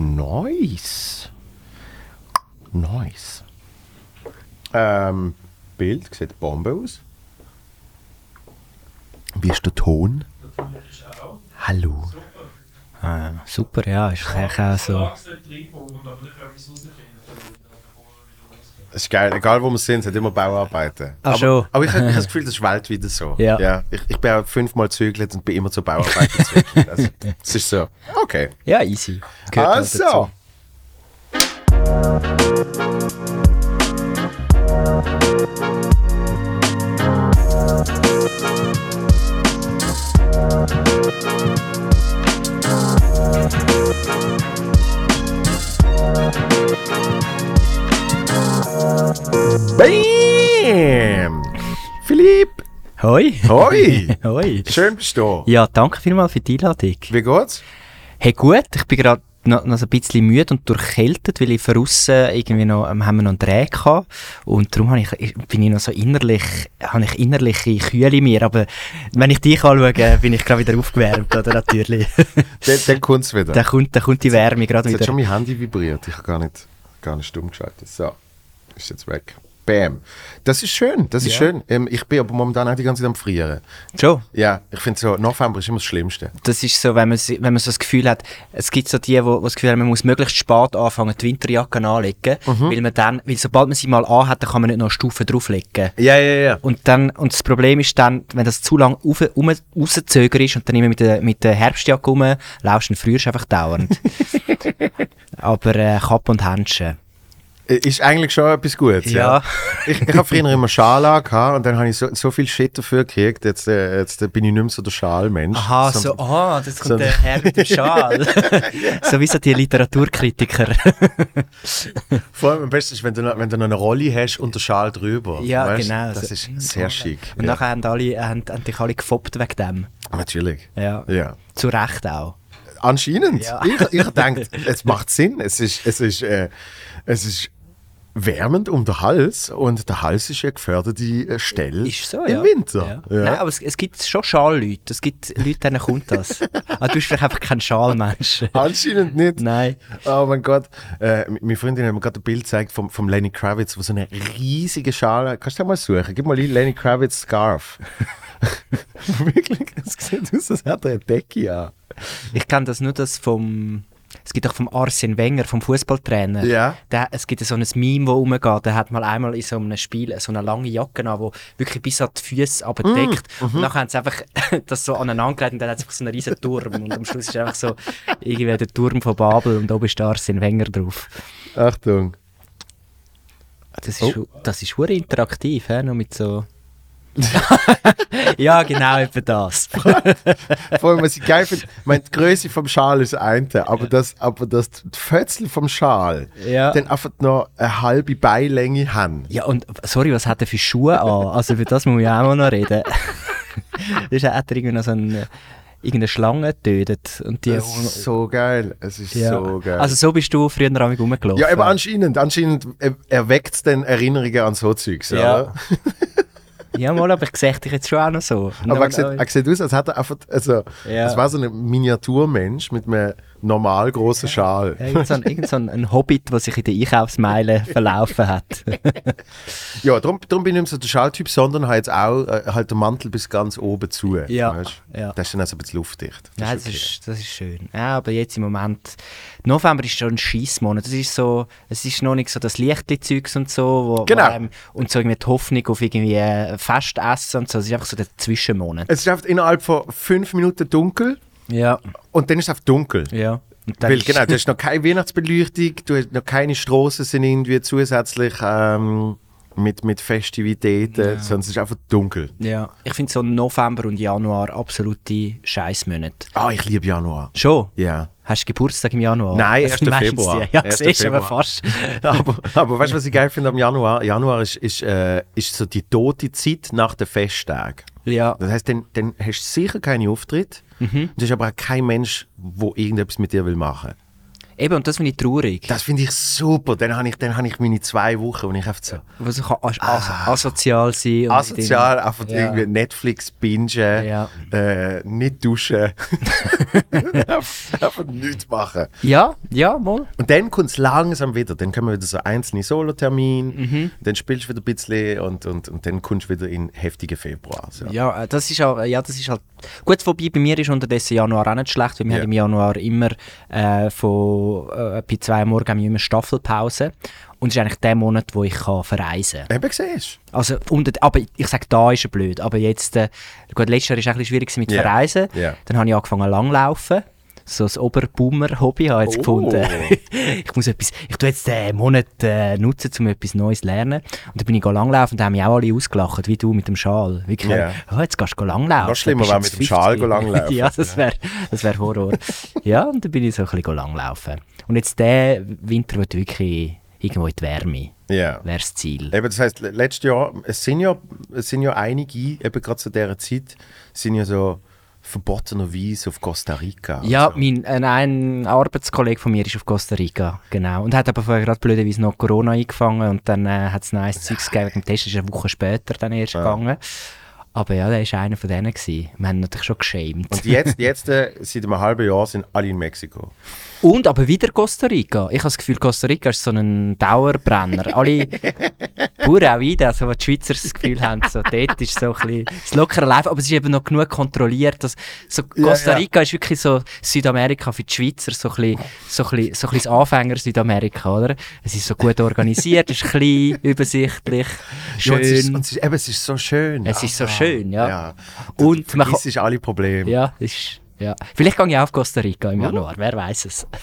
Nice. Nice. Ähm, Bild sieht Bombe aus. Wie ist der Ton? Hallo. Ah, super, ja, ist auch so. Es ist geil, egal wo wir sind, es hat immer Bauarbeiten. Ach aber, schon. aber ich, habe das Gefühl, das ist weltweit so. Ja. ich, ich bin auch fünfmal zügelt und bin immer zur Bauarbeiten gezügelt. Also, es ist so, okay. Ja, easy. Gehört Also, dazu. Bam! Philipp! Hoi. Hoi! Hoi. Schön bist du. Ja, danke vielmals für die Einladung. Wie geht's? Hey, gut, ich bin gerade noch, noch so ein bisschen müde und durchkältet, weil ich von aussen irgendwie noch, ähm, haben wir noch einen Dreh gehabt. Und darum habe ich, bin ich noch so innerlich, habe ich innerliche Kühle in mir. Aber wenn ich dich anschaue, bin ich gerade wieder aufgewärmt, oder? Natürlich. Dann, dann kommt es wieder. dann kommt, dann kommt die Wärme gerade Jetzt hat wieder. schon mein Handy vibriert. Ich habe gar nicht, gar nicht stumm geschaltet. So, ist jetzt weg. Bam. Das ist schön, das ist Ja. schön. Ähm, ich bin aber momentan auch die ganze Zeit am Frieren. Schon. Ja, ich finde so, November ist immer das Schlimmste. Das ist so, wenn man, wenn man so das Gefühl hat, es gibt so die, wo das Gefühl haben, man muss möglichst spät anfangen, die Winterjacke anlegen, Mhm. weil man dann, weil sobald man sie mal anhat, dann kann man nicht noch eine Stufe drauflegen. Ja, ja, ja. Und, dann, und das Problem ist dann, wenn das zu lang rauf, um, rauszögert ist und dann immer mit der, mit der Herbstjacke rum, laufst du früher einfach dauernd. Aber äh, Kappe und Händchen. Ist eigentlich schon etwas Gutes. Ja. Ja. Ich, ich habe früher immer Schal angehabt und dann habe ich so, so viel Shit dafür gekriegt. Jetzt, äh, jetzt bin ich nicht mehr so der Schalmensch. Aha, so, ah, das so- kommt der Herr mit dem Schal. so wie so die Literaturkritiker. Vor allem am besten ist, wenn du, noch, wenn du noch eine Rolle hast und der Schal drüber. Ja, Weißt, genau. Das So- ist sehr schick. Und ja. nachher haben, alle, haben, haben dich alle gefoppt wegen dem. Natürlich. Ja. Ja. Zu Recht auch. Anscheinend. Ja. Ich, ich denke, es macht Sinn. Es ist, es ist, äh, es ist wärmend um den Hals und der Hals ist eine geförderte äh, Stelle Ist so, im ja. Winter. Ja. Nein, aber es, es gibt schon Schalleute. Es gibt Leute, denen kommt das. aber du bist vielleicht einfach kein Schalmensch. Anscheinend nicht. Nein. Oh mein Gott. Äh, meine Freundin hat mir gerade ein Bild gezeigt vom, vom Lenny Kravitz, wo so eine riesige Schale. Kannst du mal suchen? Gib mal Lenny Kravitz Scarf. Wirklich, es sieht aus, als hätte er eine Decke an. Ich kenne das nur das vom. Es gibt auch vom Arsene Wenger, vom Fußballtrainer. Ja. Der, es gibt so ein Meme, das rumgeht. Der hat mal einmal in so einem Spiel so eine lange Jacke an, die wirklich bis an die Füße abdeckt. Und dann haben sie einfach das so aneinandergelegt und dann hat es einfach so einen riesen Turm. Und am Schluss ist einfach so irgendwie der Turm von Babel und oben ist Arsene Wenger drauf. Achtung. Das ist, Oh. das ist interaktiv, he? noch mit so... ja, genau, etwa das. Vor allem, was ich geil finde, ich meine, die Größe vom Schal ist eine, aber das, aber das die Fötzel vom Schal, Ja. dann einfach noch eine halbe Beilänge haben. Ja, und sorry, was hat er für Schuhe an? Also für das muss ja auch mal noch reden. das ist, hat er irgendwie noch so eine, irgendeine Schlange getötet. Und die, Das ist so geil. Es ist ja. so geil. Also so bist du früher am rumgelaufen. ja, aber anscheinend, anscheinend er- erweckt es dann Erinnerungen an so Zeugs. Ja. Ja, mal, aber ich sehe dich jetzt schon auch noch so. Aber er sieht, er sieht aus, als hätte er einfach, also, Ja. es war so ein Miniaturmensch mit einem normal großen Schal. Ja, irgend so ein, irgend so ein, Hobbit, der sich in der Einkaufsmeile verlaufen hat. Ja, darum, darum bin ich nicht so der Schaltyp, sondern habe jetzt auch äh, halt den Mantel bis ganz oben zu. Ja, Weißt? ja. Das ist dann also ein bisschen luftdicht. Das okay. ist, das ist schön. Ja, aber jetzt im Moment, November ist schon ein Scheissmonat. Das ist so, es ist noch nicht so das Lichtli-Zeugs und so, wo, Genau. wo einem, und so irgendwie die Hoffnung auf irgendwie äh, Festessen und so. Es ist einfach so der Zwischenmonat. Es ist einfach innerhalb von fünf Minuten dunkel Ja, und dann ist es einfach dunkel. ja. Weil ist- genau, du hast noch keine Weihnachtsbeleuchtung, du hast noch keine Straßen sind irgendwie zusätzlich ähm, mit, mit Festivitäten, sondern es ist einfach dunkel. Ja, ich finde so November und Januar absolute Scheißmonate. Ah, ich liebe Januar. Schon? Ja. Hast du Geburtstag im Januar? Nein, Das 1. sind meistens Februar. Die. Ja, 1. siehst du, aber Februar. fast. aber, aber weißt du, was ich geil finde am Januar? Januar ist, ist, äh, ist so die tote Zeit nach den Festtagen. Ja, Das heißt, dann, dann hast du sicher keine Auftritte. Mhm. Du hast aber auch kein Mensch, der irgendetwas mit dir will machen Eben, und das finde ich traurig. Das finde ich super. Dann habe ich, dann habe ich meine zwei Wochen, wo ich einfach so Was so kann as as asozial sein. und asozial einfach Ja. irgendwie Netflix bingen, Ja. äh, nicht duschen, einfach, nichts machen. Ja, ja, mal. Und dann kommt es langsam wieder. Dann kommen wieder so einzelne Solo-Termine, Mhm. dann spielst du wieder ein bisschen und, und, und dann kommst du wieder in heftigen Februar. So. Ja, äh, das ist auch, ja, das ist halt gut. Wobei bei mir ist unterdessen Januar auch nicht schlecht, weil wir Ja. haben im Januar immer äh, von äh, bei zwei Uhr morgen haben wir immer Staffelpause und es ist eigentlich der Monat, wo ich kann verreisen. Eben siehst Also und, aber ich sage, da ist er blöd. Aber jetzt, äh, gut, letztes Jahr war es ein bisschen schwierig mit Ja. Verreisen. Ja. Dann habe ich angefangen langlaufen. So das Oberboomer-Hobby habe jetzt Oh. gefunden. ich muss etwas, ich tue jetzt den Monat äh, nutzen, um etwas Neues zu lernen. Und dann bin ich langlaufen und da haben mich auch alle ausgelacht, wie du mit dem Schal. Wirklich, Ja. oh, jetzt gehst du langlaufen. Noch schlimmer wäre mit dem Schal 50. go langlaufen. ja, das wäre das wär Horror. ja, und dann bin ich so ein bisschen langlaufen. Und jetzt der Winter wird wirklich irgendwo in die Wärme. Ja. Wäre das Ziel. Eben, das heisst, le- letztes Jahr, es sind ja, es sind ja einige, eben gerade zu dieser Zeit, sind ja so verbotenerweise auf Costa Rica. Ja, so. mein, ein, ein Arbeitskollege von mir ist auf Costa Rica, genau. Und hat aber vorher gerade blöderweise noch Corona eingefangen und dann äh, hat es nice Zeugs gegeben wegen dem Test, ist eine Woche später dann erst gegangen. Aber ja, der war einer von denen. Gewesen. Wir haben natürlich schon geschämt. Und jetzt, jetzt äh, seit einem halben Jahr sind alle in Mexiko. Und aber wieder Costa Rica. Ich habe das Gefühl, Costa Rica ist so ein Dauerbrenner. Alle pur auch wieder, also was die Schweizer das Gefühl haben, so dort ist so ein bisschen das lockere Life, aber es ist eben noch genug kontrolliert. Dass, so Ja, Costa ja. Rica ist wirklich so Südamerika für die Schweizer, so ein bisschen, so ein bisschen, so ein bisschen das Anfänger Südamerika, oder? Es ist so gut organisiert, es ist klein, übersichtlich, Ja, und es ist, schön. und es ist, eben, es ist so schön. Es ist so Ah, schön, ja. ja. Und man kann, Es ist alle Probleme. ja, ist, ja. Vielleicht gehe ich auch auf Costa Rica im Januar, wer weiß es.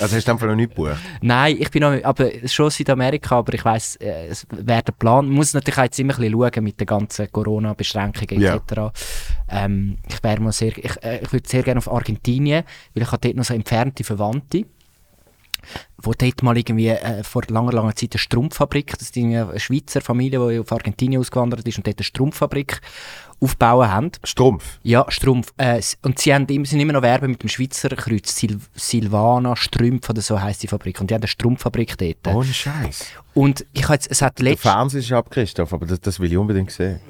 Also hast du einfach noch nicht gebucht? Nein, ich bin noch, aber schon Südamerika, aber ich weiss, äh, es wäre der Plan. Man muss natürlich auch jetzt immer ein bisschen schauen mit den ganzen Corona-Beschränkungen Ja. etc. Ähm, ich wäre mal sehr, ich, äh, ich würde sehr gerne auf Argentinien, weil ich habe dort noch so entfernte Verwandte wo dort mal irgendwie äh, vor langer, langer Zeit eine Strumpffabrik, das ist eine Schweizer Familie, die auf Argentinien ausgewandert ist und dort eine Strumpffabrik aufbauen haben. Strumpf. Ja, Strumpf. Äh, und sie haben, immer- sind immer noch Werben mit dem Schweizer Kreuz. Sil Silvana Strümpf oder so heisst die Fabrik. Und die haben eine Strumpffabrik dort. Ohne Scheiß. Und ich habe jetzt, es hat Der letztes... Fernseher ist ab, Christoph, aber das, das will ich unbedingt sehen.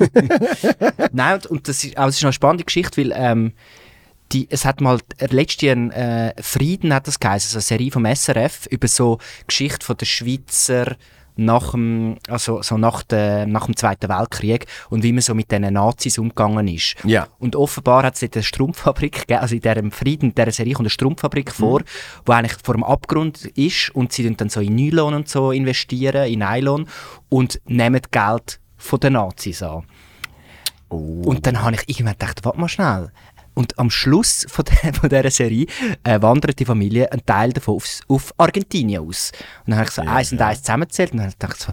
Nein, und, und das ist, aber es ist eine spannende Geschichte, weil ähm, die, es hat mal äh, letztes Jahr äh, Frieden hat das geheißen, so eine Serie vom SRF über so Geschichte von der Schweizer nach dem, also so nach, der, nach dem Zweiten Weltkrieg und wie man so mit diesen Nazis umgegangen ist. Ja. Und offenbar hat es dort eine Strumpffabrik gegeben, also in diesem Frieden, in dieser Serie kommt eine Strumpffabrik vor, wo eigentlich vor dem Abgrund ist und sie dann so in Nylon und so investieren, in Nylon und nehmen Geld von den Nazis an. Oh. Und dann habe ich irgendwann gedacht, warte mal schnell. Und am Schluss von, der, von dieser Serie äh, wandert die Familie einen Teil davon aufs, auf Argentinien aus. Und dann habe ich so eins und eins zusammengezählt und dann habe ich so,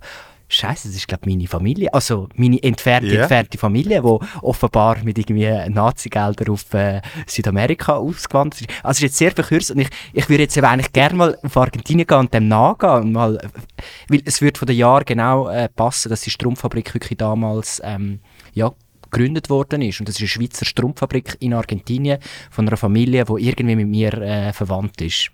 Scheiße, das ist glaube meine Familie, also meine entfernte, Ja. entfernte Familie, die offenbar mit irgendwie Nazi-Geldern auf äh, Südamerika ausgewandert ist. Also es ist jetzt sehr verkürzt und ich, ich würde jetzt eben eigentlich gerne mal auf Argentinien gehen und dem nachgehen und mal, weil es wird von den Jahren genau äh, passen, dass die Strumpffabrik wirklich damals ähm, ja, gegründet worden ist. Und das ist eine Schweizer Strumpffabrik in Argentinien von einer Familie, die irgendwie mit mir äh, verwandt ist.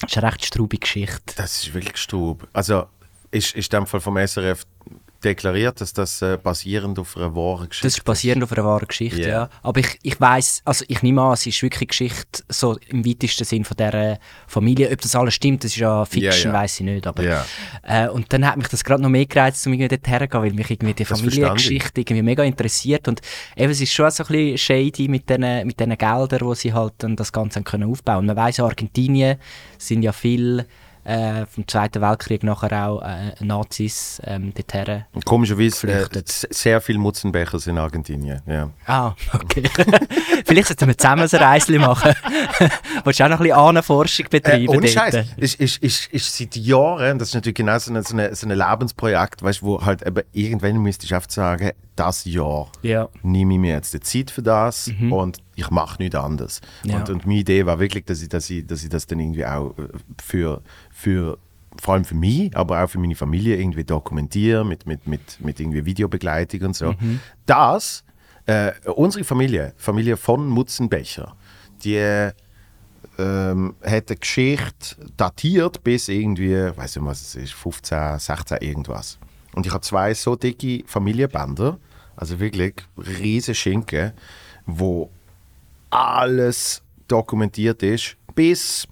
Das ist eine recht straubige Geschichte. Das ist wirklich Strub. Also ist, ist in dem Fall vom SRF deklariert, dass das äh, basierend auf einer wahren Geschichte Das ist basierend auf einer wahren Geschichte, Ja. ja. Aber ich, ich weiß, also ich nehme an, es ist wirklich Geschichte so im weitesten Sinn von dieser Familie. Ob das alles stimmt, das ist ja Fiction, Ja, ja. weiß ich nicht. Aber, Ja. äh, und dann hat mich das gerade noch mehr gereizt, um irgendwie dort herzugehen, weil mich irgendwie die. Familiengeschichte irgendwie mega interessiert. Und eben, es ist schon so ein bisschen shady mit diesen mit diesen Geldern, die sie halt dann das Ganze haben können aufbauen. Man weiss, Argentinien sind ja viel äh, vom Zweiten Weltkrieg nachher auch äh, Nazis ähm, dorthin. Komischerweise äh, sehr viele Mutzenbecher sind in Argentinien. Ja. Ah, okay. Vielleicht sollten wir zusammen ein Reisli machen. Willst du auch noch ein bisschen Ahnenforschung Äh, betreiben? ohne dort? Scheiß. Ist, ist, ist, ist seit Jahren, das ist natürlich genau so ein so eine, so eine Lebensprojekt, weißt, wo halt eben irgendwann müsste ich einfach sagen, das Jahr Ja. nehme ich mir jetzt die Zeit für das und ich mache nichts anderes. Ja. Und, und meine Idee war wirklich, dass ich, dass ich, dass ich das dann irgendwie auch äh, für, für vor allem für mich, aber auch für meine Familie irgendwie dokumentiere mit, mit, mit, mit irgendwie Videobegleitung und so. Das, äh, unsere Familie, Familie von Mutzenbecher, die äh, ähm, hat eine Geschichte datiert bis irgendwie, ich weiß nicht was es ist, 15, 16 irgendwas. Und ich habe zwei so dicke Familienbänder, also wirklich riesige Schinken, wo alles dokumentiert ist bis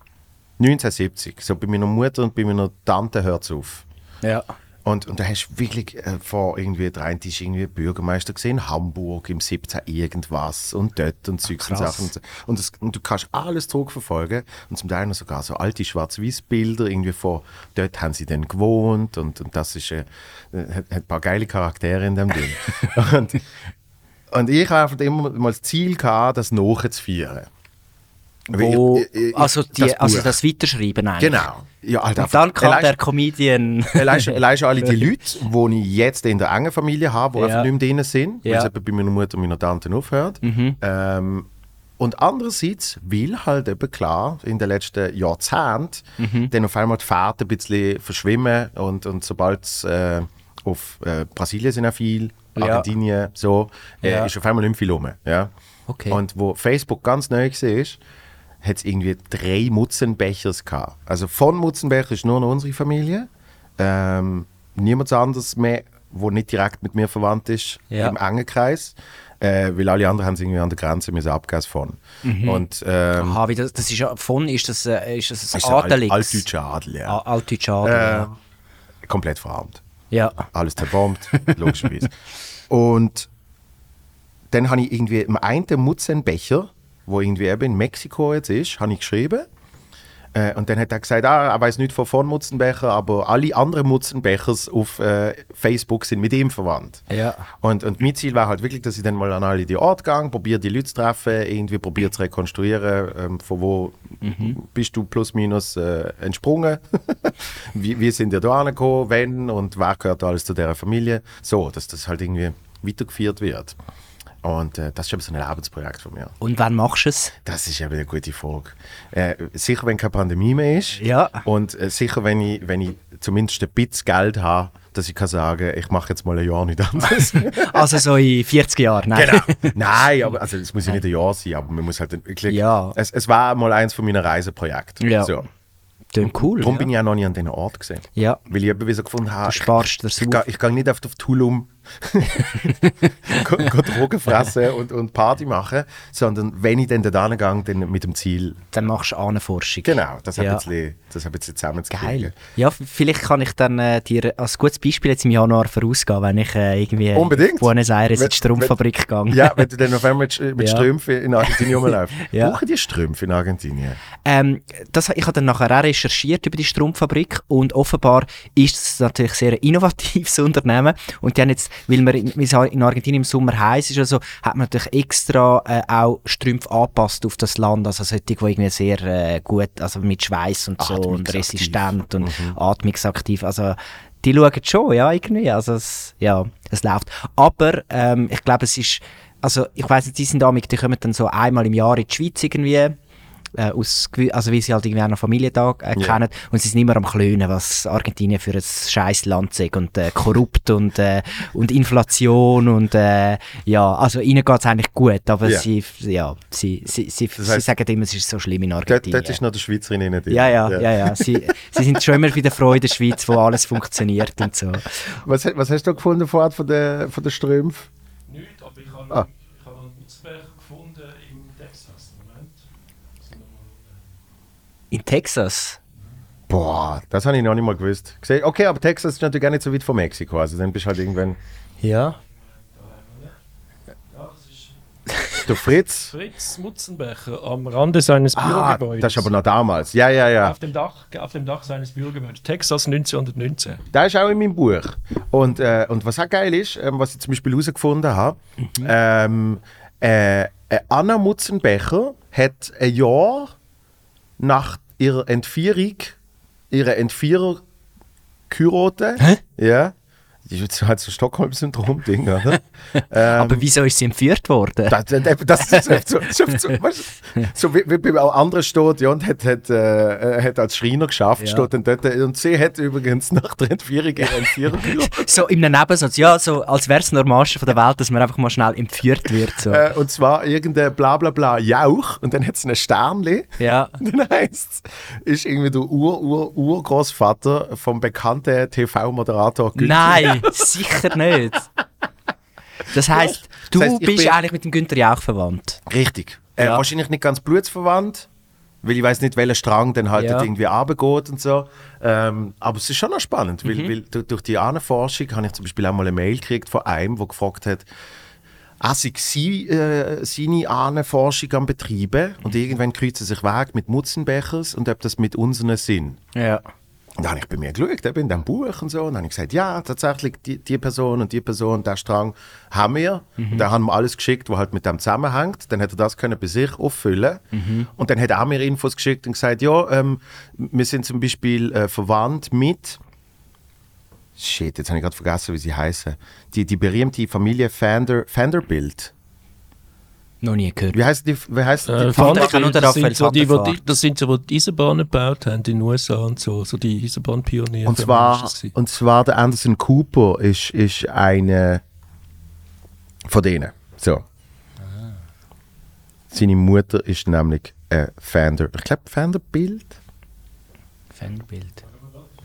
1970. So bei meiner Mutter und bei meiner Tante hört es auf. Ja. Und, und da hast du wirklich äh, vor irgendwie drei Tisch irgendwie Bürgermeister gesehen, Hamburg im 17 irgendwas und dort und Zeugs und. Sachen. Und, und, das, und du kannst alles zurückverfolgen und zum Teil noch sogar so alte Schwarz-Weiß-Bilder irgendwie von dort haben sie dann gewohnt und, und das ist, äh, hat, hat ein paar geile Charaktere in dem Ding. und, und ich habe einfach immer mal das Ziel gehabt, das nachzuführen. Wo, Ich- ich- ich- also, die, das also das Weiterschreiben eigentlich. Genau. Ja, Alter, Und dann kam der Comedian. Allein schon, alle die Leute, die ich jetzt in der engen Familie habe, die Ja. einfach nicht mehr drin sind, weil Ja. es bei meiner Mutter und meiner Tante aufhört. Ähm, und andererseits will halt eben klar in den letzten Jahrzehnten dann auf einmal die Fährten ein bisschen verschwimmen und, und sobald es äh, auf äh, Brasilien sind auch viel, Ja. Argentinien, so, äh, Ja. ist auf einmal nicht mehr viel rum. Ja? Okay. Und wo Facebook ganz neu war, hat es irgendwie drei Mutzenbechers gehabt. Also von Mutzenbecher ist nur noch unsere Familie. Ähm, niemand anderes mehr, wo nicht direkt mit mir verwandt ist, Ja. im engen Kreis. Äh, weil alle anderen haben es irgendwie an der Grenze müssen abgeben von. Mhm. Und ähm, Aha, wie das, das ist ja von, ist das, äh, ist das ist ein so alt, Adeligs? altdeutscher Adel, ja. Altdeutscher Adel, Äh, ja. komplett verarmt. Ja. alles zerbombt, logischerweise. Und dann habe ich irgendwie im einen Mutzenbecher, wo irgendwie eben in Mexiko jetzt ist, habe ich geschrieben. Äh, und dann hat er gesagt, ah, er weiß nicht von von Mutzenbecher, aber alle anderen Mutzenbechers auf äh, Facebook sind mit ihm verwandt. Ja. Und, und mein Ziel war halt wirklich, dass ich dann mal an alle die Orte gehe, probiere die Leute zu treffen, irgendwie probiere zu rekonstruieren, ähm, von wo bist du plus minus äh, entsprungen, wie, wie sind ihr da angekommen, wenn und wer gehört alles zu dieser Familie, so, dass das halt irgendwie weitergeführt wird. Und äh, das ist eben so ein Lebensprojekt von mir. Und wann machst du es? Das ist eben eine gute Frage. Äh, sicher, wenn keine Pandemie mehr ist. Ja. Und äh, sicher, wenn ich, wenn ich zumindest ein bisschen Geld habe, dass ich kann sagen, ich mache jetzt mal ein Jahr nicht anderes. Also so in 40 Jahren, nein. genau. Nein, aber also, es muss ja nicht ein Jahr sein, aber man muss halt wirklich. Ja. Es, es war mal eins von meinen Reiseprojekten. Ja. So. Klingt cool. Darum ja. bin ich auch noch nie an diesen Ort gesehen. Ja. Weil ich eben so gefunden habe, Du sparst ich, ich, gehe- ich gehe nicht auf, auf Tulum go Drogen fressen und, und Party machen, sondern wenn ich dann da gehe, dann mit dem Ziel, Dann machst du Ahnenforschung. genau, das Ja. ein bisschen, bisschen zusammenzukriegen. Geil. Ja, vielleicht kann ich dann äh, dir als gutes Beispiel jetzt im Januar vorausgehen, wenn ich äh, irgendwie Unbedingt. in Buenos Aires in Wenn- die Strumpffabrik gehe. Ja, wenn du dann auf einmal mit, mit Ja. Strümpfen in Argentinien rumläufst. Ja. Brauchen die Strümpfe in Argentinien? Ähm, das, ich habe dann nachher auch recherchiert über die Strumpffabrik und offenbar ist es natürlich sehr innovatives Unternehmen und die haben jetzt, weil man in, in Argentinien im Sommer heiß ist oder so, hat man natürlich extra äh, auch Strümpfe angepasst auf das Land, also solche, die irgendwie sehr äh, gut, also mit Schweiß und so und resistent und atmungsaktiv, also die schauen schon, ja, irgendwie, also es, ja, es läuft. Aber ähm, ich glaube, es ist, also ich weiss nicht, die sind damit, die kommen dann so einmal im Jahr in die Schweiz irgendwie, äh, aus, also wie sie halt irgendwie auch noch Familientag äh, Ja. kennen und sie sind immer am Klönen, was Argentinien für ein scheiß Land ist und äh, korrupt und, äh, und Inflation und äh, ja, also ihnen geht es eigentlich gut, aber Ja. sie, ja, sie, sie, sie, sie heißt- sagen immer, es ist so schlimm in Dort, Argentinien. dort ist noch der Schweizerin drin. ja, ja, ja, ja. Sie, sie sind schon immer wieder froh in der Schweiz, wo alles funktioniert und so. Was, was hast du gefunden vorher von der, von der Strümpf? Nicht, aber ich habe Ah. ich habe einen Nutzbecher gefunden in Texas. Moment. Sind wir mal unten. In Texas? Boah, das habe ich noch nicht mal gewusst. Okay, aber Texas ist natürlich gar nicht so weit von Mexiko. Also dann bist du halt irgendwann Ja. Ja, das ist der Fritz. Fritz Mutzenbecher am Rande seines Ah, Bürogebäudes. das ist aber noch damals. Ja, ja, ja. auf dem Dach, auf dem Dach seines Bürogebäudes. Texas 1919. Der ist auch in meinem Buch. Und, äh, und was auch geil ist, ähm, was ich zum Beispiel herausgefunden habe, ähm, äh, äh, Anna Mutzenbecher hat ein Jahr nach ihrer Entführung, ihre Entführer geheiratet. Hä? Ja. Das halt so ein Stockholm-Syndrom-Ding, oder? ähm, Aber wieso ist sie entführt worden? das, das, das ist so, so, so, so wie, wie bei anderen steht, ja, und hat, hat, äh, hat als Schreiner geschafft, Ja. steht dann dort, und sie hat übrigens nach der Entführung ihre Entführung so einem Nebensatz, ja, so als wäre es Normalste von der Welt, dass man einfach mal schnell entführt wird. So. äh, Und zwar irgendein bla bla bla Jauch, und dann hat es ein Sternli. Ja. Und dann heisst es, ist irgendwie der Ur-Ur-Urgroßvater vom bekannten TV-Moderator Günther. Nein, sicher nicht. Das heisst, du Das heisst, bist bin- eigentlich mit dem Günther Jauch verwandt. Richtig. Äh, Ja. Wahrscheinlich nicht ganz blutsverwandt, weil ich weiß nicht, welcher Strang dann halt Ja. irgendwie runtergeht und so. Ähm, aber es ist schon noch spannend, Mhm. weil, weil durch, durch die Ahnenforschung habe ich zum Beispiel auch mal eine Mail gekriegt von einem, der gefragt hat, er sei sie, äh, seine Ahnenforschung am Betreiben und irgendwann kreuzen sich Weg mit Mutzenbechers und ob das mit unseren Sinn. Ja. Und dann habe ich bei mir geschaut, eben in diesem Buch und so. Und dann habe ich gesagt, ja, tatsächlich, die, die Person und die Person, der Strang haben wir. Und dann haben wir alles geschickt, was halt mit dem zusammenhängt. Dann hätte er das können bei sich auffüllen Und dann hat er mir Infos geschickt und gesagt, ja, ähm, wir sind zum Beispiel äh, verwandt mit... Shit, jetzt habe ich gerade vergessen, wie sie heißen. Die, die berühmte Familie Vander, Vanderbilt. Noch nie gehört. Wie heißt die? Wie heißt die Äh, kann nur der das, sind so die, die, das sind so, die die Eisenbahnen gebaut haben in den USA und so, so die Eisenbahnpioniere. Und zwar, und zwar der Anderson Cooper ist, ist eine von denen. So. Seine Mutter ist nämlich äh, Vander. Ich glaube, Vanderbilt? Fanbild.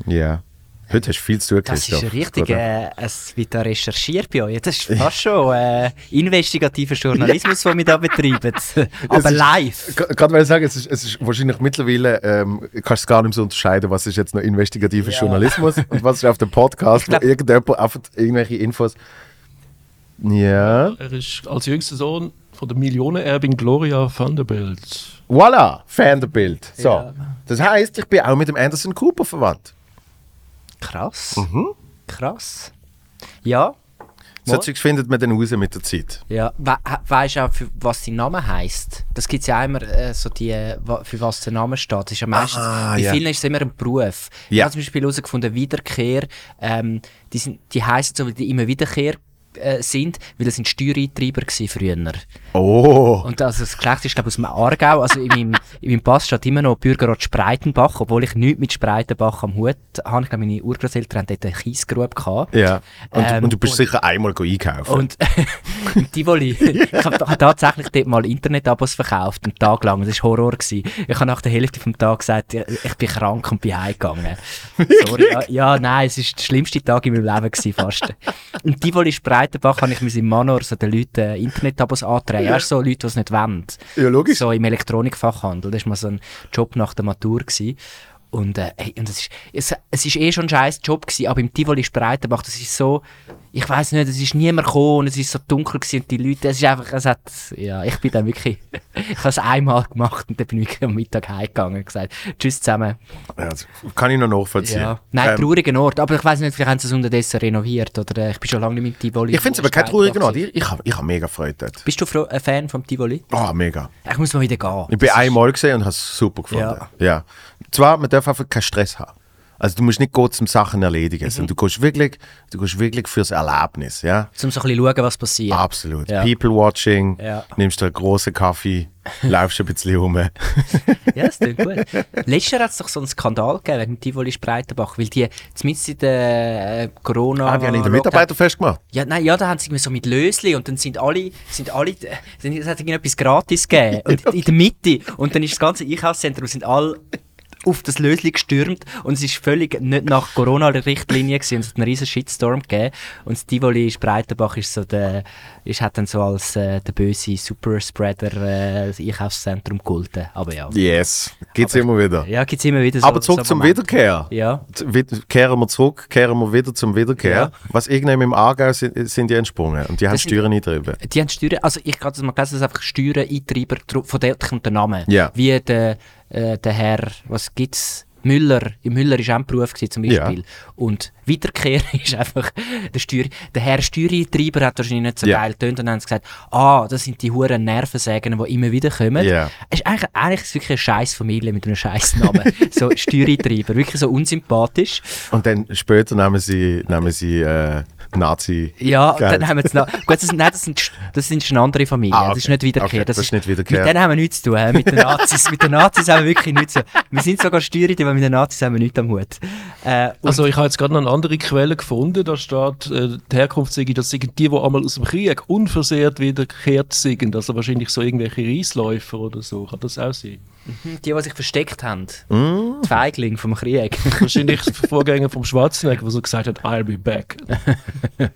Ja. Heute hast du viel zu tun, Das ist richtig, äh, es wird da recherchiert bei euch. Das ist fast schon äh, investigativer Journalismus, den wir da betreiben. Aber ist- live. Gerade weil ich sage, es ist, es ist wahrscheinlich mittlerweile, ähm, kannst du es gar nicht mehr so unterscheiden, was ist jetzt noch investigativer Ja. Journalismus und was ist auf dem Podcast, glaub- wo irgendjemand einfach irgendwelche Infos. Ja. Er ist als jüngster Sohn von der Millionenerbin Gloria Vanderbilt. Voilà, Vanderbilt. So. Ja. Das heißt, ich bin auch mit dem Anderson Cooper verwandt. Krass. Mhm. Krass. Ja. So. Zeugs findet man dann raus mit der Zeit. Ja, we weißt du auch, für was sein Name heisst? Das gibt es ja immer, äh, so die, äh, für was der Name steht. Ist ja meistens, Ah, bei vielen ist es immer ein Beruf. Ich Ja. habe zum Beispiel herausgefunden, Wiederkehr, ähm, die, sind, die heissen so, weil die immer Wiederkehr äh, sind, weil das sind Steuereintreiber gewesen früher. Oh. Und also das Geschlecht ist, glaube ich, aus dem Aargau. Also in meinem, in meinem Pass steht immer noch Bürgerrat Spreitenbach, obwohl ich nichts mit Spreitenbach am Hut habe. Ich glaube, meine Urgroßeltern hatten dort eine Kiesgrube gehabt. Ja. Und, Ähm, und du bist und- sicher einmal einkaufen. Und die, wo ich, ich habe hab tatsächlich dort mal Internetabos verkauft, einen Tag lang. Das war Horror. Gewesen. Ich habe nach der Hälfte vom Tag gesagt, ich, bin krank und bin heimgegangen. Sorry. Ja, ja, nein, es war der schlimmste Tag in meinem Leben gewesen, fast. Und die, wo ich Spreitenbach, habe ich mir im Manor so den Leuten äh, Internetabos antragen. Weißt du, so Leute, die es nicht wollen. ja, logisch. So im Elektronikfachhandel. Das war mal so ein Job nach der Matur. Gewesen. Und, äh, hey, und es, ist, es, es ist eh schon ein scheiß Job gewesen, aber im Tivoli Spreitenbach, das ist so, ich weiß nicht, es ist niemand gekommen und es ist so dunkel gewesen und die Leute, es ist einfach, es hat, ja, ich bin dann wirklich, ich habe es einmal gemacht und dann bin ich wirklich am Mittag heimgegangen und gesagt, tschüss zusammen. Ja, kann ich noch nachvollziehen. Ja. Nein, Ähm, trauriger Ort, aber ich weiß nicht, vielleicht haben sie es unterdessen renoviert oder äh, ich bin schon lange nicht im Tivoli. ich finde es aber kein trauriger Ort. Ich, ich habe ich hab mega Freude dort. Bist du ein Fan vom Tivoli? Oh, mega. Ich muss mal wieder gehen. Ich bin einmal gesehen und habe es super gefunden. Ja. Ja. Zwar, man darf einfach keinen Stress haben. Also du musst nicht gehen zum Sachen erledigen, Mhm. sondern du gehst wirklich, du gehst wirklich fürs Erlebnis, ja. Um so ein bisschen schauen, was passiert. Absolut. Ja. People watching, Ja. nimmst dir einen großen Kaffee, laufst ein bisschen rum. Ja, das klingt gut. Letztes Jahr hat es doch so einen Skandal gegeben wegen Tivoli Spreitenbach, weil die zumindest in der äh, Corona... Ah, die haben in den Mitarbeiter festgemacht. Ja, nein, ja, da haben sie irgendwie so mit Lösli und dann sind alle, sind alle, äh, dann- es hat irgendetwas gratis gegeben und in der Mitte und dann ist das ganze Einkaufszentrum sind alle auf das Lösli gestürmt und es ist völlig nicht nach Corona-Richtlinien gewesen es hat einen riesen Shitstorm gegeben und das Tivoli Spreitenbach ist so der, ist, hat dann so als äh, der böse Superspreader äh, das Einkaufszentrum gegolten, aber ja. Yes. Gibt's immer wieder. Ja, gibt es immer wieder so Aber zurück so zum. Wiederkehr. Ja. Kehren wir zurück, kehren wir wieder zum Wiederkehr. Ja. Was irgendwann im Aargau sind, sind die entsprungen und die haben Das Steuern eingetrieben. Die haben Steuern, also ich habe das mal gelesen, dass einfach Steuereintreiber, dru- von dort kommt der Name. Ja. Wie der, äh, der Herr, was gibt's? Müller, im Müller war auch ein Beruf gewesen, zum Beispiel. Und Wiederkehr ist einfach, der, Steuer, der Herr Steuereintreiber hat wahrscheinlich nicht so Ja. geil getönt und dann haben sie gesagt, ah, das sind die huren Nervensägen, die immer wieder kommen. Ja. Es ist eigentlich, eigentlich ist wirklich eine scheiß Familie mit einem scheiß Namen. so Steuereintreiber, wirklich so unsympathisch. Und dann später nehmen sie, nehmen sie äh, Nazi. Ja, Geld. dann haben wir es noch. Gut, das, nein, das, sind, das ist eine andere Familie. Ah, Das ist okay. nicht Wiederkehr. Okay, das ist nicht Wiederkehr. Mit denen haben wir nichts zu tun. Mit den Nazis, mit den Nazis haben wir wirklich nichts zu tun. Wir sind sogar Steuern, aber mit den Nazis haben wir nichts am Hut. Äh, Also ich habe jetzt gerade noch eine andere Quelle gefunden, da steht, äh, die Herkunft sei, das sind die, die einmal aus dem Krieg unversehrt wiederkehrt sind, also wahrscheinlich so irgendwelche Reisläufer oder so, kann das auch sein? Die, die sich versteckt haben. Mm. Die Feigling vom Krieg. Wahrscheinlich die Vorgänger vom Schwarzenegger, der so gesagt hat, I'll be back.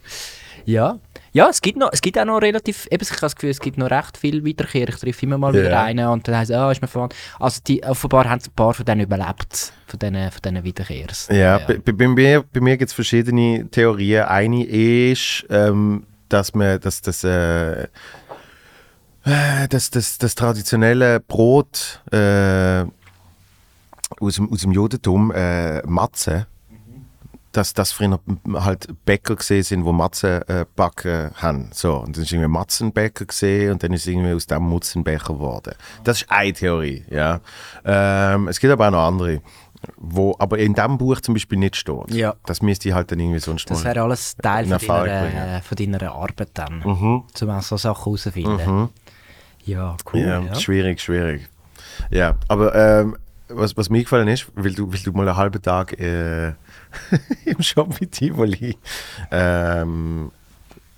Ja. Ja, es gibt, noch, es gibt auch noch relativ, eben, ich habe das Gefühl, es gibt noch recht viel Wiederkehr. Ich treffe immer mal wieder Ja. einen und dann heisst es, ah, ist mir verwandt. Also die, offenbar haben ein paar von denen überlebt, von diesen, von diesen Wiederkehrs. Ja, Bei, bei mir, bei mir gibt es verschiedene Theorien. Eine ist, ähm, dass man dass das, äh, das, das, das traditionelle Brot äh, aus, dem, aus dem Judentum, äh, Matze, dass das früher halt Bäcker gesehen sind, wo Matzen äh, backen haben. So, und dann ist irgendwie Matzenbäcker gesehen und dann ist irgendwie aus dem Mutzenbecher geworden. Das ist eine Theorie, ja. Ähm, es gibt aber auch noch andere, wo aber in diesem Buch zum Beispiel nicht steht. Ja. Das müsste ich halt dann irgendwie sonst Das wäre alles Teil von deiner, äh, von deiner Arbeit dann. Mhm. Um auch so Sachen herauszufinden. Ja, cool. Ja, Ja, schwierig, schwierig. Ja, aber ähm, was, was mir gefallen ist, weil du, weil du mal einen halben Tag äh, im Shop mit Tivoli ähm,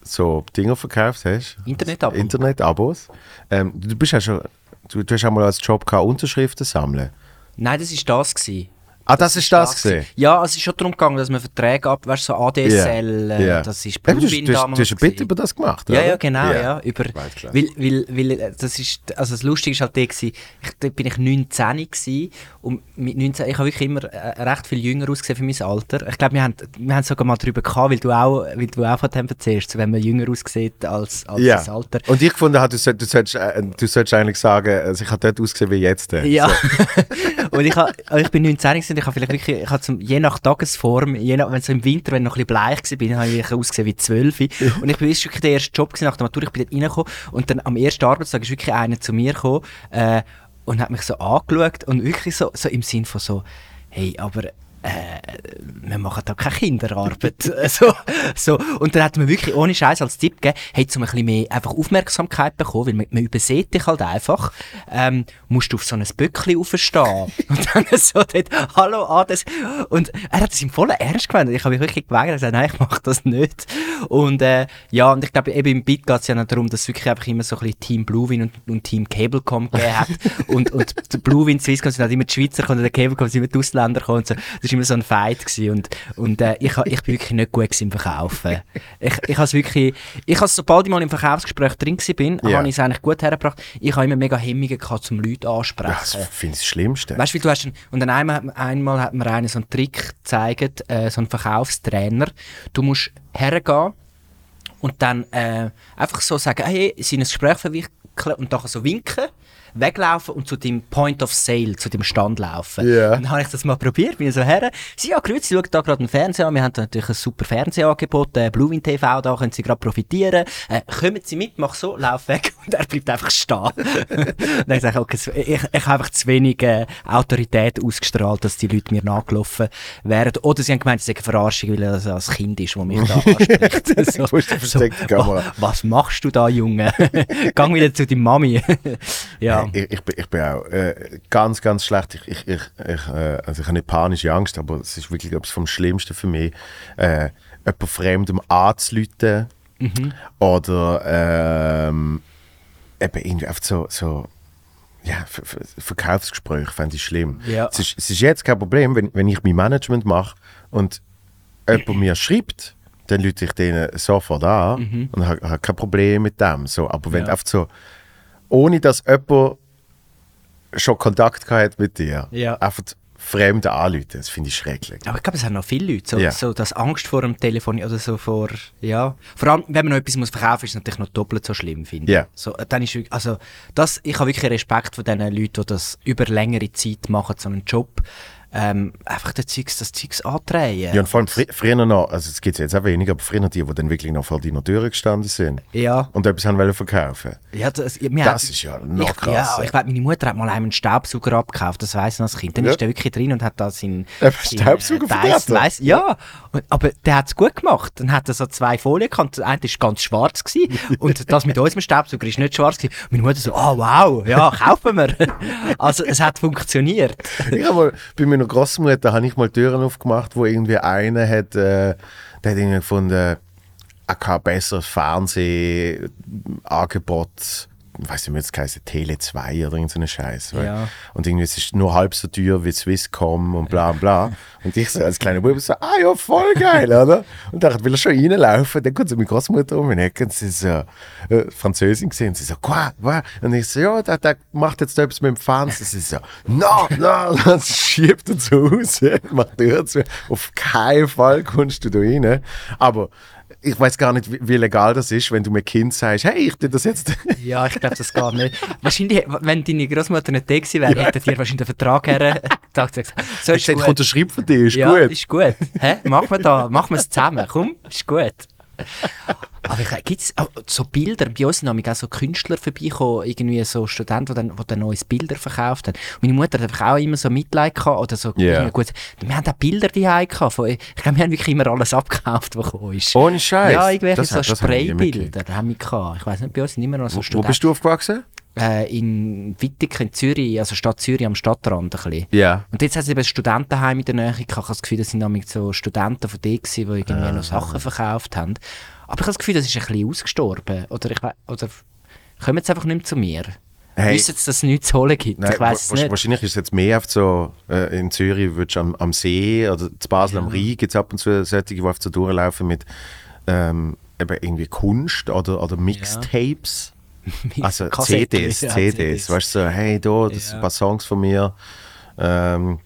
so Dinge verkauft hast. Internet-Abo. Internet-Abos. Ähm, du bist ja schon, du, du hast auch mal als Job gehabt, Unterschriften sammeln. Nein, das war das. Gewesen. Ah, das ist das gesehen. Ja, also es ist schon darum gegangen, dass man Verträge ab, weißt so ADSL, Ja, äh, ja. das ist Eben, du, hast- du, hast- damals du hast ein Bit über das gemacht, Ja, oder? ja, genau, ja. Über, weil, weil, weil, äh, das ist, also das Lustige ist halt der gewesen, ich, da bin ich 19 gewesen und mit 19, ich habe wirklich immer äh, recht viel jünger ausgesehen für mein Alter. Ich glaube, wir haben, wir haben sogar mal darüber gehabt, weil du auch, weil du auch von dem erzählst, wenn man jünger aussieht als, als das Alter. Und ich gefunden, du, soll- du, solltest, äh, du solltest eigentlich sagen, also ich habe dort ausgesehen wie jetzt. Ja. So. und ich, ha, ich bin 19 gewesen, ich habe vielleicht wirklich, ich habe zum, je nach Tagesform, je nach, wenn so im Winter, wenn ich noch ein bisschen bleich war, habe ich ausgesehen wie 12. Und ich bin wirklich der erste Job nach der Matur, ich bin dort reingekommen und dann am ersten Arbeitstag ist wirklich einer zu mir gekommen äh, und hat mich so angeschaut und wirklich so, so im Sinn von so, hey, aber äh, wir machen da keine Kinderarbeit. so, so. Und dann hat man wirklich ohne Scheiß als Tipp gegeben, hey, um ein bisschen mehr einfach Aufmerksamkeit bekommen, weil man, man übersieht dich halt einfach, ähm, musst du auf so ein Böckli aufstehen. und dann so dort, hallo, das. Und er hat es im vollen Ernst gemeint. Ich habe mich wirklich geweigert und gesagt, nein, ich mache das nicht. Und äh, ja, und ich glaube, eben im Bit geht es ja noch darum, dass es wirklich einfach immer so ein bisschen Team Bluewin und, und Team Cablecom gegeben hat. und, und Bluewin, Swisscom sind halt immer die Schweizer und der Cablecom sind immer die Ausländer. Und so. Das war immer so ein Fight. Gewesen. Und, und äh, ich, ich bin wirklich nicht gut im Verkaufen. Ich, ich habe es wirklich, ich habe sobald ich mal im Verkaufsgespräch drin war, bin, Ja. habe ich es eigentlich gut hergebracht. Ich habe immer mega Hemmungen gehabt, zum Leute ansprechen. Das finde ich das Schlimmste. Weißt wie du hast, einen- und dann einmal, hat- einmal hat mir einer so einen Trick gezeigt, äh, so einen Verkaufstrainer. Du musst hergehen und dann äh, einfach so sagen, hey, in ein Gespräch verwickeln und dann so winken, weglaufen und zu dem Point of Sale, zu dem Stand laufen. Ja. Und dann habe ich das mal probiert, bin so her. Sie, ja, grüezi, Sie schauen da gerade einen Fernseher an. Wir haben da natürlich ein super Fernsehangebot, äh, Bluewin TV, da können Sie gerade profitieren. Äh, kommen Sie mit, mach so, lauf weg. Und er bleibt einfach stehen. dann habe ich okay, so- ich, ich habe einfach zu wenig äh, Autorität ausgestrahlt, dass die Leute mir nachgelaufen wären. Oder sie haben gemeint, es sei eine Verarschung, weil er so als Kind ist, das mich da anspricht. Kamera. wa- Was machst du da, Junge? Gang wieder zu deiner Mami. ja. Ich, ich, bin, ich bin auch äh, ganz, ganz schlecht. Ich, ich, ich, ich, äh, also ich habe nicht panische Angst, aber es ist wirklich etwas vom Schlimmsten für mich, äh, jemand Fremdem anzuleiten oder ähm, eben irgendwie einfach so, so ja, Ver Ver Verkaufsgespräche fände ich schlimm. Ja. Es, ist, es ist jetzt kein Problem, wenn, wenn ich mein Management mache und jemand mir schreibt, dann lüte ich denen sofort an und habe habe kein Problem mit dem. So. Aber wenn Ja. einfach so, ohne dass jemand schon Kontakt hat mit dir, Ja. einfach Fremde anrufen, das finde ich schrecklich. Aber ich glaube, es haben noch viele Leute. So, Ja. so das Angst vor dem Telefon oder so vor, ja. Vor allem, wenn man noch etwas muss verkaufen muss, ist es natürlich noch doppelt so schlimm, finde Ja. ich. So, äh, dann ist, also, das, ich habe wirklich Respekt vor den Leuten, die das über längere Zeit machen, so einen Job. Ähm, einfach das Zeugs, das Zeugs andrehen. Ja, und vor allem fr früher noch, also es gibt jetzt auch weniger, aber früher die, die dann wirklich noch vor deiner Tür gestanden sind ja. und etwas haben wollen verkaufen. Ja, das, wir Das ist ja noch ich, krasser. Ja, ich glaube, meine Mutter hat mal einen Staubsauger abgekauft, das weiss ich noch als Kind. Dann Ja. ist der wirklich drin und hat da seinen, seinen, Staubsauger weiss, verbraten? weiss, Ja, und, aber der hat es gut gemacht. Dann hat er so zwei Folien gehabt, der eine war ganz schwarz gewesen, und das mit unserem Staubsauger ist nicht schwarz gewesen. Meine Mutter so, oh wow, ja, kaufen wir. also es hat funktioniert. Ich hab mal, bei meiner Großmutter habe ich mal Türen aufgemacht, wo irgendwie einer hat, äh, der hat irgendwie gefunden, kann besseres Fernsehangebot, weiß nicht mehr, jetzt heisst Tele 2 oder irgendein Scheiß. Ja. Und irgendwie es ist nur halb so teuer wie Swisscom und bla bla. Und ich so als kleiner Bub so, ah ja, voll geil, oder? Und dann will er schon reinlaufen, dann kommt so meine Großmutter um und Ecke und sie ist so, äh, Französin gesehen und sie so, quoi, was? Und ich so, ja, der, der macht jetzt da etwas mit dem Fernseher. Sie so, no, no, dann schiebt er zu Hause, macht die Tür zu. Auf keinen Fall kommst du da rein. Aber ich weiß gar nicht, wie, legal das ist, wenn du mit Kind sagst, hey, ich tue das jetzt. Ja, ich glaube, das geht nicht. Wahrscheinlich, wenn deine Großmutter nicht da gewesen wäre, hätte dir wahrscheinlich den Vertrag her gesagt, so ist Ich gut. unterschreibe für dich, ist ja, gut. ist gut. Hä? Machen wir da, machen wir es zusammen. Komm, ist gut. Aber gibt es so Bilder? Bei uns sind auch so Künstler vorbeigekommen, irgendwie so Studenten, die dann, die dann neues Bilder verkauft haben. Meine Mutter hat einfach auch immer so Mitleid gehabt oder so. Irgendwie Gut. Wir haben auch Bilder die gehabt. Von, ich glaube, wir haben wirklich immer alles abgekauft, was gekommen ist. Ohne Scheiß. Ja, irgendwelche Das so Spraybilder haben wir gehabt. Ich weiß nicht, bei uns sind immer noch so Wo, wo Studenten. bist du aufgewachsen? Äh, in Wittig in Zürich, also Stadt Zürich am Stadtrand ein bisschen. Ja. Und jetzt hat es eben ein Studentenheim in der Nähe. Ich habe das Gefühl, das sind nämlich so Studenten von dort die irgendwie Ah. noch Sachen verkauft haben. Aber ich habe das Gefühl, das ist ein bisschen ausgestorben. Oder, ich, oder kommen jetzt einfach nicht mehr zu mir. Hey. Wissen sie, dass es nichts zu holen gibt? Nein, ich weiß nicht. Wahrscheinlich ist es jetzt mehr auf so, äh, in Zürich würdest du am, am See oder zu Basel am Rhein gibt es ab und zu solche, die einfach so durchlaufen mit ähm, eben irgendwie Kunst oder, oder Mixtapes. Also Kassetten, CDs, ja, CDs, weißt du, so, hey, da, das sind Ja. ein paar Songs von mir. Ähm,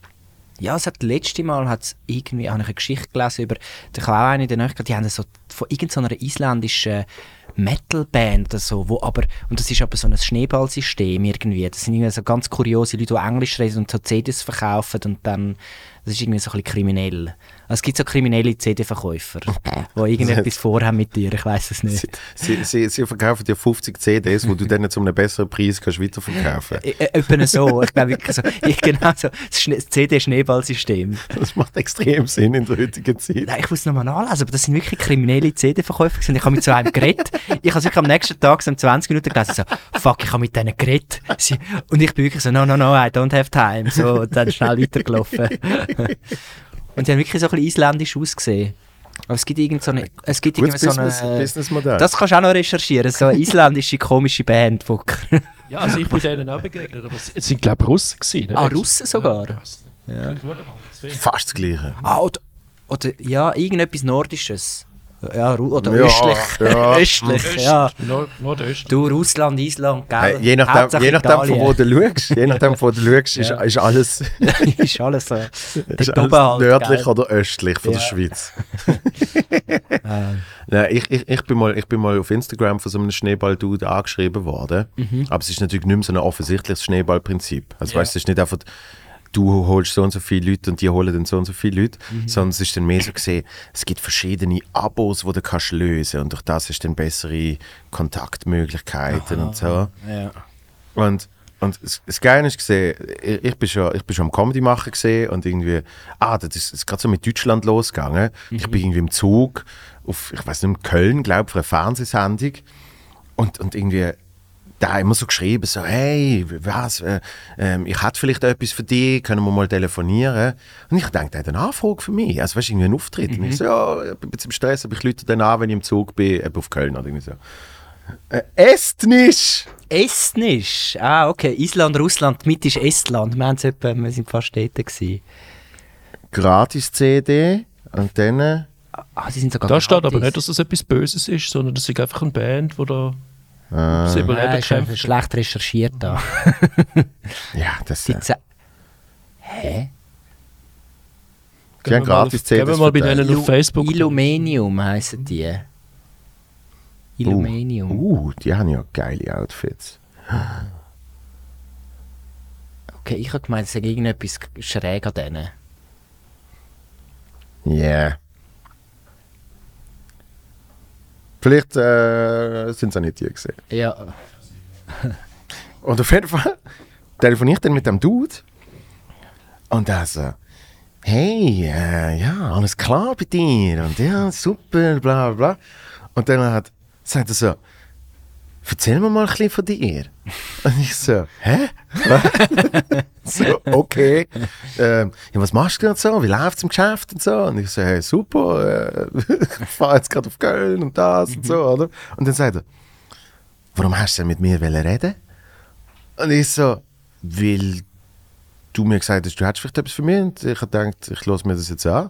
Ja, es hat das letzte Mal hat's irgendwie, habe ich eine Geschichte gelesen über, ich habe auch eine in der Nähe die haben so von irgendeiner isländischen Metalband oder so, wo aber, und das ist aber so ein Schneeballsystem irgendwie, das sind irgendwie so ganz kuriose Leute, die Englisch reden und so CDs verkaufen und dann, das ist irgendwie so ein bisschen kriminell. Es gibt so kriminelle CD-Verkäufer, die irgendetwas vorhaben mit dir, ich weiß es nicht. sie, sie, sie verkaufen dir 50 CDs, wo du dann zu einem besseren Preis kannst weiterverkaufen Ä- ä- Etwa so, ich glaube wirklich so, ich, genau so, das Schne- das CD-Schneeballsystem. Das macht extrem Sinn in der heutigen Zeit. Nein, ich muss es nochmal nachlesen, aber das sind wirklich kriminelle CD-Verkäufer gewesen. Ich habe mit so einem geredet. Ich habe wirklich am nächsten Tag so um 20 Minuten gelesen, so, fuck, ich habe mit denen geredet. Sie, und ich bin wirklich so, no, no, no, I don't have time. So, und dann schnell weitergelaufen. und die haben wirklich so ein bisschen isländisch ausgesehen. Aber es gibt irgend so eine, es gibt irgendwie so Business, eine, Businessmodell. das kannst du auch noch recherchieren, so eine isländische komische Band, wo, Ja, also ich bin denen auch begegnet, aber es es sind glaube ich Russen gewesen. ne? ah, Russen sogar. Ja. Fast das Gleiche. Ah, oder, oder, ja, irgendetwas Nordisches. Ja, oder Ja, östlich. ja. östlich, ja. Nord Nordöst. Du, Russland, Island, gell? Hey, je nachdem, Hauptsache je nachdem von wo du schaust, je nachdem, von wo du schaust, ist, ist alles, ist alles so. ist alles halt, nördlich gell? oder östlich von der. Schweiz. Äh, Nein, ich, ich, ich, bin mal, ich bin mal auf Instagram von so einem Schneeball-Dude angeschrieben worden. Mhm. Aber es ist natürlich nicht mehr so ein offensichtliches Schneeballprinzip. Also weißt du, es ist nicht einfach, du holst so und so viele Leute und die holen dann so und so viele Leute, Mhm. sondern es ist dann mehr so gesehen, es gibt verschiedene Abos, die du kannst lösen und durch das du dann bessere Kontaktmöglichkeiten und so. ja. Und, und das, Geile ist gesehen, ich, bin schon, ich bin schon am Comedy machen gesehen und irgendwie, ah, das ist, ist gerade so mit Deutschland losgegangen. Ich bin irgendwie im Zug auf, ich weiß nicht, in Köln, glaube ich, für eine Fernsehsendung und, und irgendwie da immer so geschrieben, so, hey, was, äh, ähm, ich hätte vielleicht etwas für dich, können wir mal telefonieren? Und ich dachte, der hat eine Anfrage für mich, also weißt du, irgendwie einen Auftritt. Und ich so, ja, ich bin ein bisschen im Stress, aber ich lüte dann an, wenn ich im Zug bin, eben auf Köln oder irgendwie so. Äh, Estnisch! Estnisch. Ah, okay. Island, Russland, mit ist Estland. Wir, etwa, wir sind fast dort. Gewesen. Gratis-CD und dann. Ah, sie sind sogar Da steht aber nicht, dass das etwas Böses ist, sondern das ist einfach eine Band, die da Äh, das Überleben Ja, ist schon kämpft. schlecht recherchiert da. ja, das Die äh, Hä? Die haben auf- Gratis-CDs Gehen wir mal bei denen auf Facebook. Illumenium heissen die. Illumenium. Uh, uh, die haben ja geile Outfits. Okay, ich habe gemeint, es sei irgendetwas schräg an denen. Yeah. Vielleicht äh, sind es auch nicht die gesehen. Ja. Und auf jeden Fall telefoniere ich dann mit dem Dude. Und er so, hey, äh, ja, alles klar bei dir. Und ja, super, bla bla bla. Und dann hat, sagt er so, erzähl mir mal ein bisschen von dir. Und ich so, hä? so, okay. Ähm, ja, was machst du gerade so? Wie läuft es im Geschäft und so? Und ich so, hey, super, äh, ich fahre jetzt gerade auf Köln und das und so, oder? Und dann sagt er, warum hast du denn mit mir reden? Und ich so, weil du mir gesagt hast, du hättest vielleicht etwas für mich. Und ich habe gedacht, ich höre mir das jetzt an.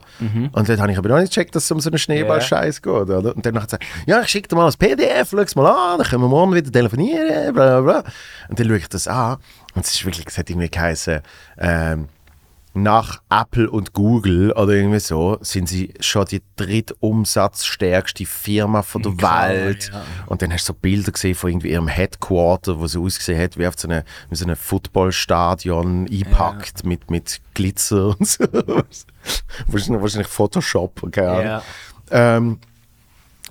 Und dann habe ich aber noch nicht gecheckt, dass es um so einen Schneeball-Scheiß geht. Oder? Und dann hat er gesagt, ja, ich schicke dir mal ein PDF, schau es mal an, dann können wir morgen wieder telefonieren, bla bla bla. Und dann schaue ich das an. Und es ist wirklich, es hat irgendwie geheißen, ähm, nach Apple und Google oder irgendwie so, sind sie schon die drittumsatzstärkste Firma von der Welt. Und dann hast du so Bilder gesehen von irgendwie ihrem Headquarter, wo so ausgesehen hat, wie auf so einem so einem Footballstadion eingepackt mit, mit Glitzer und so. wahrscheinlich, wahrscheinlich Photoshop, keine Ahnung. Ja. Ähm,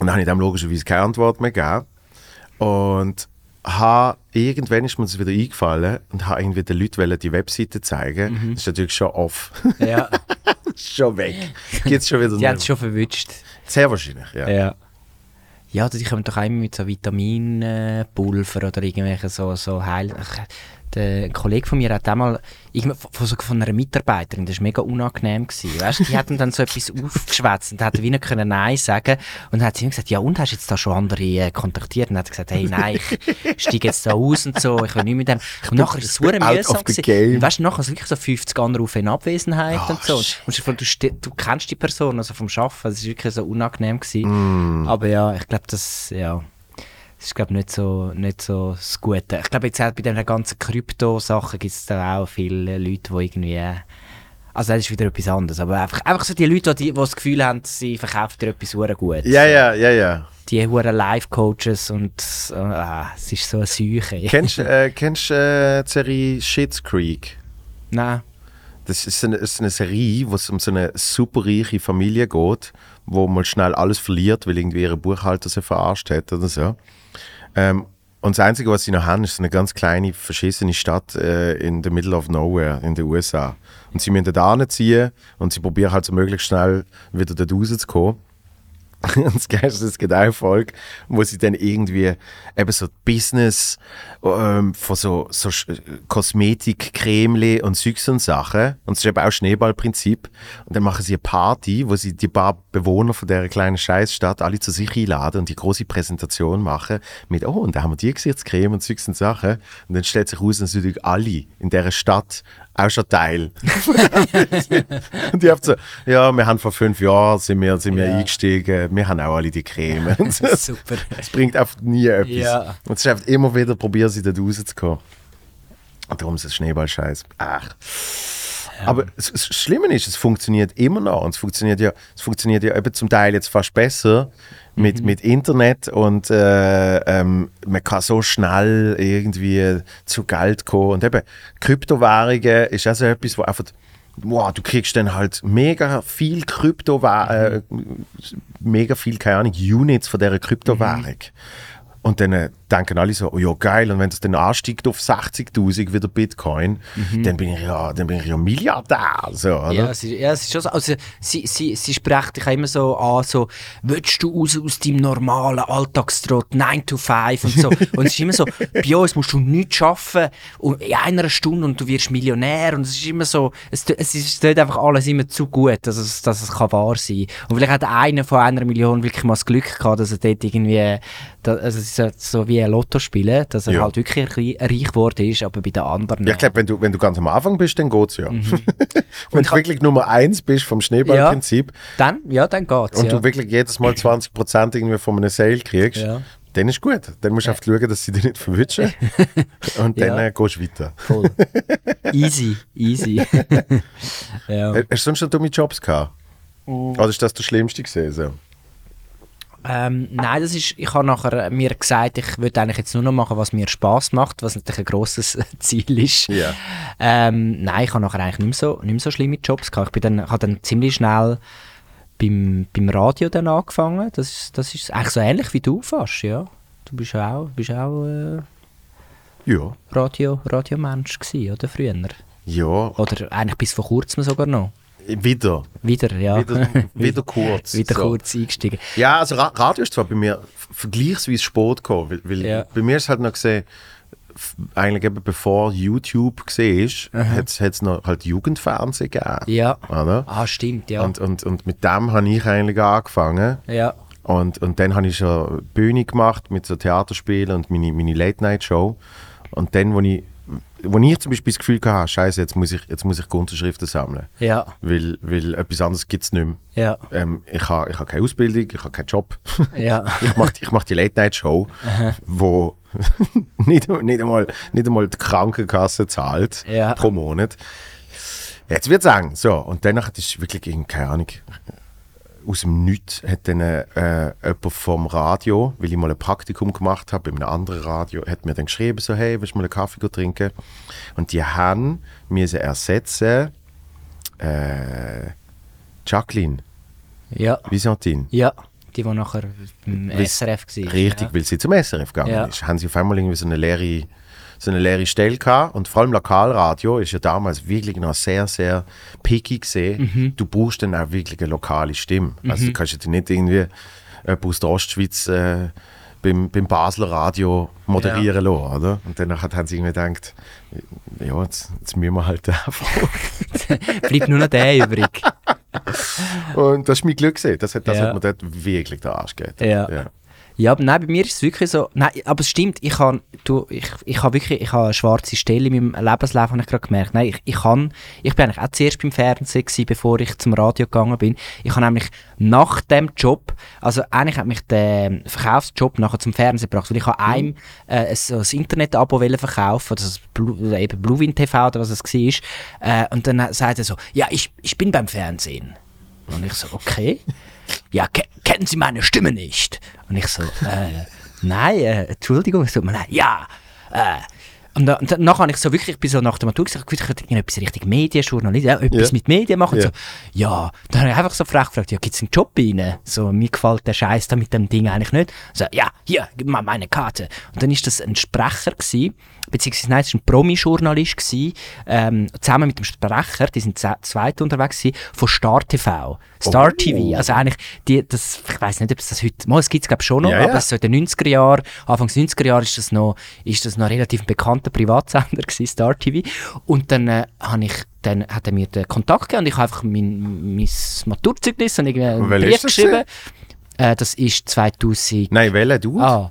und dann habe ich dem logischerweise keine Antwort mehr gegeben. Und habe, irgendwann ist mir das wieder eingefallen und habe irgendwie den Leuten die Webseite zeigen. Das ist natürlich schon off. ja. schon weg. Gibt es schon wieder Die haben es schon verwünscht. Sehr wahrscheinlich, ja. Ja. Ja, die kommen doch einmal mit so Vitaminpulver oder irgendwelche so, so Heil... Der Kollege von mir hat einmal von, von, einer Mitarbeiterin, das war mega unangenehm. Gewesen, weißt? Die hat ihm dann so etwas aufgeschwätzt und hat wie nicht können Nein sagen und dann hat sie ihm gesagt, ja und, hast du jetzt da schon andere äh, kontaktiert? Und dann hat er gesagt, hey nein, ich steige jetzt da aus und so, ich will nicht mit dem... Und nachher ist es super mühsam gewesen. Und weißt nachher sind wirklich so 50 Anrufe in Abwesenheit Oh, und so. Und du, du kennst die Person, also vom Arbeiten, das ist wirklich so unangenehm gewesen. Mm. Aber ja, ich glaube, das, ja, das ist glaube nicht so, nicht so das Gute. Ich glaube, jetzt auch bei diesen ganzen Krypto-Sachen gibt es da auch viele Leute, die irgendwie, also das ist wieder etwas anderes, aber einfach, einfach so die Leute, die, die das Gefühl haben, sie verkaufen dir etwas hure gut. Ja, ja, ja, ja. Die huren Life-Coaches und ah, es ist so eine Seuche. Kennst du äh, kennst, äh, die Serie Shit's Creek? Nein. Das ist eine, ist eine Serie, wo es um so eine superreiche Familie geht, wo mal schnell alles verliert, weil irgendwie ihre Buchhalter sie verarscht hat oder so. Ähm, und das Einzige, was sie noch haben, ist eine ganz kleine, verschissene Stadt äh, in the middle of nowhere in den USA. Und sie müssen da hinziehen und sie probieren halt so möglichst schnell wieder dort rauszukommen. Das Geilste ist, es gibt eine Folge, wo sie dann irgendwie eben so Business ähm, von so, so Kosmetik, Cremeli und Zeugs und Sachen. Und es ist eben auch Schneeballprinzip. Und dann machen sie eine Party, wo sie die paar Bewohner von dieser kleinen Scheißstadt alle zu sich einladen und die große Präsentation machen mit, oh, und da haben wir die Gesichtscreme und Zeugs und Sachen. Und dann stellt sich raus, dass natürlich alle in dieser Stadt auch schon Teil. und die haben so, ja, wir haben vor fünf Jahren sind wir, sind wir Ja. eingestiegen, wir haben auch alle die Creme. Super. Es bringt einfach nie etwas. Ja. Und es ist einfach immer wieder, probieren sie dort rauszukommen. Und darum ist es Schneeballscheiß. Ach. Aber das das Schlimme ist, es funktioniert immer noch. Und es funktioniert ja, es funktioniert ja eben zum Teil jetzt fast besser mit, Mhm. mit Internet und äh, ähm, man kann so schnell irgendwie zu Geld kommen. Und eben Kryptowährungen ist auch so etwas, wo einfach Wow, du kriegst dann halt mega viel Krypto, äh, mega viel, keine Ahnung, Units von dieser Kryptowährung. Und dann äh, denken alle so, oh ja geil, und wenn das dann ansteigt auf 60'000 wieder Bitcoin, dann bin ich ja, dann bin ich ja Milliardär, so, oder? Ja, es ist, ja, es ist schon so. Also, sie, sie, sie spricht dich immer so an, so, willst du raus aus deinem normalen Alltagstrott, 9 to 5 und so. und es ist immer so, bei uns musst du nichts schaffen und in einer Stunde und du wirst Millionär und es ist immer so, es, es ist dort einfach alles immer zu gut, dass es, dass es kann wahr sein Und vielleicht hat einer von einer Million wirklich mal das Glück gehabt, dass er dort irgendwie, also es ist so- so wie ein Lotto spielen, dass er Ja. halt wirklich rei- reich geworden ist, aber bei den anderen... Ja, ich glaube, wenn du, wenn du ganz am Anfang bist, dann geht's ja. wenn Mhm. ich du hab- wirklich Nummer eins bist vom Schneeballprinzip dann, ja, dann geht's, und ja. du wirklich jedes Mal 20% irgendwie von einem Sale kriegst, Ja. dann ist gut. Dann musst du einfach schauen, dass sie dich nicht verwischen. und dann Ja. äh, gehst du weiter. Voll. easy, easy. ja. Hast du sonst noch dumme Jobs gehabt? Oder ist das der schlimmste gesehen? Ähm, nein, das ist, ich habe nachher mir gesagt, ich würde eigentlich jetzt nur noch machen, was mir Spaß macht, was natürlich ein grosses Ziel ist. Ja. Ähm, nein, ich habe nachher eigentlich nicht mehr so, nicht mehr so schlimme Jobs gehabt. Ich bin dann, habe dann ziemlich schnell beim, beim Radio dann angefangen. Das, ist- das ist eigentlich so ähnlich wie du fast, ja. Du bist auch, bist auch äh, Ja. Radio, Radiomensch gewesen, oder früher? Ja. Oder eigentlich bis vor kurzem sogar noch. Wieder. Wieder, ja. Wieder, wieder kurz. Wieder So. kurz eingestiegen. Ja, also Ra Radio ist zwar bei mir vergleichsweise spät gekommen, weil, weil Ja. bei mir ist halt noch gesehen, eigentlich eben bevor YouTube gesehen ist, hat es noch halt Jugendfernsehen gegeben. Ja. Oder? Ah, stimmt, ja. Und, und, und mit dem habe ich eigentlich angefangen. ja. Und, und dann habe ich schon Bühne gemacht mit so Theaterspielen und meine, meine Late-Night-Show. Und dann, wo ich, wo ich zum Beispiel das Gefühl hatte, scheiße, jetzt muss ich, jetzt muss ich Unterschriften sammeln. Ja. Weil, weil etwas anderes gibt es nicht mehr. Ja. Ähm, ich habe ich ha keine Ausbildung, ich habe keinen Job. Ja. ich mache ich mach die Late-Night-Show, wo nicht, nicht, einmal, nicht einmal die Krankenkasse zahlt Ja. pro Monat. Jetzt wird sagen, so, und danach hat es wirklich, keine Ahnung, aus dem Nichts hat dann äh, jemand vom Radio, weil ich mal ein Praktikum gemacht habe, bei einem anderen Radio, hat mir dann geschrieben, so, hey, willst du mal einen Kaffee trinken? Und die haben müssen ersetzen äh, Jacqueline Ja. Visantin. Ja. Die, die nachher im SRF war. Richtig, weil sie zum SRF gegangen Ja. ist, haben sie auf einmal irgendwie so eine leere, so eine leere Stelle gehabt. Und vor allem Lokalradio ist ja damals wirklich noch sehr, sehr picky gesehen. Mhm. Du brauchst dann auch wirklich eine lokale Stimme. Also du kannst jetzt nicht irgendwie jemanden aus der Ostschweiz äh, beim, beim Basler Radio moderieren lassen, oder? Und danach haben sie irgendwie gedacht, ja, jetzt, jetzt müssen wir halt einfach. Bleibt nur noch der übrig. Und das ist mein Glück gesehen. Das hat, das Ja. hat mir dort wirklich den Arsch gegeben. Ja. ja. Ja, aber nein, bei mir ist es wirklich so. Nein, aber es stimmt, ich habe du, ich, ich habe wirklich ich habe eine schwarze Stelle in meinem Lebenslauf, habe ich gerade gemerkt. Nein, ich, ich, kann, ich bin eigentlich auch zuerst beim Fernsehen, gewesen, bevor ich zum Radio gegangen bin. Ich habe nämlich nach dem Job, also eigentlich hat mich der Verkaufsjob nachher zum Fernsehen gebracht, weil ich habe einem äh, ein, so ein Internet-Abo verkaufen, das Blue, eben Bluewin TV oder was es war. Äh, und dann sagt er so, ja, ich, ich bin beim Fernsehen. Und ich so, okay. Ja, ke kennen Sie meine Stimme nicht? Und ich so, äh, nein, äh, Entschuldigung, es tut mir. Ja, äh. Und, dann, und dann habe ich so wirklich, ich bin so nach der Matur gesagt, ich könnte irgendetwas Richtung Medienjournalist, ja, etwas Ja. mit Medien machen. Ja. Und so, ja, dann habe ich einfach so frech gefragt, ja, gibt es einen Job Ihnen? So, mir gefällt der Scheiß da mit dem Ding eigentlich nicht. So, ja, hier, gib mal meine Karte. Und dann ist das ein Sprecher gewesen, beziehungsweise nein, es war ein Promi-Journalist gewesen, ähm, zusammen mit dem Sprecher, die sind zweit unterwegs gewesen, von Star TV. Star Oh. TV, also eigentlich, die, das, ich weiß nicht, ob es das heute, mal, es gibt es glaube ich schon noch, Ja, ja. aber so in den 90er Jahren, Anfangs 90er Jahren ist das noch, ist das noch relativ ein bekannter Privatsender gewesen, Star TV. Und dann äh, ich dann hat er mir den Kontakt gegeben und ich habe einfach mein, mein Maturzeugnis und irgendwie einen Brief geschrieben. Äh, das ist 2000. Nein, welcher du? Ah,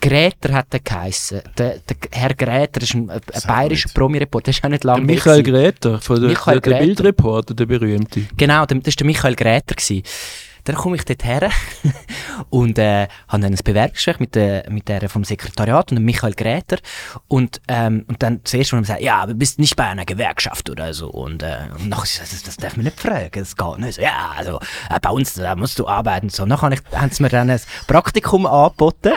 Gräter hat er geheissen. Der, der Herr Gräter ist ein, ein bayerischer. Promi-Reporter, der ist auch nicht lange Der Michael. Gräter, von der, Michael der, der Gräter. Bildreporter, der berühmte. Genau, der- das war der Michael Gräter. Gewesen. Dann komme ich dort her und äh, habe dann ein Bewerbungsgespräch mit der, mit der vom Sekretariat und dem Michael Gräter. Und, ähm, und dann zuerst, wenn man sagt, ja, du bist nicht bei einer Gewerkschaft oder so. Und, äh, und nachher so, das, das darf man nicht fragen, das geht nicht. So, ja, also äh, bei uns da musst du arbeiten. So, nachher habe ich- haben sie mir dann ein Praktikum angeboten.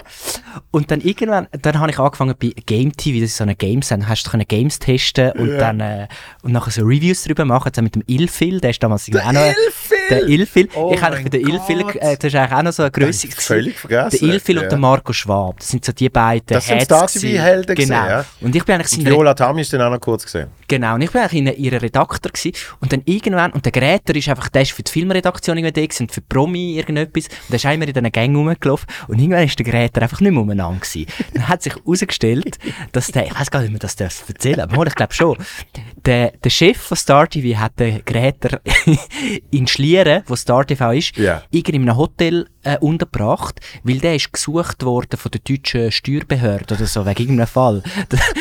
Und dann irgendwann, dann habe ich angefangen bei Game TV, das ist so eine Games, dann hast du Games testen und dann äh, und nachher so Reviews darüber machen, zusammen mit dem Ilfil, der ist damals irgendwie auch noch... Ilfil! Der Ilfil. Oh ich habe der Ilfil, äh, das ist eigentlich auch noch so eine ich völlig vergessen. Der Ilfil Ja. und der Marco Schwab, das sind so die beiden Das sind gewesen. Genau. gewesen, ja. Und ich bin eigentlich Und Viola Tami ist dann auch noch kurz gesehen. Genau, und ich bin eigentlich in ihrer Redakteur gewesen. Und dann irgendwann, und der Gräter ist einfach, der ist für die Filmredaktion irgendwie da und für Promi irgendetwas. Und der ist immer in diesen Gängen rumgelaufen. Und irgendwann ist der Gräter einfach nicht mehr umeinander gewesen. Dann hat sich herausgestellt, dass der, ich weiß gar nicht, ob man das darf erzählen aber ich glaube schon, der, der Chef von Star TV hat den Gräter in Schlieren, wo Star TV ist, Ja. irgendwie in einem Hotel äh, untergebracht, weil der ist gesucht worden von der deutschen Steuerbehörde oder so, wegen irgendeinem Fall.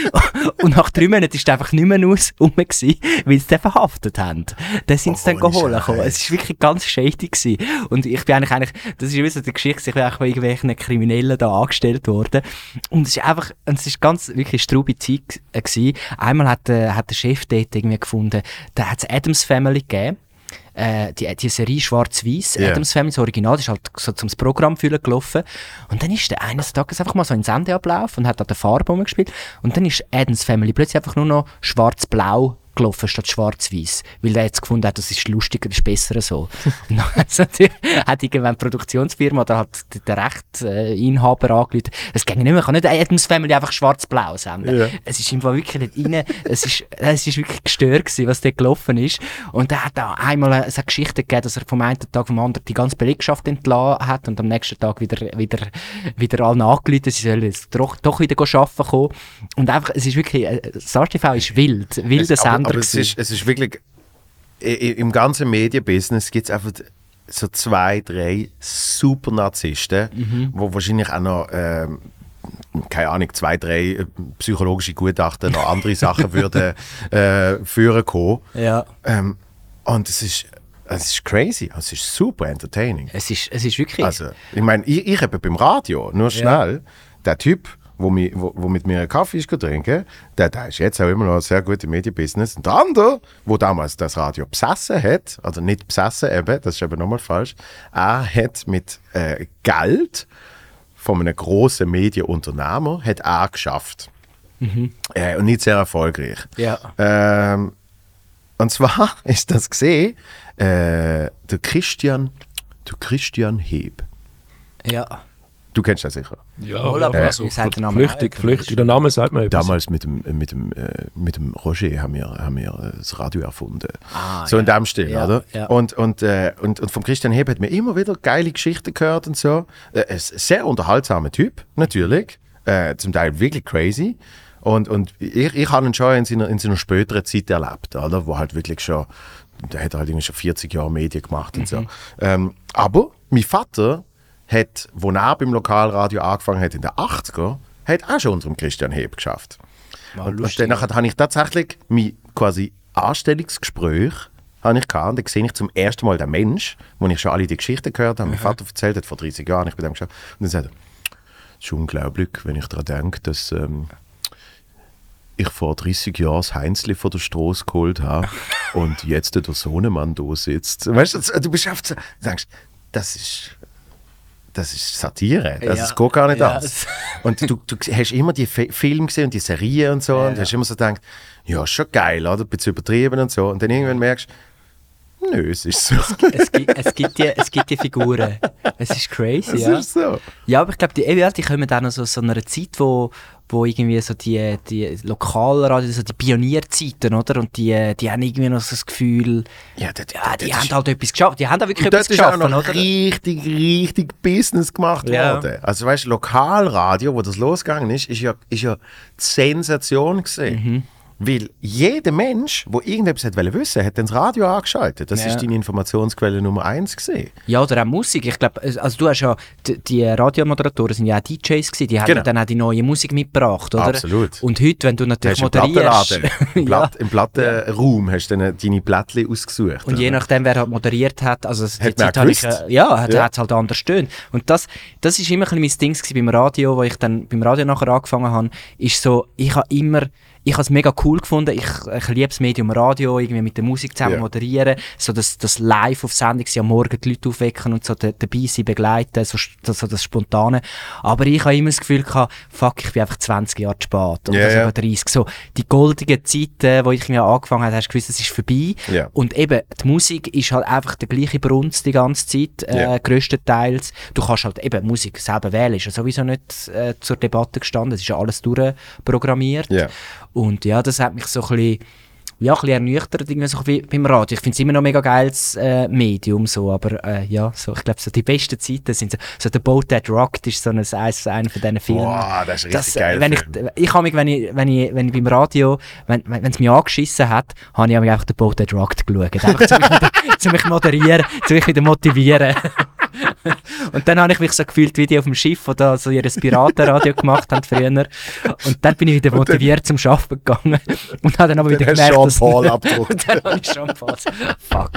und nach drei Monaten ist er einfach nicht mehr aus rum gewesen, weil sie den verhaftet haben. Dann sind sie dann Ohne geholt. Gekommen. Es ist wirklich ganz shady gewesen. Und ich bin eigentlich, eigentlich das ist wie so die Geschichte, ich bin eigentlich von irgendwelchen Kriminellen da angestellt worden. Und es ist einfach, und es ist ganz wirklich eine straube Zeit äh, gewesen. Einmal hat, äh, hat der Chef dort irgendwie gefunden, da hat es Adams Family gegeben. Äh, die, die Serie Schwarz-Weiß, Ja. Adams Family, das Original, das ist halt so zum Programm füllen gelaufen. Und dann ist der eines Tages einfach mal so in den Sendeablauf und hat an der Farbe rumgespielt. Und dann ist Adams Family plötzlich einfach nur noch schwarz-blau gelaufen statt schwarz-weiß, weil der jetzt gefunden hat, das ist lustiger, das ist besser so. Und dann hat irgendwann die Produktionsfirma oder halt der- Rechtsinhaber angerufen, es ging nicht mehr, man kann nicht Adams Family einfach schwarz-blau senden. Ja. Es ist Fall wirklich nicht rein, es ist, es ist wirklich gestört gewesen, was dort gelaufen ist. Und er hat auch einmal eine, eine Geschichte gegeben, dass er vom einen Tag vom anderen die ganze Belegschaft entlassen hat und am nächsten Tag wieder, wieder, wieder allen angerufen, sie sollen jetzt doch, doch wieder arbeiten kommen. Und einfach, es ist wirklich, äh, SARS TV ist wild, wilder Es- aber, Sender aber es, ist, es ist wirklich, im ganzen Medienbusiness gibt es einfach so zwei, drei super Narzissten, Mhm. wo wahrscheinlich auch noch, ähm, keine Ahnung, zwei, drei äh, psychologische Gutachten noch andere Sachen würden äh, führen kommen. Ja. Ähm, und es ist, es ist crazy, es ist super entertaining. Es ist, es ist wirklich. Also, ich meine, ich, ich habe beim Radio, nur schnell, der Typ, wo, mi, wo, wo mit mir einen Kaffee ist trinken, der, der ist jetzt auch immer noch sehr gut im Medienbusiness. Und der andere, wo damals das Radio besessen hat, also nicht besessen eben, das ist eben nochmal falsch, er hat mit äh, Geld von einem großen Medienunternehmer hat er geschafft. Äh, und nicht sehr erfolgreich. Ja. Ähm, und zwar ist das gesehen, äh, der Christian, der Christian Heb. ja. Du kennst das sicher. Ja, ja, aber also, wie sagt der Name flüchtig, flüchtig. Der Name sagt mir etwas. Damals mit dem, äh, mit dem, äh, mit dem Roger haben wir, haben wir äh, das Radio erfunden. Ah, so in ja. dem Stil, Ja, oder? ja. Und, und, äh, und, und vom Christian Heb hat mir immer wieder geile Geschichten gehört und so. Äh, ein sehr unterhaltsamer Typ, natürlich. Äh, zum Teil wirklich crazy. Und, und ich, ich habe ihn schon in seiner, in seiner späteren Zeit erlebt, oder? Wo halt wirklich schon, der hat halt irgendwie schon 40 Jahre Medien gemacht und Mhm. so. Ähm, aber mein Vater hat, wo er beim Lokalradio angefangen hat in den 80er, hat auch schon unserem Christian Heb geschafft. und, und dann habe ich tatsächlich mein quasi Anstellungsgespräch habe ich gehabt, und dann sehe ich zum ersten Mal den Mensch, wo ich schon alle die Geschichten gehört habe, mein Vater erzählt hat, vor 30 Jahren, ich bei dem geschafft. Und dann sagt er, es ist unglaublich, wenn ich daran denke, dass ähm, ich vor 30 Jahren das Heinzli von der Straße geholt habe und jetzt der Sohnemann da sitzt. Weißt du, du bist du denkst, das ist, das ist Satire, das Ja. ist geht gar nicht Ja, anders. es- Und du, du hast immer die Fi- Filme gesehen und die Serien und so und hast immer so gedacht, ja, ist schon geil, oder? Ein bisschen übertrieben und so. Und dann irgendwann merkst du, nö, es ist so. es, gibt, es, gibt die, es gibt die Figuren. Es ist crazy, Es ja. ist so. Ja, aber ich glaube, die, ja, die kommen dann noch so so einer Zeit, wo, wo irgendwie so die, die Lokalradio, so die Pionierzeiten, oder? Und die, die haben irgendwie noch so das Gefühl, Ja, das, ja, die das haben ist- halt etwas geschafft. Die haben da wirklich etwas dort ist auch geschafft, noch oder? richtig, richtig Business gemacht Ja. worden. Also weißt du, Lokalradio, wo das losgegangen ist, ist ja, ist ja die Sensation gesehen. Mhm. Weil jeder Mensch, der irgendetwas hat wissen, hat dann das Radio angeschaltet. Das Ja. ist deine Informationsquelle Nummer eins gesehen. Ja, oder auch Musik. Ich glaube, also du hast ja, die, die Radiomoderatoren sind ja auch DJs gewesen, die haben Genau. ja dann auch die neue Musik mitgebracht, oder? Absolut. Und heute, wenn du natürlich Hast im moderierst... Im, ja. Platt, im Plattenraum hast du dann deine Plättchen ausgesucht. Und je oder? nachdem, wer halt moderiert hat, also die Hat man Zeit ich, äh, ja, hat Ja. es halt anders stöhnt. Und das, das ist immer ein bisschen mein Ding beim Radio, wo ich dann beim Radio nachher angefangen habe, ist so, ich habe immer, ich habe es mega cool gefunden, ich, ich liebe das Medium Radio, irgendwie mit der Musik zusammen Ja. moderieren, so das, das live auf Sendung am Morgen die Leute aufwecken und so da- dabei sein, begleiten, so, das, so das Spontane. Aber ich habe immer das Gefühl gehabt, fuck, ich bin einfach 20 Jahre zu spät oder ja. sogar 30. So, die goldigen Zeiten, wo ich mir angefangen habe, hast du gewusst, es ist vorbei. Ja. Und eben, die Musik ist halt einfach der gleiche Brunst die ganze Zeit, äh, größtenteils. Du kannst halt eben Musik selber wählen, ist ja sowieso nicht äh, zur Debatte gestanden, es ist ja alles durchprogrammiert. Und ja, das hat mich so ein bisschen, ja, ein bisschen ernüchtert irgendwie so beim Radio. Ich finde es immer noch mega geiles äh, Medium, so, aber äh, ja, so, ich glaube, so die besten Zeiten sind so, so «The Boat That Rocked» ist so ein, eins- einer von diesen Filmen. Boah, das ist ein richtig Das, äh, geiler wenn ich, ich habe mich, wenn ich, wenn ich, wenn ich beim Radio, wenn wenn es mich angeschissen hat, habe ich mich einfach den Boat That Rocked geschaut. Einfach zu mich, wieder- mich moderieren, zu mich wieder motivieren. und dann habe ich mich so gefühlt wie die auf dem Schiff, die da so ihr Piratenradio gemacht haben früher. Und dann bin ich wieder motiviert zum Arbeiten gegangen und habe dann aber wieder gemerkt, du Jean-Paul abgedruckt. und dann habe ich schon Paul. Fuck.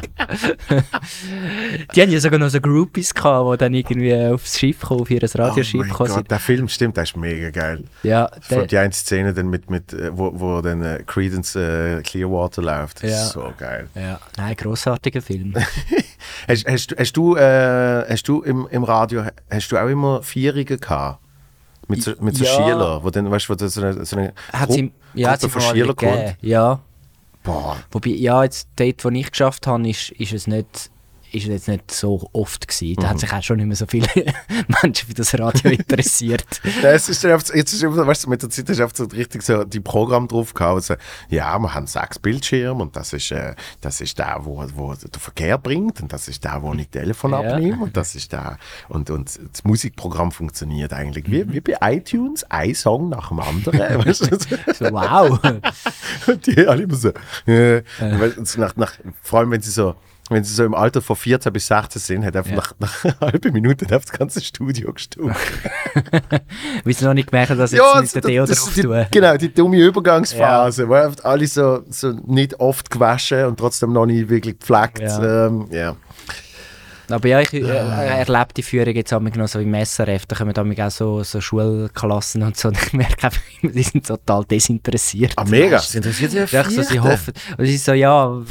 die haben ja sogar noch so Groupies gehabt, die dann irgendwie aufs Schiff kommen, auf ihr Oh Radioschiff Gott, sind. der Film stimmt, der ist mega geil. Ja, der, die eine Szene dann mit, mit äh, wo, wo dann äh, Credence äh, Clearwater läuft. Das Ja. ist so geil. ja, nein, grossartiger Film. Hast, hast, du- hast du, äh, hast du im, im Radio, hast du auch immer Vierige gehabt? Mit so, mit so Ja. Schülern, wo dann, weißt du, so eine, so eine Hat Gru- sie, ja, Gruppe von Schülern gegeben. kommt? Ja, Boah, wobei, ja, jetzt dort, wo ich geschafft habe, ist, ist es nicht ist es jetzt nicht so oft gewesen. Da Mhm. hat sich auch schon nicht mehr so viele Menschen für das Radio interessiert. Ja, es ist einfach, jetzt ist immer so, weißt du, mit der Zeit du einfach so richtig so die Programm drauf gehabt. und So, ja, wir haben sechs Bildschirme und das ist, äh, das ist der, wo, wo den Verkehr bringt und das ist der, wo ich Telefon Ja. abnehme und das ist der. Und, und das Musikprogramm funktioniert eigentlich wie, wie bei iTunes, ein Song nach dem anderen. weißt du? So, wow. Und die alle immer so. Äh, es nach, nach, vor allem, wenn sie so. Wenn sie so im Alter von 14 bis 16 sind, hat einfach Ja. nach, nach einer halben Minute das ganze Studio gestimmt. Weil sie noch nicht gemerkt haben, dass jetzt mit der Deo das drauf tun. Genau, die dumme Übergangsphase, wo einfach alle so, so nicht oft gewaschen und trotzdem noch nicht wirklich gepflegt. Ja. Ähm, ja. Aber ja, ich äh, erlebe die Führung jetzt auch noch so im SRF. Da kommen dann auch so, so Schulklassen und so. Und ich merke einfach, die sind total desinteressiert. Ah, mega. Das interessiert sich Ja, so, sie hoffen. Und sie so, ja,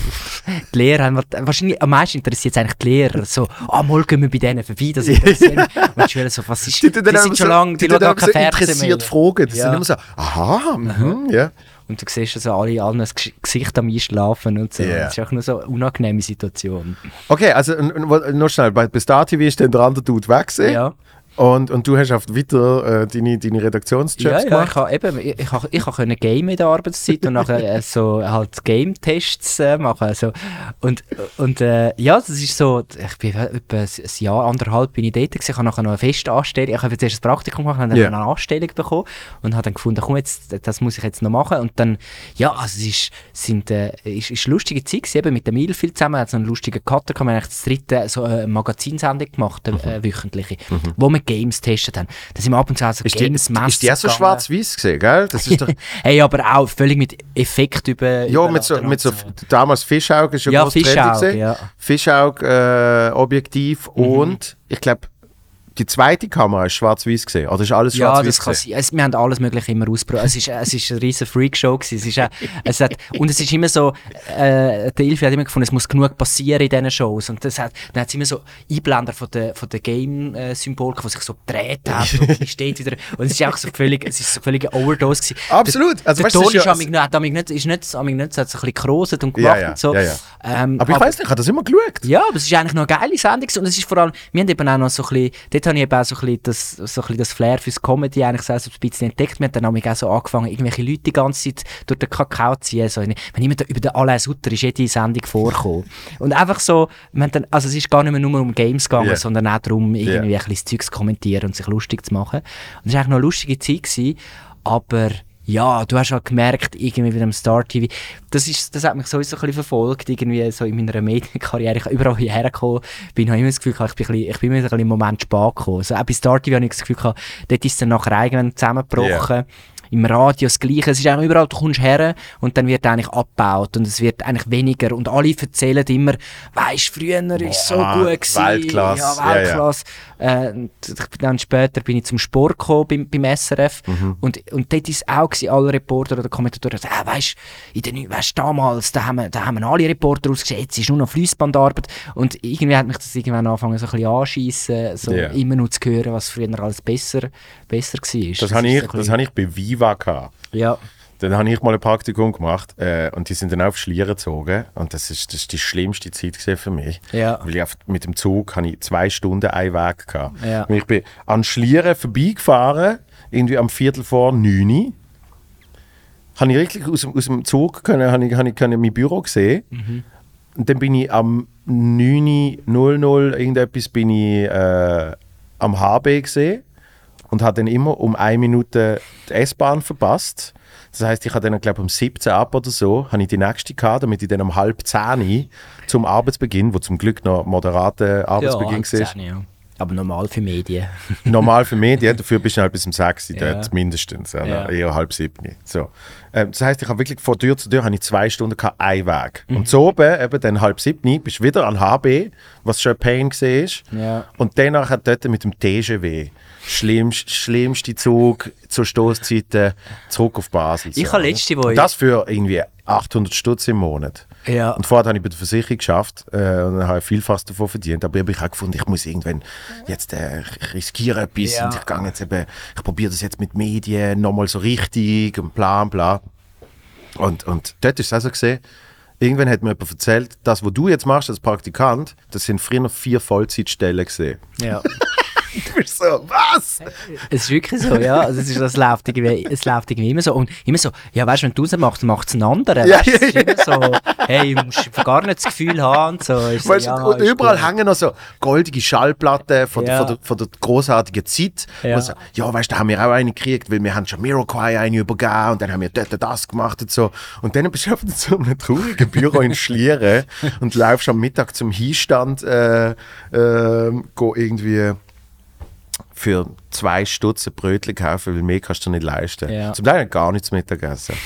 die Lehrer haben, wahrscheinlich am meisten interessiert es eigentlich die Lehrer. So, ah, mal gehen wir bei denen vorbei, das interessiert mich. Und die Schüler so, was ist, die, tun dann sind schon so- lange, die, tun schauen gar dann kein immer so Fernsehen mehr. interessiert fragen. Die Ja. sind immer so, aha, mhm, ja. Und du siehst so alle, allen das Gesicht am Einschlafen und so. Ja. Das ist auch nur so eine unangenehme Situation. Okay, also n- n- noch schnell, bei, Star TV ist dann der andere Dude weg. Ja. Und, und du hast auf weiter äh, deine, deine Redaktionsjobs Ja, ja, gemacht. ich habe eben, ich, habe- ich können gamen in der Arbeitszeit und nachher äh, so halt Game-Tests äh, machen. Also, und und äh, ja, das ist so, ich bin etwa ein Jahr, anderthalb bin ich dort gewesen, ich habe nachher noch eine Festanstellung, ich habe jetzt erst ein Praktikum gemacht, habe dann Ja. eine Anstellung bekommen und habe dann gefunden, komm jetzt, das muss ich jetzt noch machen und dann, ja, also es ist, sind, äh, ist, ist eine lustige Zeit gewesen, eben mit dem Milfil zusammen, hat so einen lustigen Cutter, wir haben eigentlich das dritte so eine Magazinsendung gemacht, Mhm. äh, wöchentliche, wo wir Games getestet haben. Da sind wir ab und zu auch so Ist die, Games ist die auch so schwarz-weiß gesehen, gell? Das ist doch, Hey, aber auch völlig mit Effekt über. ja, mit so, mit so, damals Fischauge ist ja, Ja, groß Fischauge, ja. Fischauge-Objektiv Mhm. und ich glaube, die zweite Kamera ist schwarz-weiß gesehen. Oder ist alles Ja, schwarz-weiß das kann sein. Es, wir haben alles Mögliche immer ausprobiert. Es ist, es ist eine riesen Freakshow gewesen. Es ist auch, es hat, und es ist immer so, äh, der Ilfi hat immer gefunden, es muss genug passieren in diesen Shows. Und das hat, dann hat es immer so Einblender von der, von der Game-Symbolik, die sich so gedreht haben und steht wieder. Und es ist auch so völlig, es ist so völlig eine Overdose gewesen. Absolut. Also, der du, Ton ist ist, ja- amig nicht, hat nicht, ist nicht, hat so ein bisschen und Ja, gemacht ja, und so. ja, ja. Ähm, Aber ich weiß nicht, ich habe das immer geschaut. Ja, aber es ist eigentlich noch eine geile Sendung und es ist vor allem, wir haben eben auch noch so ein bisschen, dort habe ich eben auch so ein bisschen das, so ein bisschen das Flair fürs Comedy eigentlich so ein bisschen entdeckt. Wir haben dann auch so angefangen, irgendwelche Leute die ganze Zeit durch den Kakao zu ziehen. So, wenn jemand da über den Alain Sutter ist jede Sendung vorgekommen. und einfach so, wir haben dann, also es ist gar nicht mehr nur um Games gegangen, Ja. sondern auch darum, irgendwie Ja. ein bisschen Zeug zu kommentieren und sich lustig zu machen. Und es war eigentlich noch eine lustige Zeit gewesen, aber ja, du hast halt gemerkt, irgendwie mit dem Star TV, das, ist, das hat mich sowieso ein bisschen verfolgt, irgendwie so in meiner Medienkarriere. Ich überall hierher gekommen bin, ich immer das Gefühl ich bin, ein bisschen, ich bin immer ein bisschen im Moment spät gekommen. So, auch bei Star TV habe ich das Gefühl dort ist es dann nachher irgendwann zusammengebrochen. Im Radio das Gleiche. Es ist eigentlich überall, du kommst her und dann wird eigentlich abgebaut und es wird eigentlich weniger. Und alle erzählen immer, weisst früher ist so Boah, gut gewesen. Weltklasse. Ja, Ja, ja. Weltklasse. Äh, dann später bin ich zum Sport gekommen beim, beim SRF Mhm. und, und dort ist auch gewesen, alle Reporter oder Kommentatoren ah, weisst, in den, weißt, damals, da haben, da haben alle Reporter ausgesehen, jetzt ist nur noch Fließbandarbeit und irgendwie hat mich das irgendwann angefangen so ein bisschen anschiessen, so Ja. immer nur zu hören, was früher alles besser, besser war. Das, habe ist ich, so das habe ich bei Viva gehabt. Ja, Dann habe ich mal ein Praktikum gemacht äh, und die sind dann auf Schlieren gezogen und das ist, das ist die schlimmste Zeit für mich. Ja. Weil ich auf, mit dem Zug habe ich zwei Stunden einen Weg gehabt. Ja. Und ich bin an Schlieren vorbeigefahren, irgendwie am Viertel vor neun. Habe ich wirklich aus, dem- aus dem Zug können, habe ich, habe ich können mein Büro gesehen. Mhm. Und dann bin ich am 9.00 irgendetwas bin ich äh, am HB gesehen und habe dann immer um eine Minute die S-Bahn verpasst. Das heißt, ich habe dann, glaube um 17 ab oder so, habe ich die nächste gehabt, damit ich dann um halb 10 zum Arbeitsbeginn, wo zum Glück noch moderater Arbeitsbeginn ja, war, zehn, ja. Aber normal für Medien. Normal für Medien, dafür bist du halt bis um 6 Uhr Ja. dort, mindestens. Ja, Ja. Eher halb sieben. So. Ähm, das heisst, ich habe wirklich von Tür zu Tür habe ich zwei Stunden gehabt, ein Weg. Mhm. Und so oben, eben dann halb sieben, bist du wieder an HB, was schon ein Pain war. Ja. Und danach hat dort mit dem TGW schlimmst, schlimmste Zug zur Stoßzeiten zurück auf Basel. Ich so, habe letzte, wo Und ich- das für irgendwie 800 Stutz im Monat. Ja. Und vorher habe ich bei der Versicherung geschafft äh, und dann habe ich vielfach davon verdient. Aber ich habe auch gefunden, ich muss irgendwann jetzt äh, ich riskiere etwas Ja. und ich gehe jetzt eben, ich probiere das jetzt mit Medien nochmal so richtig und bla bla. Und, und dort ist es auch so gesehen, irgendwann hat mir jemand erzählt, das, was du jetzt machst als Praktikant, das sind früher vier Vollzeitstellen gesehen. ja. Du bist so, was? Es ist wirklich so, ja. Also es, ist, es, läuft irgendwie, es läuft irgendwie immer so. Und immer so, ja, weißt du, wenn du es machst, macht es ein anderer. Ja, weißt, du, es ist ja, immer so, hey, du musst gar nicht das Gefühl haben. Und so. Weißt, ja, und überall gut. hängen noch so goldige Schallplatten von, Ja. von, der, von der großartigen Zeit. Ja. So, ja, weißt du, da haben wir auch eine gekriegt, weil wir haben schon Miroquai eine übergeben und dann haben wir dort das gemacht und so. Und dann bist du in so einem traurigen Büro in Schlieren und läufst am Mittag zum Hinstand äh, äh, irgendwie für zwei Stutz ein Brötchen kaufen, weil mehr kannst du nicht leisten. Ja. Zum Teil habe ich gar nichts Mittagessen.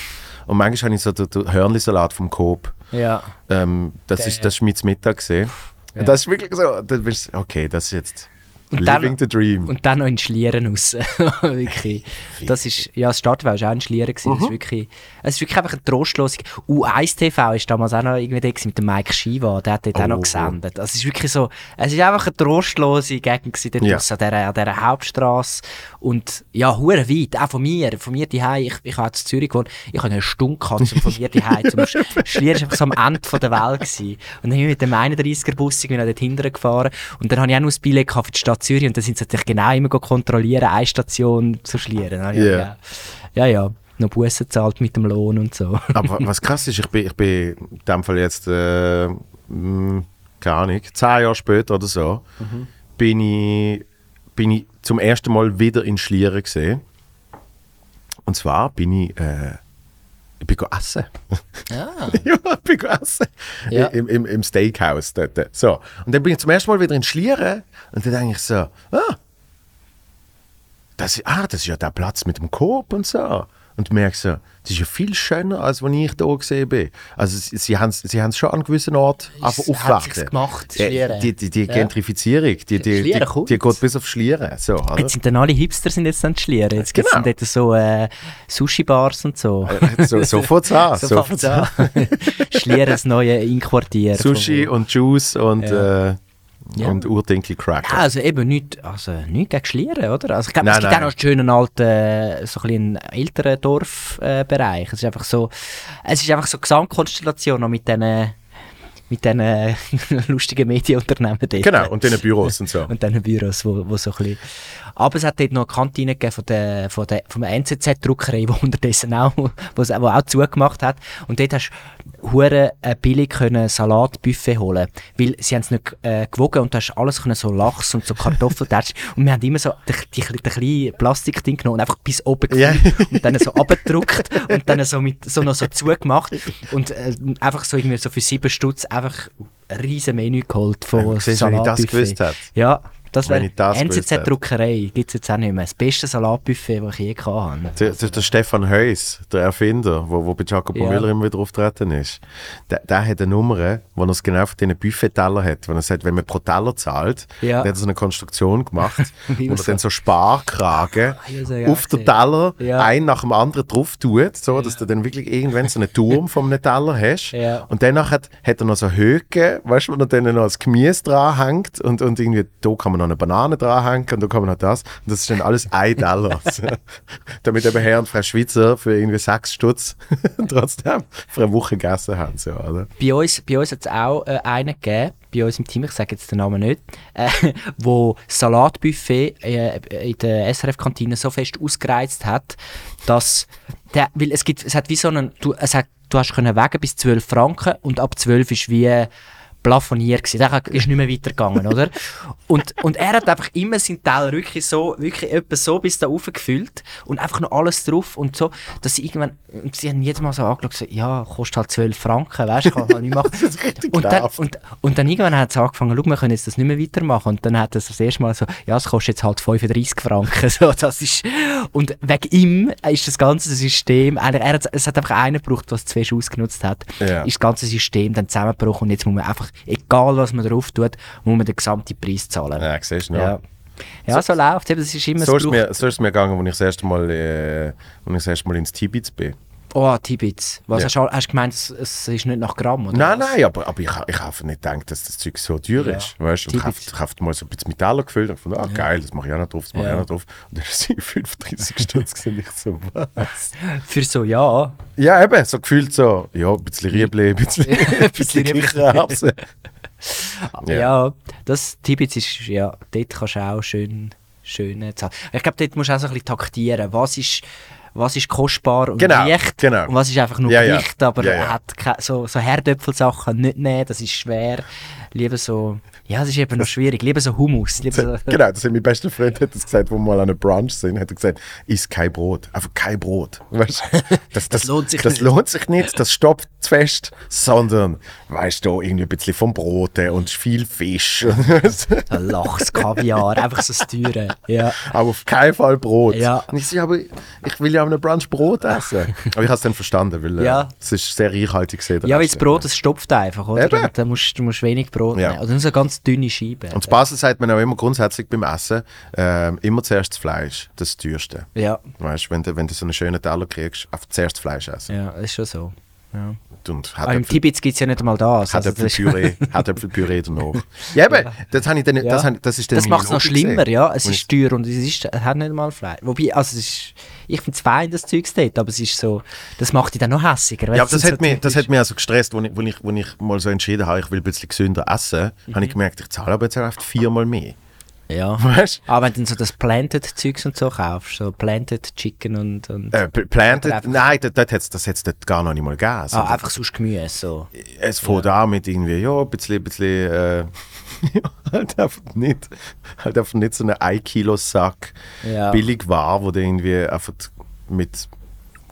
Und manchmal habe ich so den, den Hörnli-Salat vom Coop. Ja. Ähm, das, ist, das ist mein Mittag gesehen. Und das ist wirklich so, bist okay, das ist jetzt Und dann- living the dream. Und dann noch in Schlieren raus. wirklich. Das ist, ja, das Start war auch in Schlieren. Gewesen. Mhm. Das ist wirklich, es ist wirklich einfach eine trostlose. U1 TV ist damals auch noch irgendwie da mit dem Mike Shiva, der hat dort auch Oh. noch gesendet. Also es ist wirklich so, es ist einfach eine trostlose Gegend gewesen, dort Ja. an dieser, an dieser Hauptstraße. Und ja, hure weit, auch von mir, von mir daheim. Ich, ich habe in Zürich gewohnt, ich habe eine Stunde gehabt, um von mir daheim Sch- Schlieren ist einfach so am Ende von der Welt gewesen. Und dann bin ich mit dem 31er Bus irgendwie noch dort hinten gefahren. Und dann habe ich auch noch ein Billett gehabt für die Stadt Zürich und dann sind sie natürlich genau immer go kontrollieren, eine Station zu Schlieren. Ja, Ja. ja. ja, ja. Noch Bussen zahlt mit dem Lohn und so. Aber was krass ist, ich bin, ich bin in dem Fall jetzt, äh, mh, keine Ahnung, zehn Jahre später oder so, Mhm. bin, ich, bin ich zum ersten Mal wieder in Schlieren gesehen. Und zwar bin ich, äh, ich bin essen. Ah. ja, ich bin essen. Ja. Im, im, Im Steakhouse dort. So. Und dann bin ich zum ersten Mal wieder in Schlieren und dann denke ich so, ah, das, ah, das ist ja der Platz mit dem Coop und so. Und merke so, das ist ja viel schöner, als wenn ich da gesehen bin. Also sie, sie haben es sie haben's schon an gewissen Ort einfach sich's gemacht, Schlieren. die, die, die Ja. Gentrifizierung, die, die, die, die, geht bis auf Schlieren. So? Jetzt sind dann alle Hipster sind jetzt dann Schlieren. Jetzt gibt es Genau. dann dort so äh, Sushi-Bars und so. so, so fängt's an. So So fängt's fängt's an. Schlieren, das neue Inquartier. Sushi und Juice und, Ja. äh, Ja. und Urdinkel Cracker. Ja, also eben nicht, also nicht gegen Schlieren, oder? Also ich glaube, es gibt auch noch einen schönen alten, so ein älteren Dorfbereich. Äh, es ist einfach so, es ist einfach so eine Gesamtkonstellation noch mit diesen mit diesen lustigen Medienunternehmen dort. Genau, und den Büros und so. und diesen Büros, wo, wo so ein bisschen... Aber es hat dort noch eine Kantine gegeben von der, von der, von der NZZ-Druckerei, die unterdessen auch, wo's- wo auch zugemacht hat. Und dort hast du hure äh, billig können Salatbuffet holen. Weil sie haben es nicht äh, gewogen und du hast alles können, so Lachs und so Kartoffeln und wir haben immer so die, die, die, die kleine Plastikding genommen und einfach bis oben gefüllt und dann so abgedruckt und dann so, mit, so noch so zugemacht. Und äh, einfach so irgendwie so für sieben Stutz einfach ein riesen Menü geholt von Ja, du, wenn ich das gewusst hätte. Ja, das wäre das. NZZ-Druckerei, gibt es jetzt auch nicht mehr. Das beste Salatbuffet, das ich je gehabt habe. Der, der, der Stefan Heuss, der Erfinder, wo, wo bei Jacopo Ja. Müller immer wieder auftreten ist, der, der hat eine Nummer, wo er es genau für diesen Buffet-Teller hat. Wenn er sagt, wenn man pro Teller zahlt, Ja. dann hat er so eine Konstruktion gemacht, wo er dann so Sparkragen Ja, das ich auf den. Teller Ja. ein nach dem anderen drauf tut, so dass du dann wirklich irgendwann so einen Turm von einem Teller hast. Und danach hat, hat er noch so Höcke, weißt du, wo er dann noch das Gemüse dranhängt und, und irgendwie, da kann man noch eine Banane dranhängen und da kann man noch das. Und das ist dann alles ein. So. Damit eben Herr und Frau Schweizer für irgendwie sechs Stutz trotzdem für eine Woche gegessen haben. So, oder? Bei uns, bei uns hat es auch äh, einen gegeben, bei uns im Team, ich sage jetzt den Namen nicht, äh, wo Salatbuffet äh, in der SRF-Kantine so fest ausgereizt hat, dass der, weil es gibt, es hat wie so einen, du, es hat, du hast können wägen bis 12 Franken und ab 12 ist wie plafoniert gewesen. Der ist nicht mehr weitergegangen, oder? Und, und er hat einfach immer seinen Teller wirklich so, wirklich etwa so bis da gefüllt und einfach noch alles drauf und so, dass sie irgendwann, und sie haben jedes Mal so angeschaut, so, ja, kostet halt 12 Franken, weißt du, kann halt nicht machen. und, dann, und, und dann irgendwann hat es angefangen, schau, wir können jetzt das nicht mehr weitermachen. Und dann hat er das erste Mal so, ja, es kostet jetzt halt 35 Franken. So, das ist, und wegen ihm ist das ganze System, eigentlich, er hat, es hat einfach einen gebraucht, der es zuerst ausgenutzt hat, Ja. ist das ganze System dann zusammengebrochen und jetzt muss man einfach, egal was man drauf tut, muss man den gesamten Preis zahlen. Ja, siehst du. Ja. Ja, so, läuft es. ist immer So ist, braucht- mir, so ist es mir gegangen, als ich das erste Mal, äh, als ich das erste Mal ins Tibets bin. Oh, Tibits. Was Ja. hast, du, hast du gemeint, es, es ist nicht nach Gramm, oder? Nein, was? nein, aber, aber ich, ich habe nicht gedacht, dass das Zeug so teuer Ja. ist. Weißt? Und ich habe ich mal so ein bisschen Teller gefüllt und gefunden, ah geil, das mache ich auch noch drauf, das mache ich auch noch drauf. Und dann es 35 Stutz gesehen, ich so, was? Für so, ja. Ja, eben, so gefühlt so, ja, ein bisschen Riebli, ein bisschen, ein bisschen. Kichererbsen. Ja. Ja. das Tibets ist, ja, dort kannst du auch schön, schön äh, zahlen. Ich glaube, dort musst du auch so ein bisschen taktieren. Was ist, was ist kostbar und Genau, leicht genau. und was ist einfach nur Ja, ja. Gewicht, aber Ja, ja. hat so, so Herdöpfelsachen nicht nehmen, das ist schwer. Lieber so, ja, das ist eben noch schwierig. Lieber so Hummus. Lieber so, Genau, das hat mein bester Freund hat das gesagt, wo wir mal an einem Brunch sind, hat er gesagt, iss kein Brot, einfach kein Brot. Weißt, das, das, lohnt sich das nicht. lohnt sich nicht, das stoppt zu fest, sondern, weißt du, irgendwie ein bisschen vom Brot und viel Fisch. Lachs, Kaviar, einfach so das Teure. Ja. aber auf keinen Fall Brot. Ja. Und ich ja, aber ich will ja an einem Brunch Brot essen. aber ich habe es dann verstanden, weil äh, Ja. es ist sehr reichhaltig gesehen. Ja, weil das Brot, das stopft einfach, oder? Eben. Und dann musst, du musst wenig Brot Ja. nehmen. Oder nur so ganz dünne Scheiben. Und zu Basel sagt man auch immer grundsätzlich beim Essen, ähm, immer zuerst das Fleisch, das teuerste. ja, Weißt, wenn du, wenn du so einen schönen Teller kriegst, einfach zuerst das Fleisch essen. ja, ist schon so. Ja. Und Aber im Tibet gibt es ja nicht einmal das. Also ist- Herdöpfelpüree, Herdöpfelpüree danach. Ja, eben, das, habe ich dann, Ja. das, habe, das ist dann Das macht es noch schlimmer, gesehen. ja. Es ist teuer und es, ist, hat nicht mal Fleisch. Wobei, also es ist, ich finde es fein, das Zeug dort, aber es ist so, das macht dich dann noch hässiger. Ja, aber das, hat mich, das hat mich also gestresst, als ich, wo ich, ich mal so entschieden habe, ich will ein bisschen gesünder essen, Mhm. habe ich gemerkt, ich zahle aber jetzt einfach viermal mehr. Ja. Weißt Aber wenn du so das Planted-Zeugs und so kaufst, so Planted Chicken und, und äh, pl- Planted, nein, das, das, hat's- das hat es dort gar noch nicht mal gegeben. ah, einfach sonst Gemüse. So. Es fängt an mit irgendwie, ja, ein bisschen, ein bisschen äh, ja, halt einfach nicht, halt einfach nicht so einen 1 Kilo Sack Ja. billig war, wo du irgendwie einfach mit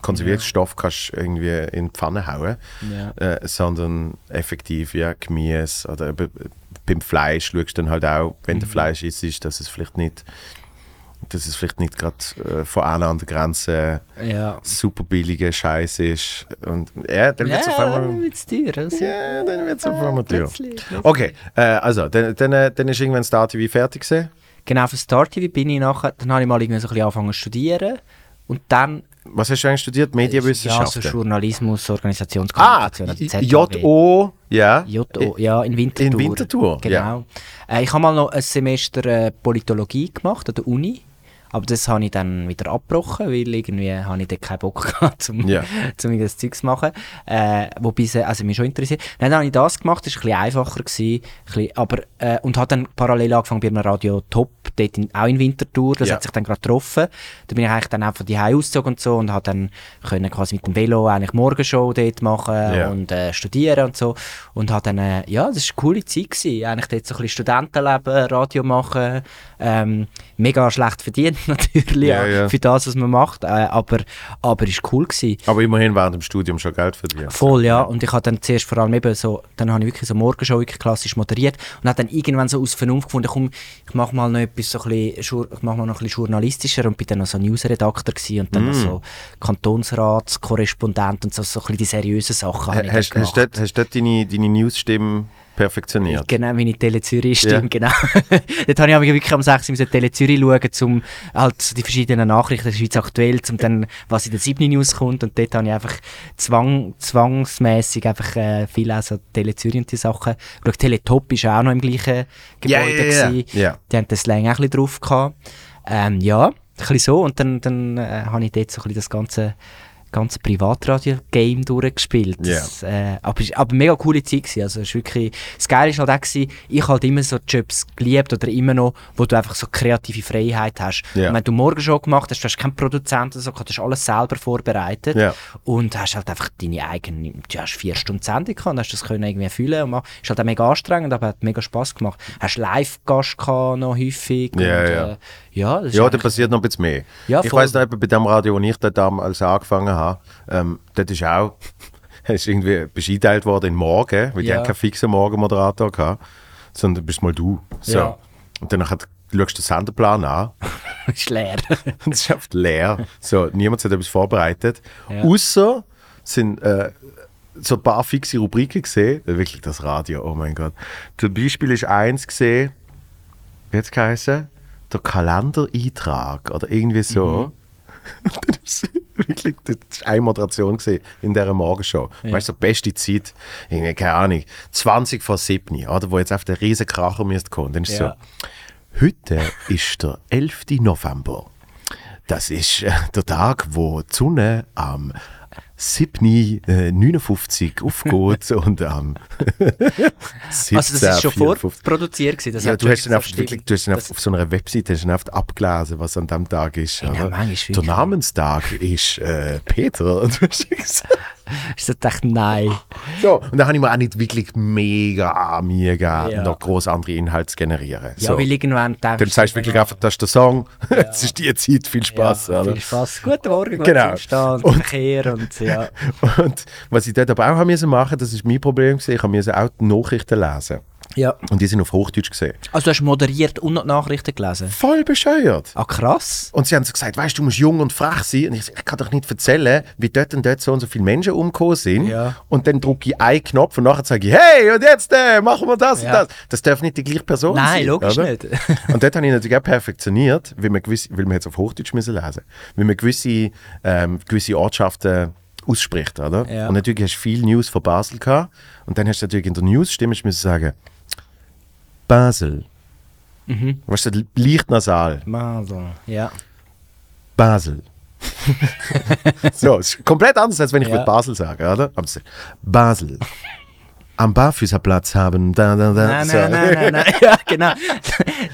Konservierungsstoff kannst irgendwie in die Pfanne hauen, Ja. äh, sondern effektiv, ja, Gemüse oder beim Fleisch schaust du dann halt auch, wenn Mhm. der Fleisch ist, ist, dass es vielleicht nicht dass es vielleicht nicht gerade äh, von einer an der Grenze Ja. super billige Scheiß ist. Und ja, dann wird es auf Ja, einmal... wird's teuer. Also. Ja, dann wird es auf einmal teuer. Okay, äh, also, dann, dann, äh, dann ist irgendwann Star TV fertig gewesen. Genau, für Star TV bin ich nachher, dann habe ich mal irgendwie so ein bisschen angefangen zu studieren und dann Was hast du eigentlich studiert? ja, Medienwissenschaften? so Journalismus, ah, Organisationskommunikation, also ZHW. J.O. Ja. JO, ja, in Winterthur. In Winterthur, Genau. Äh, ich habe mal noch ein Semester äh, Politologie gemacht an der Uni. Aber das habe ich dann wieder abgebrochen, weil irgendwie habe ich dort keinen Bock gehabt, um, Ja. um das Zeug zu machen. Äh, wobei es also mich schon interessiert. Dann habe ich das gemacht, das war ein bisschen einfacher. Gewesen, ein bisschen, aber, äh, und habe dann parallel angefangen bei einem Radio Top, dort in, auch in Winterthur. Das Ja. hat sich dann gerade getroffen. Da bin ich eigentlich dann auch von die ausgezogen und so und habe dann können quasi mit dem Velo eigentlich Morgenshow dort machen Ja. und äh, studieren und so. Und habe dann, äh, ja, das war eine coole Zeit gewesen. Eigentlich dort so ein bisschen Studentenleben, Radio machen, ähm, mega schlecht verdient natürlich, Ja, ja. für das, was man macht, äh, aber, aber ist cool gewesen. Aber immerhin während dem Studium schon Geld verdient. Voll, ja. Und ich habe dann zuerst vor allem eben so, dann habe ich wirklich so Morgenshow wirklich klassisch moderiert und habe dann irgendwann so aus Vernunft gefunden, komm, ich mache mal noch etwas so ein bisschen, ich mache mal noch ein bisschen journalistischer und bin dann noch so Newsredakteur gewesen und dann noch so Kantonsratskorrespondent und so, so ein bisschen die seriösen Sachen habe ich Hast, du dort- hast dort deine, deine News-Stimme perfektioniert? Genau, meine Tele Zürich Ja. Stimme, genau. Dort habe ich aber wirklich am 6. müssen Tele Zürich schauen, um halt die verschiedenen Nachrichten der Schweiz aktuell, um dann, was in der 7 News kommt und dort habe ich einfach zwang, zwangsmässig einfach äh, viel also Tele Zürich und die Sachen. Schau, Tele Top ist auch noch im gleichen Ja, Gebäude ja, ja. gewesen. Ja. Die haben den Slang auch ein bisschen drauf gehabt. Ähm, ja, ein bisschen so und dann, dann äh, habe ich dort so ein bisschen das ganze ganze Privatradio-Game durchgespielt. Ja. Das, äh, aber es war aber mega coole Zeit. Gewesen. Also, es ist wirklich, das Geile war halt auch, gewesen, ich halt immer so Jobs geliebt oder immer noch, wo du einfach so kreative Freiheit hast. Und wenn du morgen schon gemacht hast, du hast keinen Produzenten, so, du hast alles selber vorbereitet Ja. und hast halt einfach deine eigene, du hast vier Stunden Sendung gehabt und hast das können irgendwie fühlen und machen. Ist halt auch mega anstrengend, aber hat mega Spass gemacht. Hast Live-Gast noch häufig. Ja, und, ja. Äh, ja, das Ja, da passiert noch ein bisschen mehr. Ja, ich weiss noch, bei dem Radio, wo ich damals angefangen habe, ähm, dort ist auch, ist irgendwie bist eingeteilt worden in Morgen, weil die Ja. haben keinen fixen Morgenmoderator gehabt, sondern bist mal du. So. Ja. Und dann schaust du den Sendeplan an ist leer. es ist einfach leer. So, niemand hat etwas vorbereitet. Ja. Außer sind äh, so ein paar fixe Rubriken gesehen. Wirklich das Radio, oh mein Gott. Zum Beispiel ist eins gesehen, wie hat es geheißen? Der Kalendereintrag oder irgendwie so. das ist wirklich, das ist eine Moderation gesehen in dieser Morgenshow. Weißt du, so beste Zeit, irgendwie, keine Ahnung, 20 vor 7, oder, wo jetzt auf der riesen Kracher müsste kommen. Dann ist Ja. so, heute ist der 11. November. Das ist äh, der Tag, wo die Sonne am 7. Äh, 59 aufgeht und am 17. Also das ist schon 54. vorproduziert gewesen. Ja, du hast dann stimmt. wirklich, du hast dann auf, auf so einer Webseite hast dann abgelesen, was an dem Tag ist. Ja. Der Namenstag ist äh, Peter. Und du hast gesagt, Ich dachte, nein. so, und da habe ich mir auch nicht wirklich mega Mühe gegeben, Ja. noch groß andere Inhalte zu generieren. Ja, so. weil irgendwann denkst Dann sagst du wirklich einfach, das ist der Song, es ist die Zeit, viel Spaß. ja, viel Spaß. Guten Morgen, Genau. Verstand, Und- Verkehr und ja. Und was ich dort aber auch haben müssen machen, das ist mein Problem gewesen, ich habe müssen auch die Nachrichten lesen. Ja. Und die sind auf Hochdeutsch gesehen. Also du hast moderiert und noch Nachrichten gelesen? Voll bescheuert. Ah, krass. Und sie haben so gesagt, weißt du, du musst jung und frech sein. Und ich, ich kann doch nicht erzählen, wie dort und dort so und so viele Menschen umgekommen sind. Ja. Und dann drücke ich einen Knopf und nachher sage ich, hey, und jetzt äh, machen wir das Ja. und das. Das darf nicht die gleiche Person sein. Nein, logisch oder? nicht. und dort habe ich natürlich auch perfektioniert, weil man, gewisse, weil man jetzt auf Hochdeutsch müssen lesen weil man gewisse, ähm, gewisse Ortschaften ausspricht. Oder? Ja. Und natürlich hast du viel News von Basel gehabt. Und dann hast du natürlich in der News-Stimme sagen, Basel. Mhm. Weißt du, leicht nasal. Also, ja. Basel. so, es ist komplett anders, als wenn ich Ja. mit Basel sage, oder? Basel. Am Barfüßerplatz haben. Da, da, da. Nein, so. nein, nein, nein, nein. Ja, genau.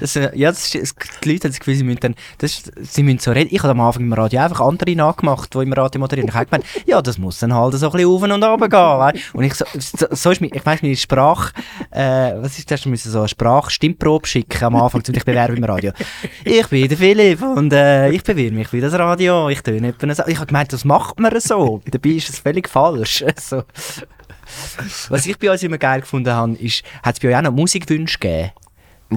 Das, äh, ja, das ist, die Leute haben das Gefühl, sie müssen, dann, das sie müssen so reden. Ich habe am Anfang im Radio einfach andere nachgemacht, die im Radio moderieren. Ich habe gemeint, ja, das muss dann halt so ein bisschen auf und runter gehen. wei? Und ich so, so, ist mein, ich weiss, meine Sprache, äh, was ist das? Musst so eine Sprachstimmprobe schicken am Anfang, um dich bewerben im Radio. Ich bin der Philipp und äh, ich bewerbe mich für das Radio. Ich töne so. Ich habe gemeint, das macht man so. Dabei ist es völlig falsch. So. Was ich bei uns immer geil gefunden habe, ist, hat es bei euch auch noch Musikwünsche gegeben?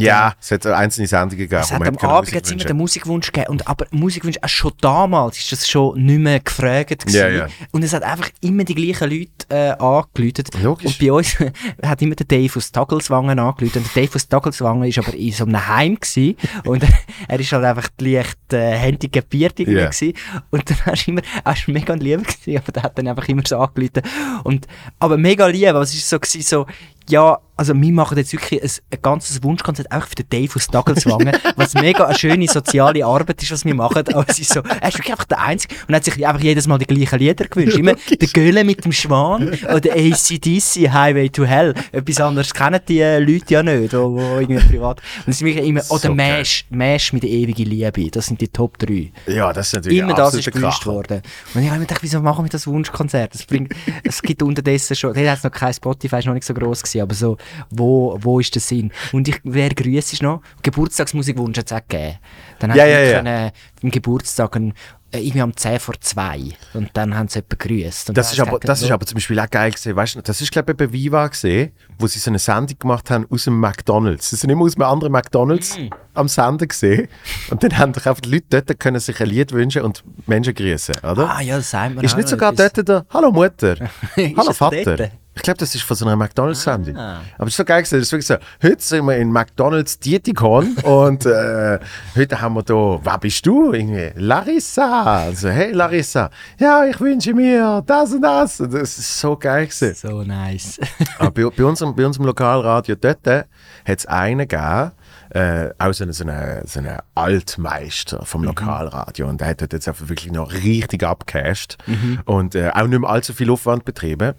Ja, es hat einzelne Sendungen gegeben. Es hat am Abend hat's immer den Musikwunsch gegeben. Und, aber Musikwunsch, auch schon damals ist das schon nicht mehr gefragt. Ja, ja. Und es hat einfach immer die gleichen Leute äh, angeläutet. Logisch. Und bei uns hat immer der Dave aus Taggelswangen angeläutet. Und der Dave aus Taggelswangen war aber in so einem Heim. Gewesen. Und er ist halt einfach leicht äh. Ja. gewesen. Und dann hast du immer, hast du mega lieb gewesen, aber der hat dann einfach immer so angeläutet. Und, aber mega lieb, aber es ist so gewesen, so, ja, also wir machen jetzt wirklich ein, ein ganzes Wunschkonzert auch für den Dave aus Taggelswangen, was mega eine schöne soziale Arbeit ist, was wir machen. Aber es ist so, er ist wirklich einfach der Einzige und hat sich einfach jedes Mal die gleichen Lieder gewünscht. Immer der Göhle mit dem Schwan oder ACDC, Highway to Hell. Etwas anderes kennen die äh, Leute ja nicht, wo, wo irgendwie privat... Und es ist wirklich immer, oder. Mash, Mash mit der ewigen Liebe, das sind die Top 3. Ja, das ist natürlich Immer das ist gewünscht worden. Und ich habe mir gedacht, wieso machen wir das Wunschkonzert? Es, bringt, es gibt unterdessen schon, da hat es noch kein Spotify, ist noch nicht so groß gewesen, aber so, wo, wo ist der Sinn? Und ich, wer grüßt ist noch? Geburtstagsmusikwunsch hat es auch gegeben. Dann Ja, haben ja, wir ja. können, Geburtstag ein, äh, irgendwie am 10 vor 2 und dann haben sie jemanden grüßt. Und Das ist, aber, das ist aber zum Beispiel auch geil gesehen. Weißt du, das ist, glaube ich, bei Viva gesehen, wo sie so eine Sendung gemacht haben aus dem McDonalds. Sie sind immer aus einem anderen McDonalds Mm. am Senden gesehen. Und dann haben doch einfach die Leute dort können sich ein Lied wünschen und Menschen grüßen, oder? Ah ja, das sagt man ist nicht sogar etwas. dort der Hallo Mutter, Hallo Vater. Ich glaube, das ist von so einer McDonalds-Sendung. Ah. Aber es ist so geil gewesen. Das ist wirklich so, heute sind wir in McDonalds Dietikon und äh, heute haben wir da, wer bist du? Irgendwie, Larissa. Also, hey Larissa, ja, ich wünsche mir das und das. Und Das ist so geil gewesen. So nice. Aber bei, bei, unserem, bei unserem Lokalradio dort hat es einen gegeben, äh, auch so einen, so so Altmeister vom Lokalradio. Und der hat dort jetzt einfach wirklich noch richtig abgecasht und äh, auch nicht mehr allzu viel Aufwand betrieben.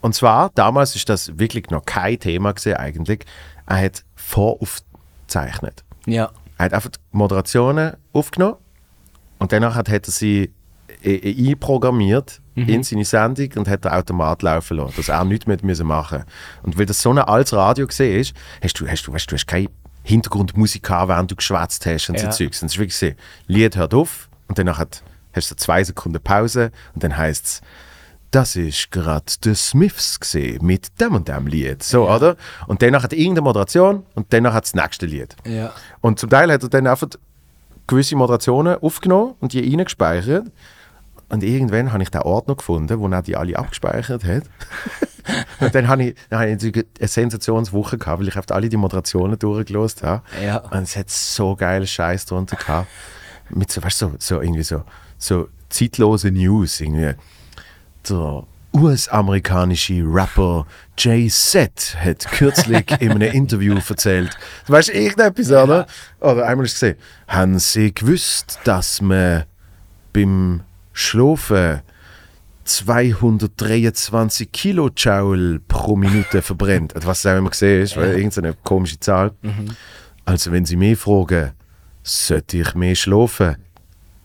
Und zwar, damals ist das wirklich noch kein Thema gewesen, eigentlich. Er hat voraufgezeichnet. ja. Er hat einfach die Moderationen aufgenommen und danach hat er sie äh, äh, einprogrammiert in seine Sendung und hat den Automat laufen lassen, dass er nichts mehr müssen machen Und weil das so ein altes Radio gesehen ist, hast du, hast du, weißt, du hast keine Hintergrundmusik gehabt, während du geschwätzt hast und Ja. so Zeugs. Und es ist wirklich so, Lied hört auf und danach hat, hast du zwei Sekunden Pause und dann heißt es, das ist gerade The Smiths gesehen mit dem und dem Lied. So, oder? Und danach hat irgendeine Moderation und danach hat das nächste Lied. Ja. Und zum Teil hat er dann einfach gewisse Moderationen aufgenommen und die reingespeichert. Und irgendwann habe ich den Ordner gefunden, wo er die alle abgespeichert hat. und dann habe ich, dann habe ich eine Sensationswoche gehabt, weil ich einfach alle die Moderationen durchgelost habe. Ja. Und es hat so geile Scheiß drunter gehabt. Mit so, weißt du, so, so irgendwie so, so zeitlose News. Irgendwie. Der US-amerikanische Rapper Jay Z hat kürzlich in einem Interview erzählt. Du weißt irgendetwas, oder? Oder einmal ist gesehen, haben Sie gewusst, dass man beim Schlafen 223 Kilojoule pro Minute verbrennt. Was auch immer gesehen ist, weil irgendeine komische Zahl. Also wenn Sie mich fragen, sollte ich mehr schlafen?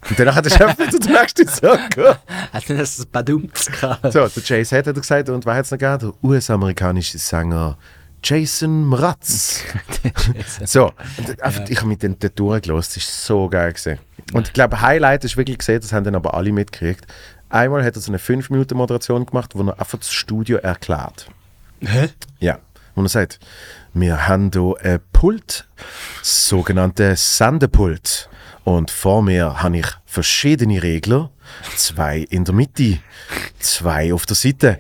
Und danach hat er schon wieder den nächsten Song gehabt. Hat denn das Badumts gehabt? So, der Jay Z hat er gesagt, und wer hat es noch gegeben? Der US-amerikanische Sänger Jason Mraz. so, einfach, ich habe mit den dort durchgelassen, das ist so geil gewesen. Und ich glaube, Highlight ist wirklich gesehen, das haben dann aber alle mitgekriegt. Einmal hat er so eine 5-Minuten-Moderation gemacht, wo er einfach das Studio erklärt. Hä? Ja, und er sagt, wir haben hier ein Pult, sogenanntes Sendepult. Und vor mir habe ich verschiedene Regler, zwei in der Mitte, zwei auf der Seite.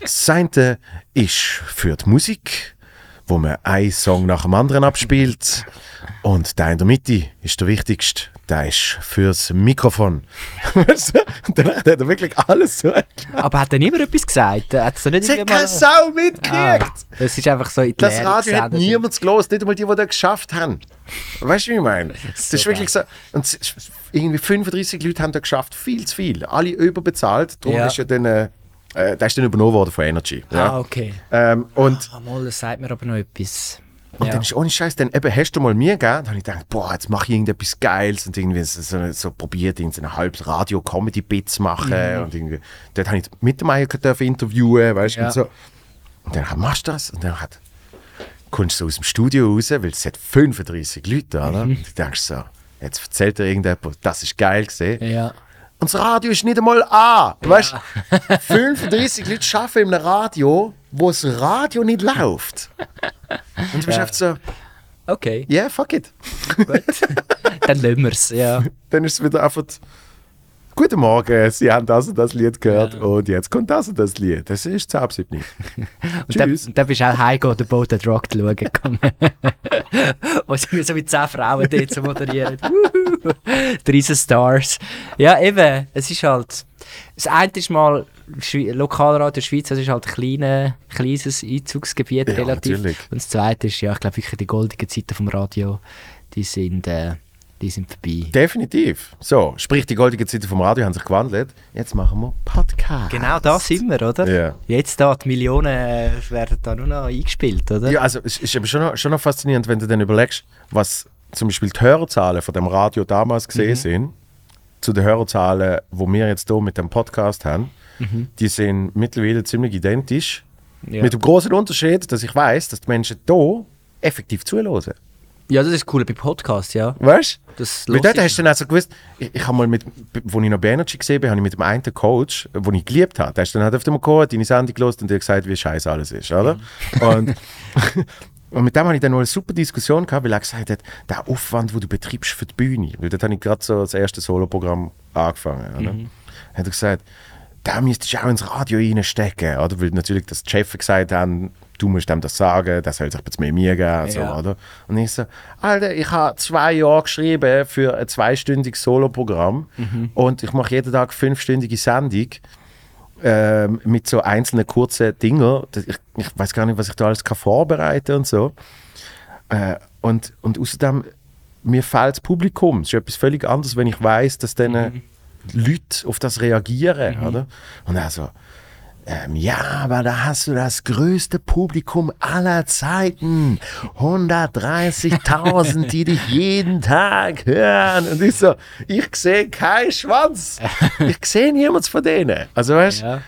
Das eine ist für die Musik, wo man einen Song nach dem anderen abspielt. Und der in der Mitte ist der wichtigste, der ist fürs Mikrofon. Weißt du? Und dann hat er wirklich alles so Aber hat er niemand etwas gesagt? Hat er nicht hat keine Sau mitgekriegt. Ah, das ist einfach so in die Das Lehre Radio hat niemand gelost, nicht einmal die, die das geschafft haben. Weißt du, wie ich meine? Das ist wirklich so. Und es irgendwie 35 Leute haben das geschafft, viel zu viel. Alle überbezahlt. Darum Ja. ist ja dann, äh, der ist dann übernommen worden von Energy. Ja. Ah, okay. Ähm, und, Ah, mal, das sagt mir aber noch etwas. und ja. dann ist ohne Scheiß, dann eben hast du mal mir gegeben, dann habe ich gedacht, boah, jetzt mache ich irgendetwas Geiles und irgendwie so, so, so probiert, so eine halb Radio-Comedy-Bit zu machen. Und irgendwie, dort habe ich mit dem Meier dürfen interviewen, weißt du, Ja. und so. Und dann machst du das und dann hat, kommst du aus dem Studio raus, weil es hat 35 Leute, oder? Und du denkst so, jetzt erzählt dir irgendjemand, das ist geil gesehen. Ja. Und das Radio ist nicht einmal an. Du weißt, 35 Leute arbeiten in einem Radio, wo das Radio nicht läuft. Und du bist einfach so, Okay, yeah, fuck it. gut. Dann lassen wir es, ja. Dann ist es wieder einfach, guten Morgen, Sie haben das und das Lied gehört und jetzt kommt das und das Lied. Das ist zu Absicht nicht. Und dann, Tschüss. dann bist du auch heimgegangen, den Boat at Rock zu schauen. gegangen. Wo sind so mit 10 Frauen dort zu moderieren. 30 Stars. Ja, eben, es ist halt... Das eine ist mal Schwe Lokalradio Schweiz, das ist halt ein kleine, kleines Einzugsgebiet Ja, relativ. natürlich. Und das zweite ist, ja, ich glaube wirklich die goldenen Zeiten vom Radio, die sind, äh, die sind vorbei. Definitiv. So, sprich, die goldenen Zeiten vom Radio haben sich gewandelt. Jetzt machen wir Podcast. Genau da sind wir, oder? Ja. Jetzt da, die Millionen äh, werden da nur noch eingespielt, oder? Ja, also es ist aber schon noch, schon noch faszinierend, wenn du dann überlegst, was zum Beispiel die Hörerzahlen von dem Radio damals gesehen Mhm. sind, zu den Hörerzahlen, wo wir jetzt hier mit dem Podcast haben. Die sind mittlerweile ziemlich identisch. Ja. Mit dem großen Unterschied, dass ich weiß, dass die Menschen hier effektiv zuhören. Ja, das ist cool bei Podcasts, ja. Weißt du? Das Weil dort hast du dann auch so gewusst, ich, ich habe mal mit, wo ich noch bei Energy gesehen bin, habe ich mit dem einen Coach, den ich geliebt habe, der ist dann halt auf dem gekommen, deine Sendung gelost und dir gesagt, wie scheiße alles ist, oder? Und, und mit dem habe ich dann noch eine super Diskussion gehabt, weil er gesagt hat, der Aufwand, den du betreibst für die Bühne, weil dort habe ich gerade so das erste Soloprogramm angefangen, oder? Hat er gesagt, da müsstest du auch ins Radio reinstecken, oder? Weil natürlich das die Chefs gesagt haben, du musst dem das sagen, das soll sich ein bisschen mehr Mühe geben, so, Ja. oder? Und ich so, Alter, ich habe zwei Jahre geschrieben für ein zweistündiges Soloprogramm und ich mache jeden Tag fünfstündige Sendung ähm, mit so einzelnen kurzen Dingen. Ich, ich weiß gar nicht, was ich da alles kann vorbereiten und so. Äh, und, und außerdem, mir fehlt das Publikum. Es ist etwas völlig anderes, wenn ich weiß, dass dann Mhm. Leute auf das reagieren. Oder? Und also, ähm, ja, aber da hast du das größte Publikum aller Zeiten. 130.000, die dich jeden Tag hören. Und ich so, ich sehe keinen Schwanz. Ich sehe niemanden von denen. Also weißt Ja.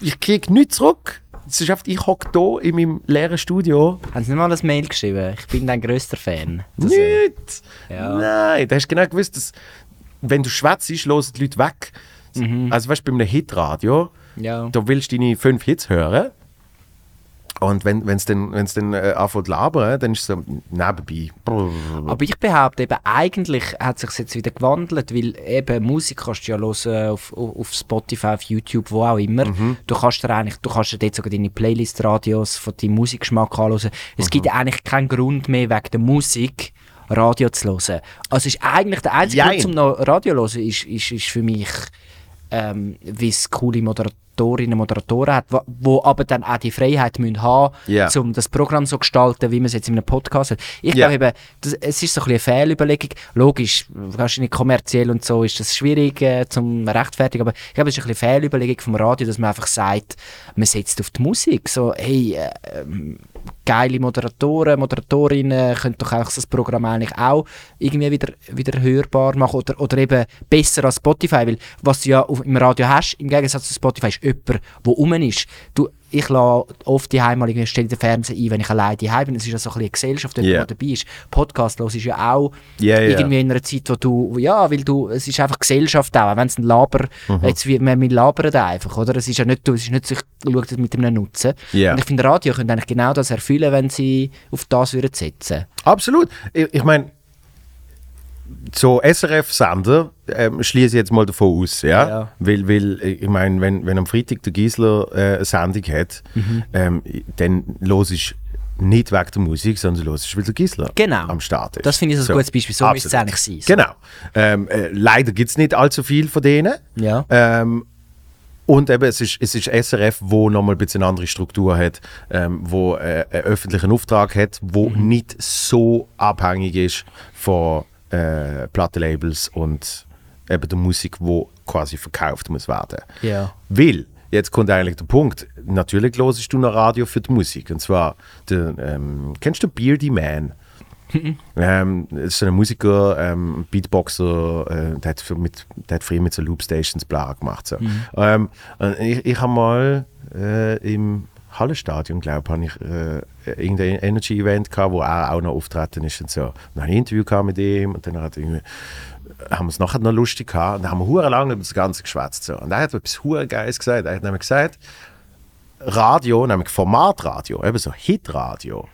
ich kriege nichts zurück. Es ist einfach, ich hocke hier in meinem leeren Studio. Haben Sie nicht mal ein Mail geschrieben? Ich bin dein grösster Fan. Nichts. Ja. Nein, du hast genau gewusst, dass, wenn du schwätzt, hören die Leute weg. Also weißt du, bei einem Hitradio, ja. da willst du deine fünf Hits hören. Und wenn es dann, wenn's dann äh, anfängt zu labern, dann ist es so nebenbei. Aber ich behaupte eben, eigentlich hat sich jetzt wieder gewandelt, weil eben Musik kannst du ja hören auf, auf Spotify, auf YouTube, wo auch immer. Du kannst dir eigentlich, du kannst dir dort sogar deine Playlist-Radios von deinem Musikgeschmack anschauen. Es gibt eigentlich keinen Grund mehr wegen der Musik Radio zu hören. Also ist eigentlich der einzige Jein. Grund zum noch Radio zu hören, ist, ist, ist für mich, ähm, wie es coole Moderatorinnen und Moderatoren hat, wo, wo aber dann auch die Freiheit müssen haben, Ja. um das Programm so zu gestalten, wie man es jetzt in einem Podcast hat. Ich Ja. glaube eben, das, es ist so ein eine Fehlüberlegung. Logisch, wahrscheinlich kommerziell und so ist das schwierig äh, zum rechtfertigen, aber ich glaube, es ist ein eine Fehlüberlegung vom Radio, dass man einfach sagt, man setzt auf die Musik. So, hey, äh, ähm, geile Moderatoren, Moderatorinnen können doch auch das Programm eigentlich auch irgendwie wieder, wieder hörbar machen oder, oder eben besser als Spotify, weil was du ja auf, im Radio hast, im Gegensatz zu Spotify, ist jemand, der rum ist. Du, ich lasse oft die mal irgendwie stelle den Fernseher ein, wenn ich alleine daheim bin. Es ist ja so ein bisschen eine Gesellschaft, die Ja. dabei ist. Podcast los ist ja auch ja. irgendwie in einer Zeit, wo du, ja, weil du, es ist einfach Gesellschaft auch, wenn es ein Laber, Mhm. jetzt wir, wir labern da einfach, oder? Es ist ja nicht, du- es ist nicht so, ich schaue das mit einem Nutzen. Und ich finde, Radio könnte eigentlich genau das erfüllen, wenn sie auf das würden setzen. Absolut. Ich, ich meine, so SRF-Sender ähm, schließe ich jetzt mal davon aus, ja? Ja. Weil, weil äh, ich meine, wenn, wenn am Freitag der Giesler äh, eine Sendung hat, Mhm. ähm, dann los ich nicht wegen der Musik, sondern los ich, weil der Giesler Genau. am Start ist. Das finde ich so ein gutes Beispiel. So müsste es eigentlich sein. So. Genau. Ähm, äh, leider gibt es nicht allzu viel von denen. Ja. Ähm, und eben, es ist, es ist SRF, wo nochmal ein bisschen eine andere Struktur hat, ähm, wo äh, einen öffentlichen Auftrag hat, wo Mhm. nicht so abhängig ist von äh, Plattenlabels und eben der Musik, wo quasi verkauft muss werden. Ja. Weil, jetzt kommt eigentlich der Punkt, natürlich hörst du noch Radio für die Musik. Und zwar, der, ähm, kennst du Beardy Man? ähm, das ist so ein Musiker, ähm, Beatboxer, äh, der, hat mit, der hat früher mit so Loopstations bla gemacht. So. Ähm, und ich ich habe mal äh, im Hallenstadion, glaube ich, äh, irgendein Energy-Event gehabt, wo er auch noch auftreten ist und so. Und dann habe ein Interview mit ihm und dann hat irgendwie haben wir es nachher noch lustig gehabt und dann haben wir hure lange über das Ganze geschwätzt. So. Und er hat etwas hure Geiles gesagt. Er hat nämlich gesagt, Radio, nämlich Formatradio, eben so Hitradio,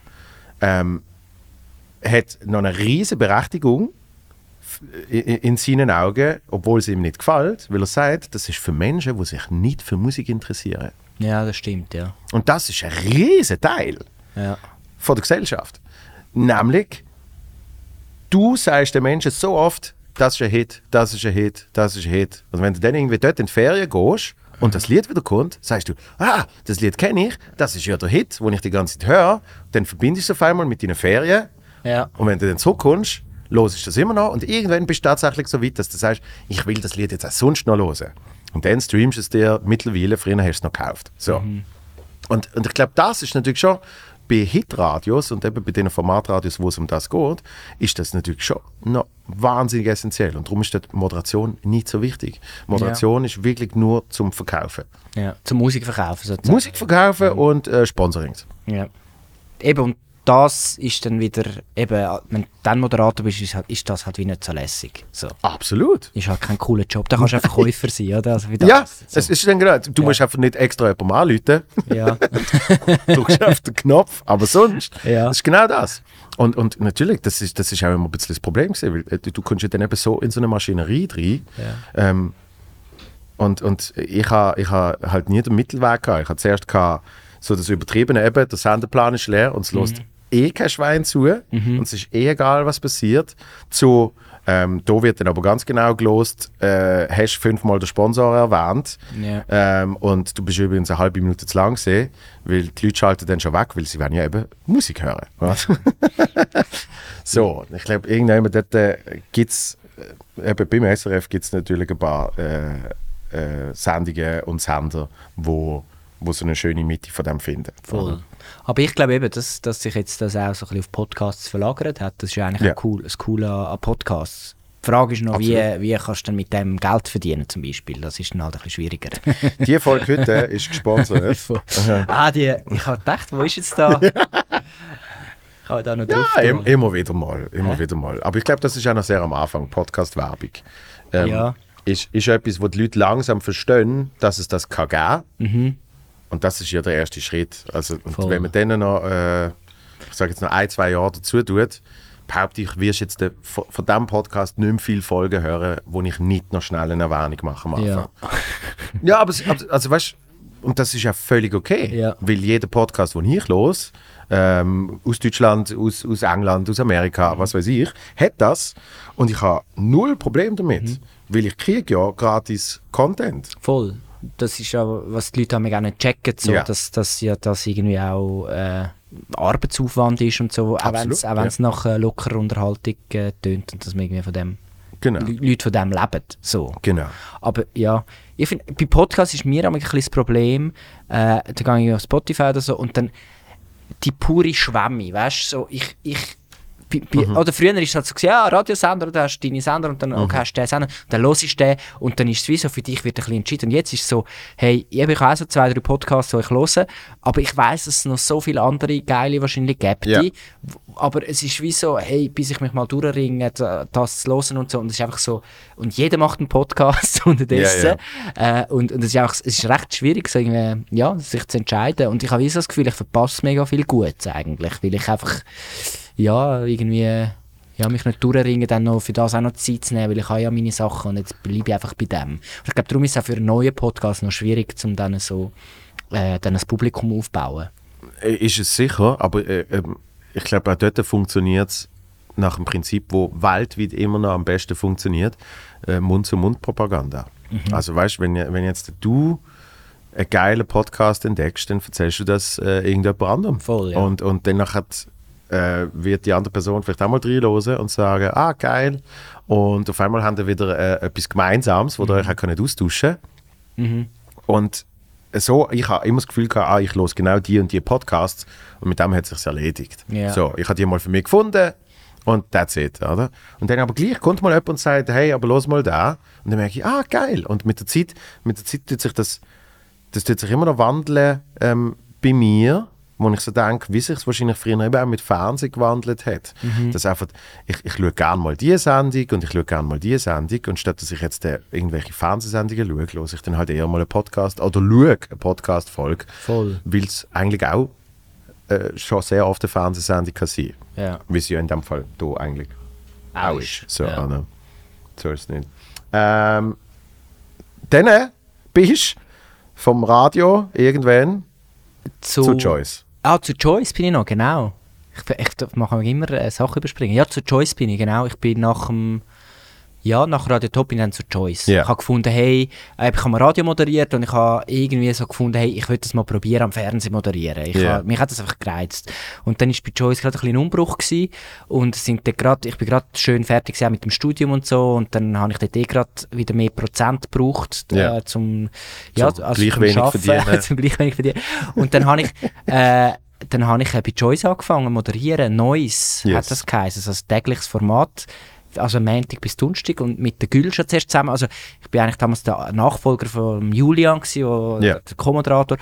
ähm, hat noch eine riesige Berechtigung in seinen Augen, obwohl es ihm nicht gefällt, weil er sagt, das ist für Menschen, die sich nicht für Musik interessieren. Ja, das stimmt, ja. Und das ist ein riesiger Teil ja. von der Gesellschaft. Nämlich, du sagst den Menschen so oft, das ist ein Hit, das ist ein Hit, das ist ein Hit. Und wenn du dann irgendwie dort in die Ferien gehst und das Lied wieder kommt, sagst du, ah, das Lied kenne ich, das ist ja der Hit, den ich die ganze Zeit höre. Dann verbindest du es auf einmal mit deinen Ferien. Ja. Und wenn du dann zurückkommst, hörst du das immer noch. Und irgendwann bist du tatsächlich so weit, dass du sagst, ich will das Lied jetzt auch sonst noch hören. Und dann streamst du es dir mittlerweile, früher hast du es noch gekauft. So. Und, und ich glaube, das ist natürlich schon bei Hitradios und eben bei den Formatradios, wo es um das geht, ist das natürlich schon noch wahnsinnig essentiell. Und darum ist dort Moderation nicht so wichtig. Moderation ist wirklich nur zum Verkaufen. ja. Zum Musik verkaufen sozusagen. Musik verkaufen und äh, Sponsorings. Ja. Eben, und das ist dann wieder, eben, wenn du dann Moderator bist, ist, halt- ist das halt wie nicht so lässig. So. Absolut. Ist halt kein cooler Job. Da kannst du einfach Käufer sein, oder? Also das. Ja, so. es ist dann genau. Du musst einfach nicht extra jemandem anrufen, ja. drückst auf den Knopf, aber sonst, Ja. das ist genau das. Und, und natürlich, das ist, das ist auch immer ein bisschen das Problem gewesen, weil äh, du, du kommst ja dann eben so in so eine Maschinerie rein. Ähm, Und, und ich habe ich ha halt nie den Mittelweg gehabt. Ich habe zuerst gehabt, so das Übertriebene eben, der Sendeplan ist leer und es lässt eh kein Schwein zu und es ist eh egal, was passiert. Zu, ähm, da wird dann aber ganz genau gelost, äh, hast fünfmal den Sponsor erwähnt Ja. ähm, und du bist übrigens eine halbe Minute zu lang gesehen, weil die Leute schalten dann schon weg, weil sie wollen ja eben Musik hören. oder? so, ich glaube, irgendwann dort äh, gibt es, äh, eben beim SRF gibt es natürlich ein paar äh, äh, Sendungen und Sender, wo, wo so eine schöne Mitte von dem finden. Voll. Aber ich glaube eben, dass, dass sich jetzt das auch so ein bisschen auf Podcasts verlagert hat, das ist ja eigentlich Ja. cool, das Coole an, Podcasts. Die Frage ist noch, wie, Absolut. wie kannst du dann mit dem Geld verdienen zum Beispiel? Das ist dann halt ein bisschen schwieriger. Die Folge heute ist gesponsert. ah, die, ich habe gedacht, wo ist jetzt da? ich habe da noch drauf. Ja, da. im, immer wieder mal, immer wieder mal. Aber ich glaube, das ist auch noch sehr am Anfang, Podcast-Werbung. Ähm, Ja. Ist, ist etwas, wo die Leute langsam verstehen, dass es das kann geben. Mhm. Und das ist ja der erste Schritt. Also, wenn man dann noch, äh, ich sage jetzt noch ein, zwei Jahre dazu tut, behaupte ich, wirst jetzt de, von, von diesem Podcast nicht mehr viele Folgen hören, wo ich nicht noch schnell eine Erwähnung mache am Anfang. Ja. Ja, aber, also weißt und das ist ja völlig okay, Ja. weil jeder Podcast, den ich los, ähm, aus Deutschland, aus, aus England, aus Amerika, was weiß ich, hat das und ich habe null Problem damit, Mhm. weil ich kriege ja gratis Content. Voll. Das ist ja, was die Leute haben gerne checken, so, Ja. dass, dass ja das irgendwie auch äh, Arbeitsaufwand ist und so, auch wenn es wenn's nach äh, lockerer Unterhaltung äh, tönt und dass man irgendwie von dem, Genau. Leu- Leute von dem leben. So. Genau. Aber ja, ich finde, bei Podcasts ist mir ein bisschen das Problem, äh, da gehe ich auf Spotify oder so und dann die pure Schwemme, weißt du, so, ich, ich, bei, bei, Mhm. oder früher ist es halt so, ja, Radiosender, oder hast du deine Sender und dann Mhm. okay, hast du den Sender, dann hörst du den und dann ist es wie so, für dich wird ein bisschen entschieden. Und jetzt ist es so, hey, ich habe auch so zwei, drei Podcasts, die ich höre, aber ich weiß, dass es noch so viele andere geile wahrscheinlich gibt, Ja. w- aber es ist wie so, hey, bis ich mich mal durchringe, da- das zu hören und so, und es ist einfach so, und jeder macht einen Podcast unterdessen, Äh, und, und es ist einfach, es ist recht schwierig, so irgendwie, ja, sich zu entscheiden, und ich habe wie so das Gefühl, ich verpasse mega viel Gutes eigentlich, weil ich einfach, ja, irgendwie, ja, mich nicht durchringen, dann noch für das auch noch Zeit zu nehmen, weil ich habe ja meine Sachen und jetzt bleibe ich einfach bei dem. Und ich glaube, darum ist es auch für einen neuen Podcast noch schwierig, um dann so, äh, dann ein Publikum aufzubauen. Äh, Ist es sicher, aber äh, ähm, ich glaube, auch dort funktioniert es nach dem Prinzip, wo weltweit immer noch am besten funktioniert, äh, Mund-zu-Mund-Propaganda. Mhm. Also weißt du, wenn, wenn jetzt du einen geilen Podcast entdeckst, dann erzählst du das äh, irgendjemand anderem. Voll, ja. Und, und dann nachher, äh, wird die andere Person vielleicht auch mal reinhören und sagen, ah, geil. Und auf einmal haben wir wieder äh, etwas Gemeinsames, wo ihr euch auch könnt austauschen Mhm. Und so, ich habe immer das Gefühl gehabt, ah, ich höre genau die und die Podcasts und mit dem hat es sich erledigt. Ja. So, ich habe die mal für mich gefunden und that's it, oder? Und dann aber gleich kommt mal jemand und sagt, hey, aber los mal da. Und dann merke ich, ah, geil. Und mit der Zeit, mit der Zeit tut sich das, das tut sich immer noch wandeln ähm, bei mir, wo ich so denke, wie sich es wahrscheinlich früher eben auch mit Fernsehen gewandelt hat. Dass einfach, ich, ich schaue gerne mal diese Sendung und ich schaue gerne mal diese Sendung und statt dass ich jetzt äh, irgendwelche Fernsehsendungen schaue, höre ich dann halt eher mal einen Podcast oder schaue eine Podcast-Folge, Voll. weil es eigentlich auch äh, schon sehr oft eine Fernsehsendung kann sein Ja. wie sie ja in dem Fall da eigentlich auch ist. So, ja. oder? so ist es nicht. Ähm, dann äh, bist du vom Radio irgendwann zu Joyce. Ah, zu Joyce bin ich noch, genau. Ich, ich mache immer äh, Sachen überspringen. Ja, zu Joyce bin ich, genau. Ich bin nach dem, ja, nach Radio Top bin ich dann zu Joyce. Ja. Ich habe gefunden, hey, äh, ich habe mal Radio moderiert und ich habe irgendwie so gefunden, hey, ich will das mal probieren am Fernsehen moderieren. Ich Ja. habe, mich hat das einfach gereizt. Und dann ist bei Joyce gerade ein ein Umbruch gewesen und sind dann grad, ich bin gerade schön fertig gewesen mit dem Studium und so und dann habe ich dort eh gerade wieder mehr Prozent gebraucht, Ja. äh, zum, ja, Zum also gleich zum wenig Arbeiten, verdienen. zum gleich wenig verdienen. Und dann habe ich, äh, dann habe ich äh, bei Joyce angefangen zu moderieren. Neues Yes. hat das geheißen, also ein tägliches Format. Also Montag bis Donnerstag und mit der Gül schon zuerst zusammen. Also ich bin eigentlich damals der Nachfolger von Julian, gewesen, Ja. der Co-Moderator.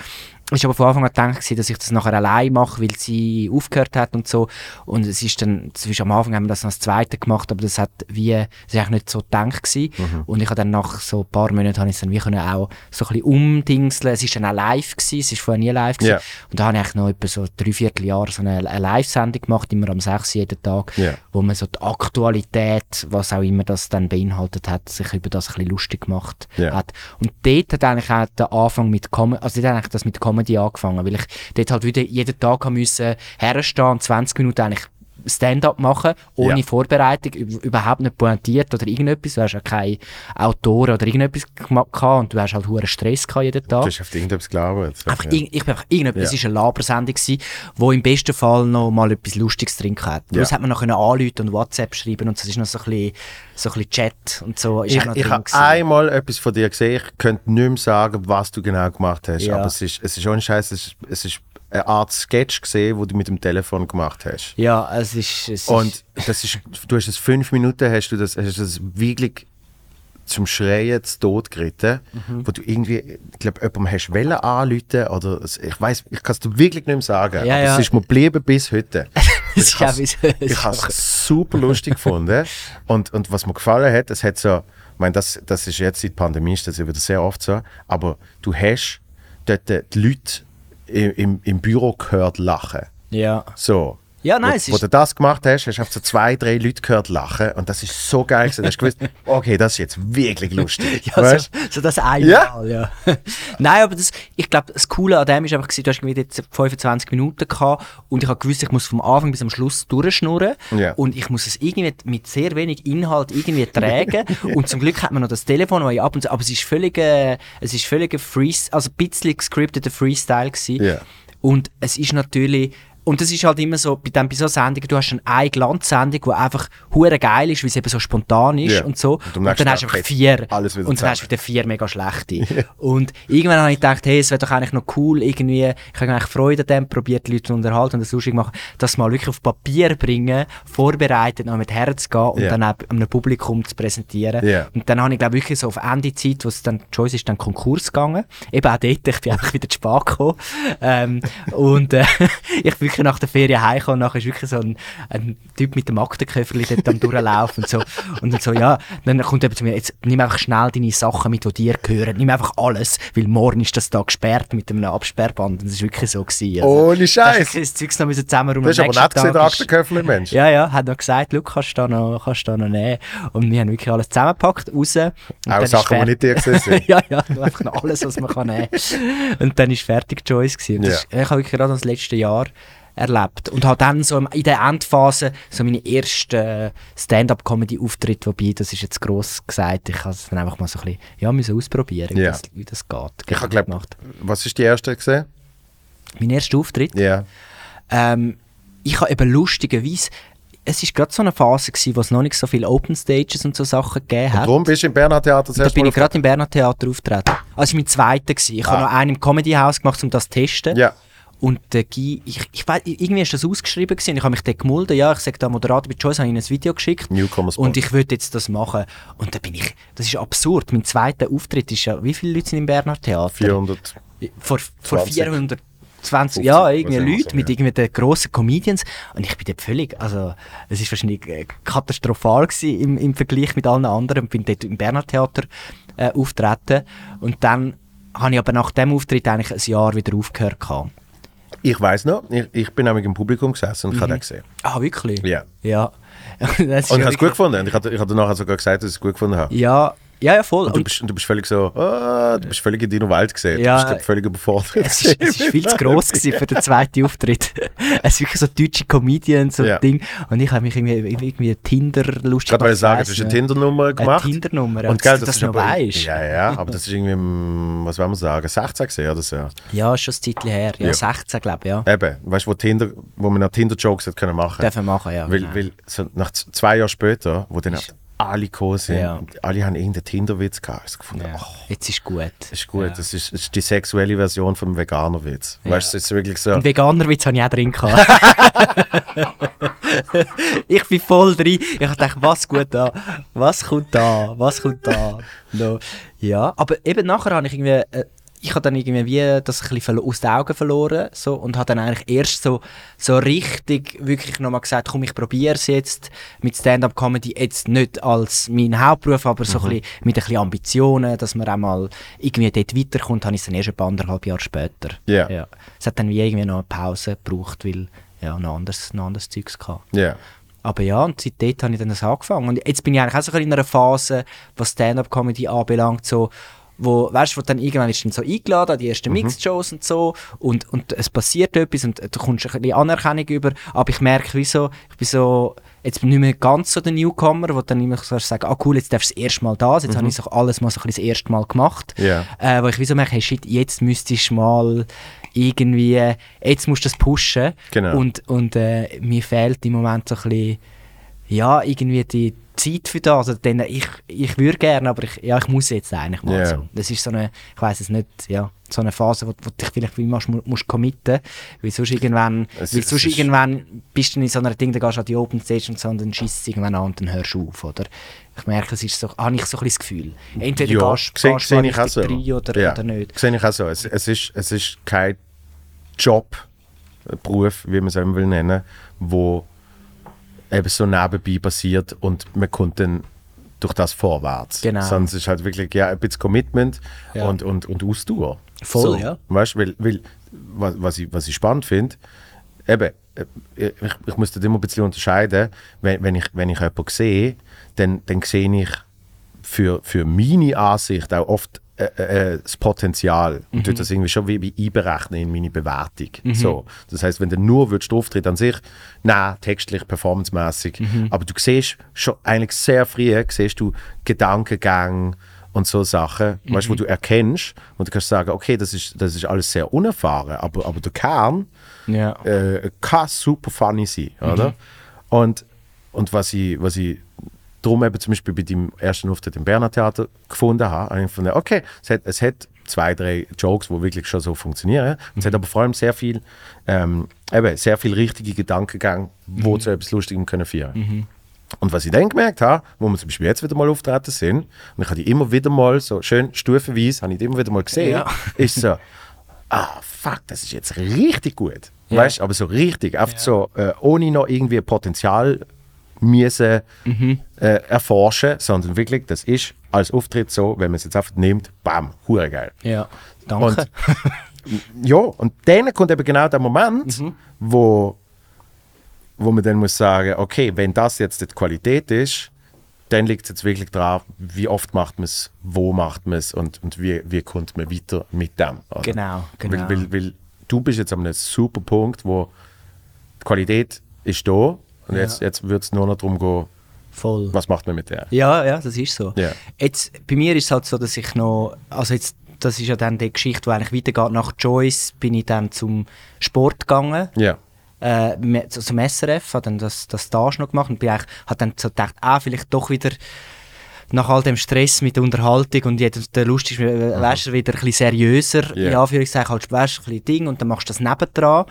Ist aber von Anfang an gedacht, dass ich das nachher allein mache, weil sie aufgehört hat und so. Und es ist dann, zwischen am Anfang haben wir das als Zweite gemacht, aber das hat wie, das ist eigentlich nicht so gedacht gewesen. Und ich habe dann nach so ein paar Monaten habe ich es dann wie können auch so ein bisschen umdingseln. Es ist dann auch live gewesen, es ist vorher nie live gewesen. Ja. Und da habe ich noch etwa so drei Vierteljahr so eine, eine Live-Sendung gemacht, immer am 6 jeden Tag, Ja. wo man so die Aktualität, was auch immer das dann beinhaltet hat, sich über das ein bisschen lustig gemacht Ja. hat. Und dort hat eigentlich auch der Anfang mit Comedy, also dort eigentlich das mit Comedy angefangen, weil ich dort halt wieder jeden Tag müssen herstehen und 20 Minuten eigentlich Stand-up machen, ohne Ja. Vorbereitung, üb- überhaupt nicht pointiert oder irgendetwas. Du hast ja keine Autoren oder irgendetwas gemacht und du hast halt hohen Stress gehabt jeden Tag. Du hast auf irgendetwas. Einfach, ja. ich bin einfach irgendetwas, Ja. es war eine Labersendung, gewesen, wo im besten Fall noch mal etwas Lustiges drin. Plus Ja. hat man noch anrufen und WhatsApp schreiben und es ist noch so ein bisschen, so ein bisschen Chat und so. Ist Ich, ich habe einmal etwas von dir gesehen. Ich könnte nicht mehr sagen, was du genau gemacht hast. Aber es ist, es ist ohne Scheiß, es ist, es ist eine Art Sketch gesehen, wo du mit dem Telefon gemacht hast. Ja, es ist... Es Und das ist, du hast es fünf Minuten, hast du das, hast das wirklich zum Schreien zu Tod geritten, Mhm. wo du irgendwie, ich glaube, jemandem hast wollen anrufen oder ich weiß, ich kann es dir wirklich nicht mehr sagen, Ja, aber ja. es ist mir geblieben bis heute. Ich habe es super lustig gefunden. Und, und was mir gefallen hat, es hat so, ich meine, das, das ist jetzt seit der Pandemie, ist das wieder sehr oft so, aber du hast dort die Leute im, im, Büro gehört lachen. ja. So. Ja, nein, wo, es wo ist- du das gemacht hast, hast du so zwei, drei Leute gehört lachen und das ist so geil gewesen. Da hast du gewusst, okay, das ist jetzt wirklich lustig. Ja, so, so das einmal, Ja. ja. Nein, aber das, ich glaube, das Coole an dem ist einfach, du hast jetzt 25 Minuten gehabt und ich habe gewusst, ich muss vom Anfang bis am Schluss durchschnurren Ja. und ich muss es irgendwie mit sehr wenig Inhalt irgendwie tragen und zum Glück hat man noch das Telefon, wo ich ab und zu, aber es ist völlig, äh, es ist völlig ein Freestyle, also ein bisschen gescripteter Freestyle gewesen. Ja. Und es ist natürlich, und das ist halt immer so, bei, dem, bei so Sendungen, du hast dann eine Glanzsendung, die einfach hure geil ist, weil sie eben so spontan ist Ja. und so. Und Und, dann hast du einfach vier. und dann hast du wieder vier mega schlechte. Und irgendwann habe ich gedacht, hey, es wäre doch eigentlich noch cool, irgendwie, ich habe eigentlich Freude an dem, probiert die Leute zu unterhalten und das lustig machen, das mal wirklich auf Papier bringen, vorbereitet, noch mit Herz gehen und Ja. dann auch einem Publikum zu präsentieren. Und dann habe ich, glaube ich, wirklich so auf Ende Zeit, wo es dann, Joyce ist dann Konkurs gegangen. Eben auch dort, ich bin einfach wieder zu spät gekommen. Ähm, und äh, ich bin wirklich nach der Ferien heimgekommen und nachher ist wirklich so ein, ein Typ mit dem Aktenköfferli dort am durchlaufen und so. Und dann so, ja, dann kommt er zu mir, jetzt nimm einfach schnell deine Sachen mit, die dir gehören. Nimm einfach alles, weil morgen ist das da gesperrt mit einem Absperrband. Und das ist wirklich so gewesen. Ohne hast du Scheiß. Das Zeugs noch müssen zusammenräumen. Das ist aber nett gesehen, der Aktenköffel, Mensch. ja, ja, hat noch gesagt, Luke, kannst du da noch, kannst du da noch nehmen. Und wir haben wirklich alles zusammengepackt, raus. Auch Sachen, die nicht dir gesehen sind. ja, ja, einfach noch alles, was man kann nehmen Und dann ist fertig Joyce gewesen. Ja. ist, ich habe wirklich gerade das letzte Jahr erlebt. Und habe dann so in der Endphase so meine ersten Stand-up-Comedy-Auftritte, wobei, das ist jetzt gross gesagt, ich habe es dann einfach mal so ein bisschen, ja, müssen ausprobieren, wie, das, wie das geht. Ich habe, glaube was ist die erste gesehen? Mein erster Auftritt, Ja. ähm, ich habe eben lustigerweise, es ist gerade so eine Phase gewesen, wo es noch nicht so viele Open Stages und so Sachen gegeben hat. Darum bist du im Bernhard Theater das Da bin ich gerade im Berner Theater auftreten. Also mein zweiter gewesen. Ich habe Ah. noch einen im Comedy House gemacht, um das zu testen. Ja. Und der Guy, ich, ich weiß, irgendwie ist das ausgeschrieben gewesen. Ich habe mich dort gemulden. Ja, ich sage da Moderator bei Joyce, habe ich ihnen ein Video geschickt. Newcomer Spot. Und ich würde jetzt das machen. Und da bin ich, das ist absurd. Mein zweiter Auftritt ist ja, wie viele Leute sind im Berner Theater? 400. vor, vor 20. 420 50, ja, irgendwie Leute so, mit ja. irgendwelchen grossen Comedians und ich bin dort völlig, also es ist wahrscheinlich äh, katastrophal gewesen im, im Vergleich mit allen anderen und bin dort im Berner Theater äh, auftreten und dann habe ich aber nach dem Auftritt eigentlich ein Jahr wieder aufgehört gehabt. Ich weiß noch, ich, ich bin nämlich im Publikum gesessen und ich Mhm. habe den gesehen. Ah, wirklich? Ja. Ja. Und ich habe es gut gefunden. Und ich hatte, ich nachher sogar gesagt, dass ich es gut gefunden habe. Ja, ja, ja, voll. Und du bist, und du bist völlig so, ah, du bist völlig in deiner Welt gesehen. Ja. Du bist völlig überfordert. es ist, es ist viel zu gross gewesen für den zweiten Auftritt. es ist wirklich so deutsche Comedians und Ja. Ding. Und ich habe mich irgendwie, irgendwie Tinder lustig Gerade weil ich gemacht, sagen, du hast eine. Tinder-Nummer gemacht. Eine Tindernummer, Und und gell, dass das das noch weißt. Ja, ja, aber das ist irgendwie, im, was wollen wir sagen, 16 gesehen oder so. Ja, schon ein Zeitchen her. Ja, Ja. 16, glaube ich, ja. Eben, weißt du, wo, Tinder, wo man noch Tinder-Jokes hat können machen Dürfen machen, ja. Weil, genau. weil so nach zwei Jahren später, wo dann alle gekommen sind, Ja. alle haben irgendeinen Tinder-Witz gehabt. Ich gefunden, ja. oh, Jetzt ist gut. ist gut, das, ist, das ist die sexuelle Version vom Veganer-Witz. Weißt du, ist wirklich so. Und Veganerwitz habe ich auch drin gehabt. ich bin voll drin. Ich dachte, was gut da? Was kommt da? Was kommt da? No. Ja, aber eben nachher habe ich irgendwie. Ich habe dann irgendwie wie das ein bisschen aus den Augen verloren so, und habe dann eigentlich erst so, so richtig wirklich nochmal gesagt, komm, ich probiere es jetzt mit Stand-Up-Comedy, jetzt nicht als mein Hauptberuf, aber so ein bisschen mit ein bisschen Ambitionen, dass man auch mal irgendwie dort weiterkommt, habe ich es dann erst ein paar anderthalb Jahre später. Ja. Ja. Es hat dann wie irgendwie noch eine Pause gebraucht, weil ja, noch anderes, noch anderes Zeugs gehabt. Ja. Aber ja, und seitdem habe ich dann das angefangen. Und jetzt bin ich eigentlich auch so ein bisschen in einer Phase, was Stand-Up-Comedy anbelangt, so, wo, weißt du, wo dann irgendwann ist dann so eingeladen an die ersten Mixed-Shows und so und, und es passiert etwas und du kommst ein bisschen Anerkennung über, aber ich merke, wie so, ich bin so, jetzt bin ich nicht mehr ganz so der Newcomer, wo dann immer so sagen, ah cool, jetzt darfst du das erste Mal da sein, jetzt habe ich so alles mal so ein bisschen das erste Mal gemacht, Ja. äh, wo ich wie so merke, hey shit, jetzt müsstest du mal irgendwie, jetzt musst du das pushen. Genau. und, und äh, mir fehlt im Moment so ein bisschen, ja, irgendwie die Zeit für das. Also, dann, ich, ich würde gerne, aber ich, ja, ich muss jetzt eigentlich mal Ja. so. Das ist so eine, ich weiß es nicht, ja, so eine Phase, wo, wo dich vielleicht wie musst, musst committen, weil sonst irgendwann, Es weil sonst irgendwann bist du in so einer Ding, dann gehst du an die Open Stage und so und dann schießt es irgendwann an und dann hörst du auf, oder? Ich merke, es ist so, habe ich so ein das Gefühl. Entweder Ja, gehst, sehe- gehst auch richtig so. rein oder, Ja. oder nicht. Sehe ich auch so. Es, es, ist, es ist kein Job, Beruf, wie man es eben will nennen, wo eben so nebenbei passiert und man kommt dann durch das vorwärts. Genau. Es ist halt wirklich ja, ein bisschen Commitment Ja. und, und, und Ausdauer. Voll, ja. Weißt du, weil, weil was, was, ich, was ich spannend finde, eben, äh, ich, ich muss das immer ein bisschen unterscheiden, wenn, wenn, ich, wenn ich jemanden sehe, dann, dann sehe ich für, für meine Ansicht auch oft äh, äh, das Potenzial und tue das irgendwie schon wie, einberechnen in meine Bewertung. So. Das heißt, wenn du nur würdest, Auftritt an sich, nein, textlich, performancemäßig, aber du siehst schon eigentlich sehr früh, siehst du Gedankengänge und so Sachen, weißt, wo du erkennst und du kannst sagen, okay, das ist, das ist alles sehr unerfahren, aber, aber der Kern Ja. äh, kann super funny sein, oder? Und, und was ich, was ich darum eben zum Beispiel bei dem ersten Auftritt im Berner Theater gefunden habe, habe ich gefunden, okay, es hat, es hat zwei, drei Jokes, die wirklich schon so funktionieren. Und es hat aber vor allem sehr viel, ähm, eben, sehr viel richtige Gedankengänge, wo zu etwas Lustigem können führen. Und was ich dann gemerkt habe, wo wir zum Beispiel jetzt wieder mal auftreten sind, und ich habe die immer wieder mal so schön stufenweise, habe ich die immer wieder mal gesehen, Ja. ist so, ah, fuck, das ist jetzt richtig gut. Ja. Weißt aber so richtig, einfach so, äh, ohne noch irgendwie Potenzial müssen Mhm. äh, erforschen, sondern wirklich, das ist als Auftritt so, wenn man es jetzt einfach nimmt, bam, hure geil. Ja, danke. Und, ja, und dann kommt eben genau der Moment, Mhm. wo, wo man dann muss sagen, okay, wenn das jetzt die Qualität ist, dann liegt es jetzt wirklich daran, wie oft macht man es, wo macht man es und, und wie, wie kommt man weiter mit dem. oder? Genau, genau. Weil, weil, weil du bist jetzt an einem super Punkt, wo die Qualität ist da und Ja. jetzt, jetzt wird es nur noch darum gehen, Voll. was macht man mit der. Ja, ja, das ist so. Ja. Jetzt, bei mir ist es halt so, dass ich noch, also jetzt, das ist ja dann die Geschichte, die eigentlich weitergeht. Nach Joyce bin ich dann zum Sport gegangen, Ja. äh, zum SRF, habe dann das, das Stage noch gemacht und bin eigentlich, habe dann so gedacht, ah, vielleicht doch wieder nach all dem Stress mit der Unterhaltung und jeder, der Lust ist, äh, weißt du, wieder ein bisschen seriöser, in Ja. Anführungszeichen, halt, weißt du, ein bisschen Ding und dann machst du das nebendran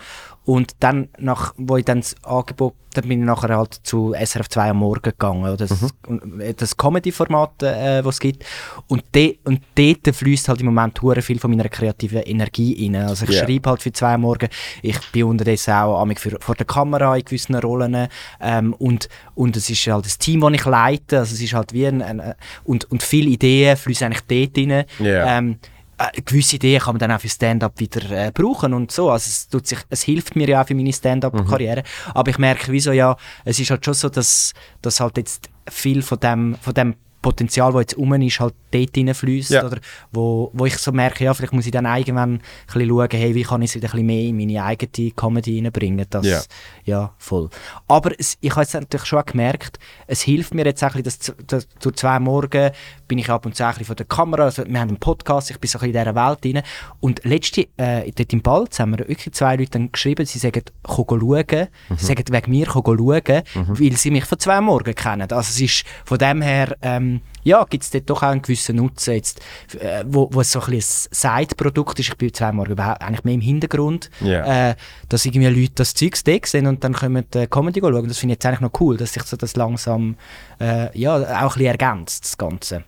und dann, nach, wo ich dann das Angebot, dann bin ich nachher halt zu SRF 2 am Morgen gegangen, oder das, Mhm. das Comedy-Format, äh, was es gibt und, de, und dort fließt halt im Moment hure viel von meiner kreativen Energie rein, also ich Ja. schreibe halt für zwei am Morgen, ich bin unterdessen auch amig für, vor der Kamera in gewissen Rollen ähm, und, und es ist halt das Team, das ich leite, also es ist halt wie ein, ein und, und viele Ideen fließen eigentlich dort rein. Ja. Ähm, äh, gewisse Ideen kann man dann auch für Stand-up wieder äh, brauchen und so. Also es, tut sich, es hilft mir ja auch für meine Stand-up-Karriere. Aber ich merke, wieso ja, es ist halt schon so, dass, dass halt jetzt viel von dem, von dem Potenzial, das jetzt rum ist, halt dort reinfließt. Ja. Oder wo, wo ich so merke, ja, vielleicht muss ich dann irgendwann ein bisschen schauen, hey, wie kann ich es wieder ein bisschen mehr in meine eigene Comedy reinbringen. Das, Ja. ja, voll. Aber es, ich habe jetzt natürlich schon gemerkt, es hilft mir jetzt auch ein bisschen, dass, dass durch zwei Morgen bin ich ab und zu ein bisschen vor der Kamera, also wir haben einen Podcast, ich bin so ein bisschen in dieser Welt rein. Und letzte, äh, dort im Balz haben mir wirklich zwei Leute dann geschrieben, sie sagen, komm schauen, sie sagen wegen mir, komm schauen, weil sie mich von zwei Morgen kennen. Also es ist von dem her, ähm, ja, gibt es dort doch auch einen gewissen Nutzen, jetzt, äh, wo, wo es so ein Side-Produkt ist. Ich bin zwei Morgen überhaupt eigentlich mehr im Hintergrund, Ja. äh, dass irgendwie Leute das Zeug sehen und dann können die Comedy schauen. Das finde ich jetzt eigentlich noch cool, dass sich so das langsam äh, ja, auch ein bisschen ergänzt, das Ganze.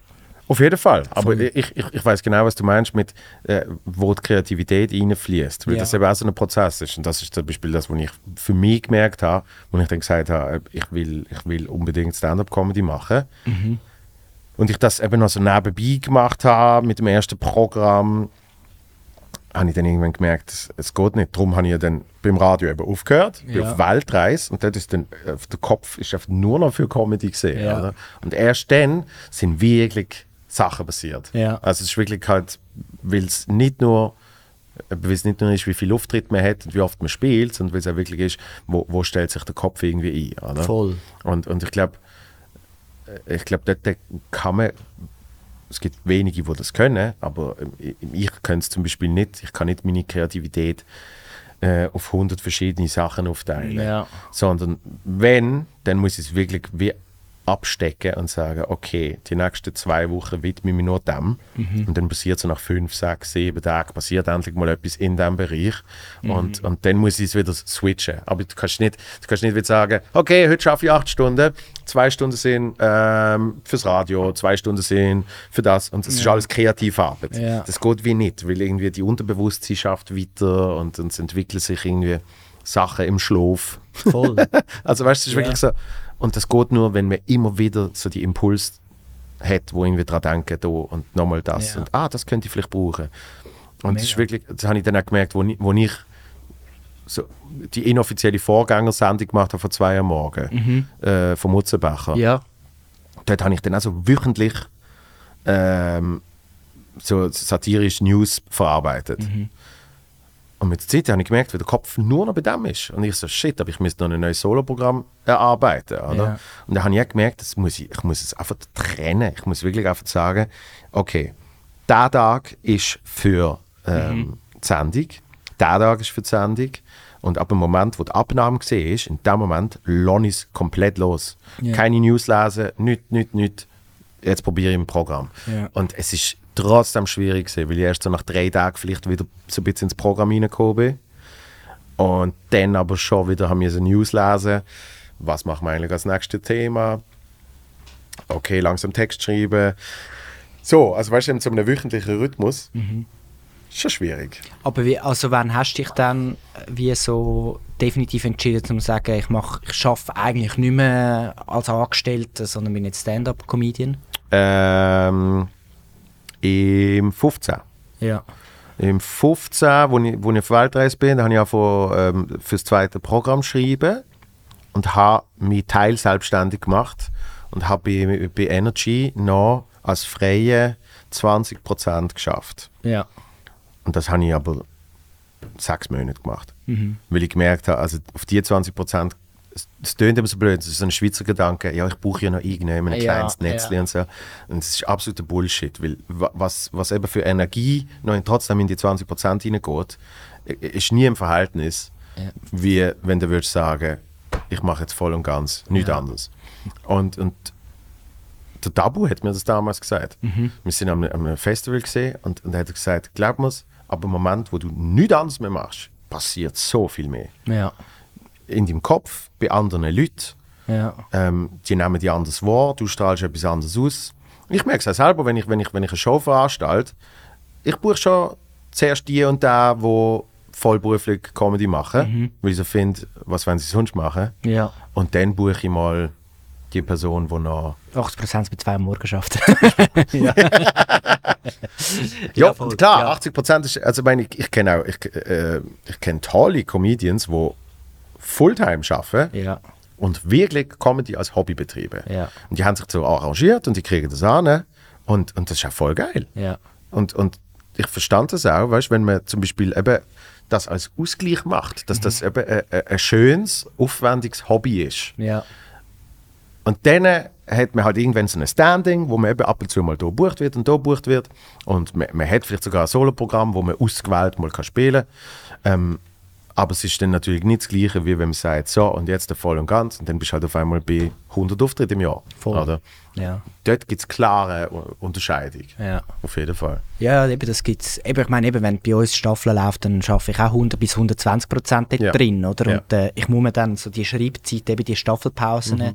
Auf jeden Fall. Aber ich, ich, ich weiß genau, was du meinst mit, äh, wo die Kreativität reinfließt. Weil Ja. das eben auch so ein Prozess ist. Und das ist zum Beispiel das, was ich für mich gemerkt habe, wo ich dann gesagt habe, äh, ich will, ich will unbedingt Stand-up-Comedy machen. Und ich das eben noch so nebenbei gemacht habe mit dem ersten Programm, habe ich dann irgendwann gemerkt, es, es geht nicht. Darum habe ich ja dann beim Radio eben aufgehört, bin Ja. auf Weltreise und dort ist dann, äh, der Kopf ist einfach nur noch für Comedy gesehen. Ja. Und erst dann sind wirklich Sachen passiert. Ja. Also es ist wirklich halt, weil es nicht nur äh, weil es nicht nur ist, wie viel Auftritt man hat und wie oft man spielt, sondern weil es auch wirklich ist, wo, wo stellt sich der Kopf irgendwie ein. Oder? Voll. Und, und ich glaube, ich glaube, dort kann man, es gibt wenige, die das können, aber ich kann es zum Beispiel nicht, ich kann nicht meine Kreativität äh, auf 100 verschiedene Sachen aufteilen. Ja. Sondern wenn, dann muss ich es wirklich wie abstecken und sagen, okay, die nächsten zwei Wochen widme ich mich nur dem. Und dann passiert so nach fünf, sechs, sieben Tagen passiert endlich mal etwas in diesem Bereich. Und, und dann muss ich es wieder switchen. Aber du kannst nicht, du kannst nicht wieder sagen, okay, heute schaffe ich acht Stunden, zwei Stunden sind ähm, fürs Radio, zwei Stunden sind für das. Und das ist alles kreative Arbeit. Ja. Das geht wie nicht, weil irgendwie die Unterbewusstsein schafft weiter und, und es entwickeln sich irgendwie Sachen im Schlaf. Voll. Also weißt du, es ist Ja. wirklich so. Und das geht nur, wenn man immer wieder so die Impuls hat, wo irgendwie dran denken, da und nochmal das Ja. und ah, das könnte ich vielleicht brauchen. Und das ist Mega. wirklich, das habe ich dann auch gemerkt, wo ich, wo ich so die inoffizielle Vorgängersendung gemacht habe vor zwei Jahren morgen äh, vom Mutzenbecher. ja. Dort habe ich dann also wöchentlich ähm, so satirisch News verarbeitet. Und mit der Zeit habe ich gemerkt, wie der Kopf nur noch bei dem ist. Und ich so, shit, aber ich müsste noch ein neues Soloprogramm erarbeiten. Oder? Ja. Und dann habe ich gemerkt, das muss ich, ich muss es einfach trennen. Ich muss wirklich einfach sagen, okay, der Tag ist für ähm, die Sendung, der Tag ist für die Sendung. Und ab dem Moment, wo die Abnahme gesehen ist, in dem Moment lasse ich es komplett los. Ja. Keine News lesen, nichts, nichts, nichts. Jetzt probiere ich im Programm. Ja. Und es ist trotzdem schwierig gewesen, weil ich erst so nach drei Tagen vielleicht wieder so ein bisschen ins Programm reingekommen bin. Und dann aber schon wieder haben wir so News lesen. Was machen wir eigentlich als nächstes Thema? Okay, langsam Text schreiben. So, also weißt du, so einem wöchentlichen Rhythmus ist schon schwierig. Aber wie, also wann hast du dich dann äh, wie so definitiv entschieden, zu sagen, ich mach, ich arbeite eigentlich nicht mehr als Angestellter, sondern bin jetzt Stand-up-Comedian? Ähm, Im 15. Ja. Im 15, wo ich, wo ich auf Weltreise bin, da habe ich auch ähm, für das zweite Programm geschrieben und habe mich teil selbstständig gemacht und habe bei, bei Energy noch als freie 20% geschafft. Ja. Und das habe ich aber sechs Monate gemacht. Weil ich gemerkt habe, also auf die 20 Prozent, es, tönt immer so blöd, es ist so ein Schweizer Gedanke, ja, ich brauche ja noch irgendjemand, ein Ja, kleines Netzli ja. und so. Und es ist absoluter Bullshit, weil wa- was, was eben für Energie noch in, trotzdem in die 20 Prozent hineingeht, i- ist nie im Verhältnis, Ja. wie wenn du würdest sagen, ich mache jetzt voll und ganz nichts anderes. Und, und der Tabu hat mir das damals gesagt. Wir sind am, am Festival gesehen und, und er hat gesagt, glaub mir's, ab dem Moment, wo du nichts anderes mehr machst, passiert so viel mehr. Ja. In deinem Kopf, bei anderen Leuten, Ja. ähm, die nehmen die anders wahr, du strahlst etwas anderes aus. Ich merke es auch selber, wenn ich, wenn, ich, wenn ich eine Show veranstalte, ich buche schon zuerst die und der, die vollberuflich Comedy machen, weil ich so finde, was wollen sie sonst machen. Ja. Und dann buche ich mal die Person, die noch 80% bei zwei Morgen schafft. Ja, voll. klar, Ja. 80 Prozent ist, also ich meine, ich, ich kenne auch, ich, äh, ich kenne tolle Comedians, die Fulltime arbeiten ja. und wirklich Comedy als Hobby betreiben. Ja. Und die haben sich so arrangiert und die kriegen das an und, und das ist ja voll geil. Ja. Und, und ich verstand das auch, weißt, wenn man zum Beispiel eben das als Ausgleich macht, dass das eben ein, ein, schönes, aufwendiges Hobby ist. Ja. Und dann hat man halt irgendwann so ein Standing, wo man eben ab und zu mal da gebucht wird und da gebucht wird. Und man, man hat vielleicht sogar ein Soloprogramm, wo man ausgewählt mal kann spielen kann. Ähm, Aber es ist dann natürlich nicht das Gleiche, wie wenn man sagt, so, und jetzt der voll und ganz, und dann bist du halt auf einmal bei 100 Auftritten im Jahr. Voll. Oder? Ja. Dort gibt es klare Unterscheidung. Ja. Auf jeden Fall. Ja, eben, das gibt's. Eben, ich meine, eben, wenn bei uns Staffeln läuft, dann schaffe ich auch 100 bis 120 Prozent Ja. drin, oder? Und äh, ich muss mir dann so die Schreibzeit, eben die Staffelpausen Mhm.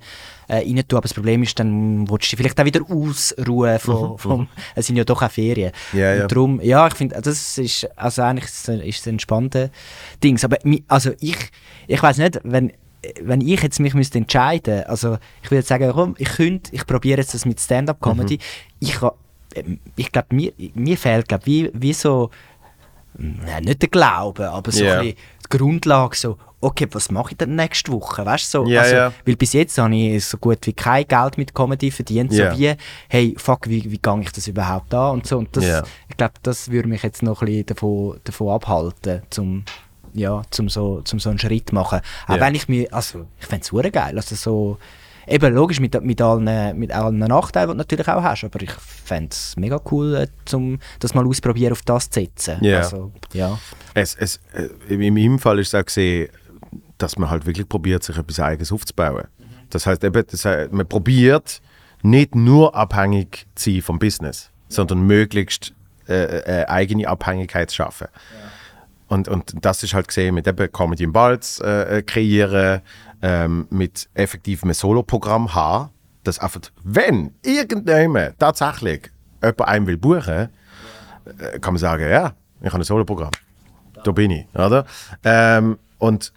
äh, rein tun. Aber das Problem ist, dann willst du dich vielleicht auch wieder ausruhen von, vom, es sind ja doch auch Ferien. Mhm. Ja, ja. Und darum, ja, ich finde, das ist, also eigentlich ist es- ist es ein spannender Dings. Aber also ich, ich weiß nicht, wenn, wenn ich jetzt mich müsste entscheiden, also ich würde sagen, komm, ich könnte, ich probiere jetzt das mit Stand-Up-Comedy. Ich, ha- ähm, ich glaube, mir, mir fehlt, glaube wie, wie so, ja, nicht der Glaube, aber so Ja. ein bisschen die Grundlage, so, okay, was mache ich denn nächste Woche, weißt du, so, Ja, also, ja. weil bis jetzt habe ich so gut wie kein Geld mit Comedy verdient, Ja. so wie, hey, fuck, wie, wie gehe ich das überhaupt an und so, und das, ich glaube, das würde mich jetzt noch ein bisschen davon, davon abhalten, zum ja, zum so, zum so einen Schritt machen. Auch Ja. wenn ich mir, also ich fände es geil, also so, eben logisch mit, mit, allen, mit allen Nachteilen, die du natürlich auch hast, aber ich fände es mega cool, äh, zum das mal ausprobieren, auf das zu setzen. Ja. Also, ja. Es, es, äh, in meinem Fall ist es auch gesehen, dass man halt wirklich probiert, sich etwas Eigenes aufzubauen. Das heißt eben, das heißt, man probiert nicht nur abhängig zu sein vom Business, sondern möglichst äh, äh, eigene Abhängigkeit zu schaffen. Und, und das ist halt gesehen mit eben Comedy im Balz äh, äh, kreieren, ähm, mit effektiv einem Soloprogramm haben, dass einfach, wenn irgendjemand tatsächlich jemand einen will buchen, äh, kann man sagen, ja, ich habe ein Soloprogramm. Da bin ich, oder? Ähm, und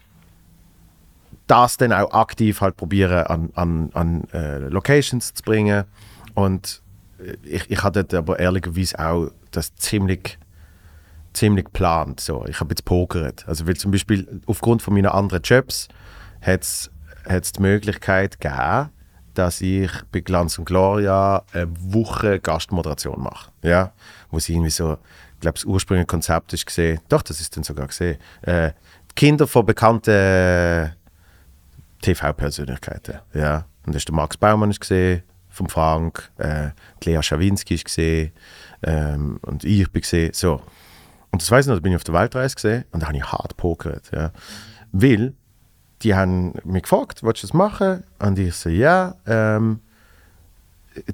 das dann auch aktiv halt probieren an, an, an äh, Locations zu bringen. Und äh, ich, ich hatte aber ehrlicherweise auch das ziemlich ziemlich geplant. So. Ich habe jetzt pokert. Also weil zum Beispiel aufgrund von meinen anderen Jobs hat es die Möglichkeit gegeben, dass ich bei Glanz und Gloria eine Woche Gastmoderation mache. Ja? Wo sie irgendwie so, ich glaube, das ursprüngliche Konzept ist gesehen, doch, das ist dann sogar gesehen, äh, Kinder von bekannten TV-Persönlichkeiten. Ja. Und da ist der Max Baumann ist gesehen, vom Frank, äh, Lea Schawinski ist gesehen ähm, und ich bin gesehen. So. Und das weiß ich noch, da bin ich auf der Weltreise gesehen und da habe ich hart pokert. Ja. Weil die haben mich gefragt, willst du das machen? Und ich so, ja, ähm,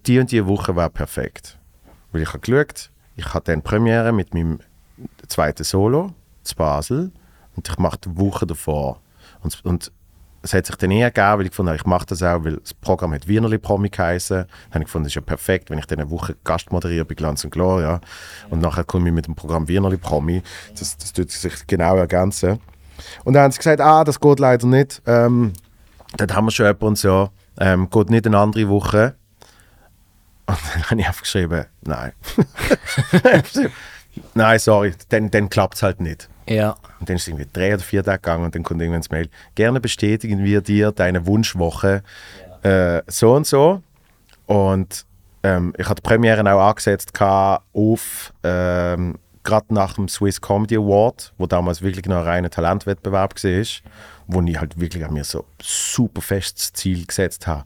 die und die Woche war perfekt. Weil ich habe geschaut, ich hatte dann Premiere mit meinem zweiten Solo zu Basel und ich mache die Woche davor. Und, und es hat sich dann eher gegeben, weil ich habe, ich mache das auch, weil das Programm hat Wienerli Promi geheißen. Dann habe ich gefunden, das ist ja perfekt, wenn ich dann eine Woche Gast moderiere bei Glanz und Gloria. Und nachher komme ich mit dem Programm Wienerli Promi. Das, das tut sich genau ergänzen. Und dann haben sie gesagt, ah, das geht leider nicht. Ähm, dort haben wir schon jemanden und so. Ähm, geht nicht eine andere Woche. Und dann habe ich aufgeschrieben, nein. nein, sorry, dann, dann klappt es halt nicht. Ja. Und dann ist es irgendwie drei oder vier Tage gegangen und dann kommt irgendwann das Mail. Gerne bestätigen wir dir deine Wunschwoche äh, so und so. Und ähm, ich hatte die Premiere auch angesetzt auf ähm, gerade nach dem Swiss Comedy Award, wo damals wirklich noch ein reiner Talentwettbewerb war, wo ich halt wirklich an mir so super festes Ziel gesetzt habe.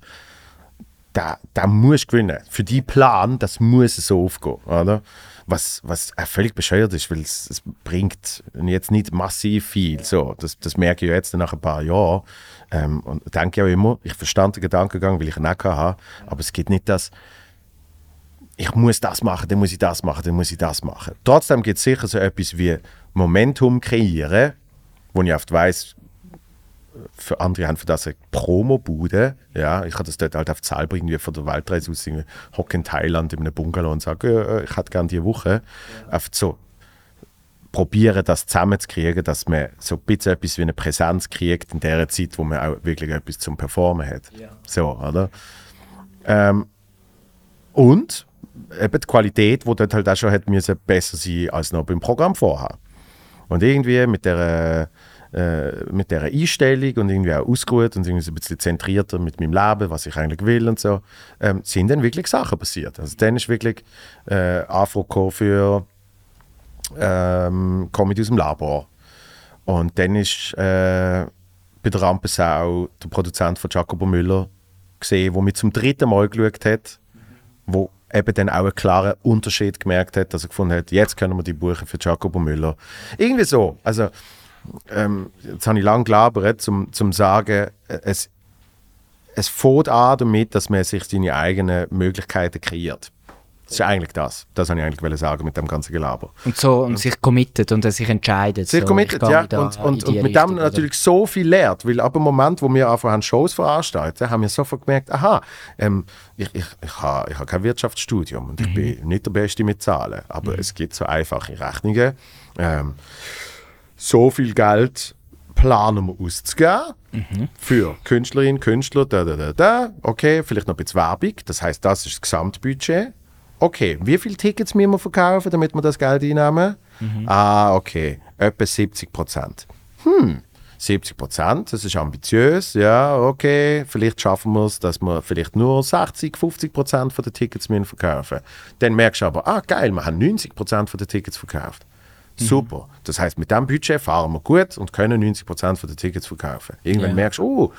Da, da muss gewinnen. Für die Plan, das muss so aufgehen, oder? Was, was völlig bescheuert ist, weil es, es bringt jetzt nicht massiv viel. So, das, das merke ich jetzt nach ein paar Jahren. Ähm, und denke auch immer, ich verstand den Gedankengang, weil ich ihn auch hatte, aber es geht nicht das, ich muss das machen, dann muss ich das machen, dann muss ich das machen. Trotzdem gibt es sicher so etwas wie Momentum kreieren, wo ich oft weiss, für andere haben für das eine Promo-Bude. Ja, ich habe das dort halt auf selber irgendwie von der Weltreise aus hocke in Thailand in einem Bungalow und sage, äh, ich hätte gerne die Woche. Oft so probieren, das zusammenzukriegen, dass man so ein bisschen etwas wie eine Präsenz kriegt in der Zeit, wo man auch wirklich etwas zum Performen hat. So, oder? Ähm, und eben die Qualität, die dort halt auch schon hat müssen, besser sein als noch beim Programm vorher. Und irgendwie mit der, äh, mit der Einstellung und irgendwie auch ausgeruht und irgendwie so ein bisschen zentrierter mit meinem Leben, was ich eigentlich will und so, ähm, sind dann wirklich Sachen passiert. Also dann ist wirklich äh, gekommen für ähm, Comedy aus dem Labor. Und dann ist äh, bei der Rampensau der Produzent von Jacobo Müller gesehen, der mich zum dritten Mal geschaut hat, wo eben dann auch einen klaren Unterschied gemerkt hat, dass er gefunden hat, jetzt können wir die buchen für Jacobo Müller. Irgendwie so. Also ähm, jetzt habe ich lange gelabert, zum, zum sagen, es, es fängt an damit, dass man sich seine eigenen Möglichkeiten kreiert. Das ist eigentlich das. Das wollte ich eigentlich sagen mit dem ganzen Gelaber. Und so und sich committet und sich entscheidet. Sehr so, gehe ja. Und, und, und mit Richtung, dem oder? natürlich so viel lernt. Weil ab dem Moment, wo wir einfach haben Shows veranstalten, haben wir sofort gemerkt, aha, ähm, ich, ich, ich habe ich ha kein Wirtschaftsstudium und ich bin nicht der Beste mit Zahlen. Aber es gibt so einfache Rechnungen. Ähm, so viel Geld planen wir auszugeben für Künstlerinnen, Künstler, da, da, da, da. Okay, vielleicht noch ein bisschen Werbung. Das heißt, das ist das Gesamtbudget. Okay, wie viele Tickets müssen wir verkaufen, damit wir das Geld einnehmen? Ah, okay, etwa 70 Prozent. Hm, 70 Prozent, das ist ambitiös, ja, okay. Vielleicht schaffen wir es, dass wir vielleicht nur 60, 50 Prozent der Tickets müssen verkaufen. Dann merkst du aber, ah, geil, wir haben 90 Prozent der Tickets verkauft. Super. Das heißt, mit diesem Budget fahren wir gut und können 90% der Tickets verkaufen. Irgendwann Ja. merkst du, oh,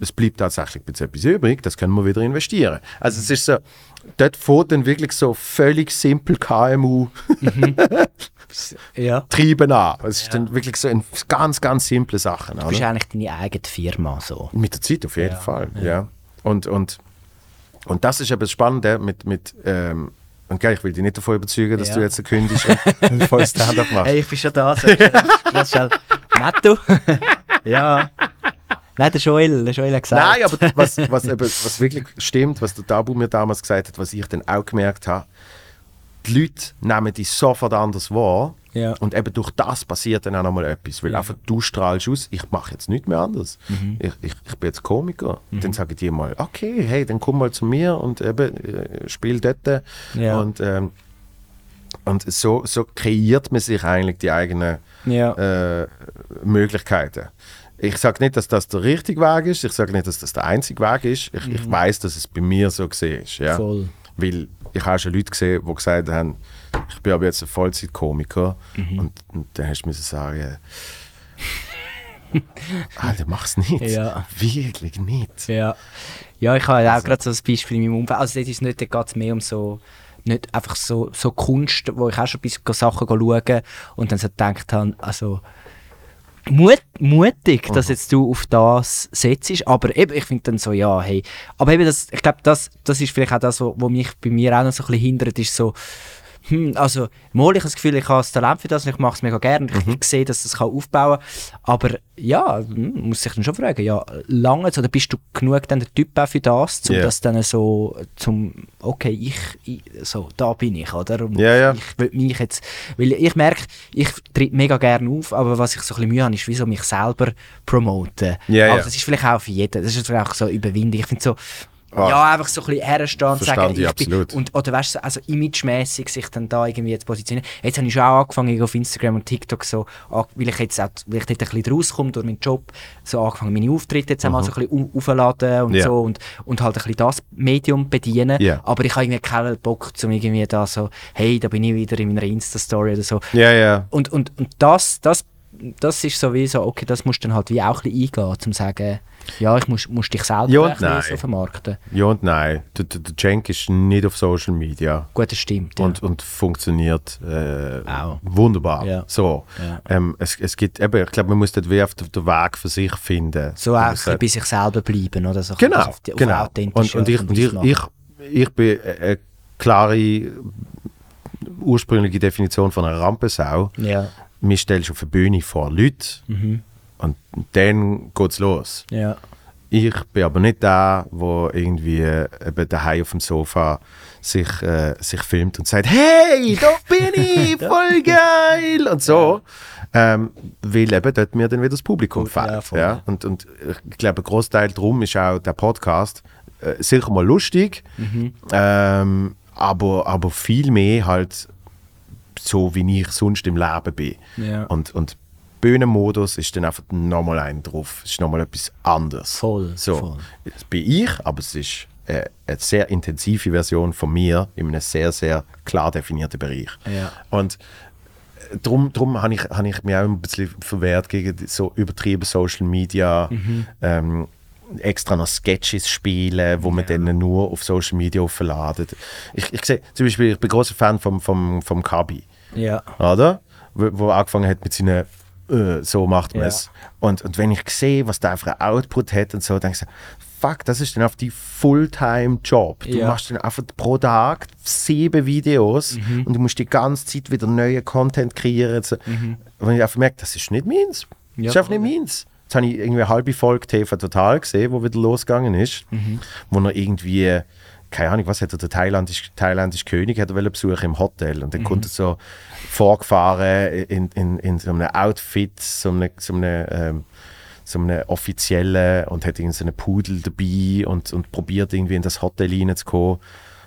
es bleibt tatsächlich etwas übrig, das können wir wieder investieren. Also es ist so, dort fährt dann wirklich so völlig simpel KMU Ja. treiben an. Es ist dann wirklich so in ganz, ganz simple Sachen. Du bist Oder? eigentlich deine eigene Firma so. Mit der Zeit auf jeden Fall, ja. Und, und, und das ist eben das Spannende mit, mit ähm, und gell, ich will dich nicht davon überzeugen, dass Ja. du jetzt kündigst und voll Stand-up machst. Hey, ich bin schon da. So. Was schnell. Netto? ja. Nein, der Joel, der Joel hat gesagt. Nein, aber was, was, eben, was wirklich stimmt, was der Tabu mir damals gesagt hat, was ich dann auch gemerkt habe, die Leute nehmen dich sofort anders wahr. Ja. Und eben durch das passiert dann auch nochmal etwas. Weil einfach du strahlst aus, ich mache jetzt nichts mehr anders. Mhm. Ich, ich, ich bin jetzt Komiker. Dann sagen die mal, okay, hey, dann komm mal zu mir und eben äh, spiel dort. Ja. Und, ähm, und so, so kreiert man sich eigentlich die eigenen Ja. äh, Möglichkeiten. Ich sage nicht, dass das der richtige Weg ist. Ich sage nicht, dass das der einzige Weg ist. Ich, ich weiß, dass es bei mir so gesehen ist. Ja? Mhm. Voll. Weil ich habe schon Leute gesehen, die gesagt haben, ich bin aber jetzt ein Vollzeitkomiker. Mhm. Und, und dann hast du müssen sagen, Alter, mach's nicht. Ja. Wirklich nicht. Ja. Ja, ich habe auch gerade so ein Beispiel in meinem Umfeld. Also, das ist nicht, da geht es mehr um so, nicht einfach so, so Kunst, wo ich auch schon ein bisschen Sachen schaue und dann so gedacht habe, also, Mut, mutig, dass jetzt du auf das setzt, aber eben, ich finde dann so, ja, hey, aber eben, das, ich glaube, das, das ist vielleicht auch das, was mich bei mir auch noch so ein bisschen hindert, ist so, hm, also, mal, ich habe das Gefühl, ich habe das Talent für das und ich mache es mega gerne. Ich, ich sehe, dass das kann aufbauen kann. Aber ja, hm, muss sich dann schon fragen, ja, lange oder bist du genug dann der Typ auch für das, um Ja. das dann so, zum, okay, ich, ich, so, da bin ich, oder? Und Ja, ja. Ich will mich jetzt, weil ich merke, ich tritt mega gerne auf, aber was ich so ein bisschen Mühe habe, ist, wie so mich selber promoten. Ja, aber das ist vielleicht auch für jeden, das ist vielleicht auch so Überwindung. Ich finde so, Ah. ja, einfach so ein bisschen herstehen und sagen, ich ich bin, absolut. und, oder weißt du, also imagemäßig sich dann da irgendwie zu positionieren. Jetzt habe ich schon auch angefangen auf Instagram und TikTok so, weil ich jetzt auch, weil ich dort ein bisschen rauskomme durch meinen Job, so angefangen meine Auftritte jetzt einmal so ein bisschen au- aufladen und Mhm. Ja. so und, und halt ein bisschen das Medium bedienen. Ja. Aber ich habe irgendwie keinen Bock, zum irgendwie da so, hey, da bin ich wieder in meiner Insta-Story oder so. Ja, ja. Und, und, und das, das, das ist so wie so, okay, das musst du dann halt wie auch ein bisschen eingehen, um zu sagen, ja, ich muss, muss dich selber Ja ein bisschen so vermarkten. Ja und nein. Der, der, der Cenk ist nicht auf Social Media. Gut, das stimmt. Ja. und, und funktioniert äh, Auch. wunderbar. Ja. So. Ja. Ähm, es, es gibt eben, ich glaube, man muss dort wie auf den, den Weg für sich finden. So auch ein bei sich selber bleiben, oder? So Genau, auf auf genau. Und, und, ich, und ich, ich, ich bin eine klare ursprüngliche Definition von einer Rampensau. Ja, Mich stellst auf eine Bühne vor Leuten Mhm. und dann geht's los. ja. Ich bin aber nicht der, der irgendwie äh, eben daheim auf dem Sofa sich, äh, sich filmt und sagt, hey, da bin ich, voll geil und so. Ähm, weil eben dort mir dann wieder das Publikum ja, fehlt. voll. Ja, Und, und ich glaube, ein Großteil drum ist auch der Podcast äh, sicher mal lustig, Mhm. ähm, aber, aber viel mehr halt so, wie ich sonst im Leben bin. Ja. Und, und Bühnenmodus ist dann einfach nochmal ein drauf. Es ist nochmal etwas anderes. Voll, So, voll. das bin ich, aber es ist äh, eine sehr intensive Version von mir in einem sehr, sehr klar definierten Bereich. Ja. Und äh, darum, darum habe ich, hab ich mich auch ein bisschen verwehrt gegen so übertrieben Social Media. Mhm. Ähm, extra noch Sketches spielen, wo man dann nur auf Social Media aufladet. Ich, ich sehe, zum Beispiel, ich bin großer Fan vom, vom, vom Kabi Ja. oder? Wo, wo angefangen hat mit seinen äh, so macht man Ja. es. Und, und wenn ich sehe, was der für einen Output hat und so, denke ich so, fuck, das ist dann auf die Fulltime-Job. Du Ja. machst dann einfach pro Tag sieben Videos Mhm. und du musst die ganze Zeit wieder neuen Content kreieren. So. Und ich einfach merke, das ist nicht meins. Mhm. Ja, das ist einfach nicht meins. Jetzt habe ich irgendwie eine halbe Folge TV Total gesehen, wo wieder losgegangen ist, Mhm. wo er irgendwie, keine Ahnung, was hat er, der thailändische, thailändische König hat er besuchen im Hotel und dann Mhm. kommt er so vorgefahren in, in, in so einem Outfit, so einem, so einem, ähm, so einem offiziellen und hat irgendwie so einen Pudel dabei und, und probiert irgendwie in das Hotel reinzukommen.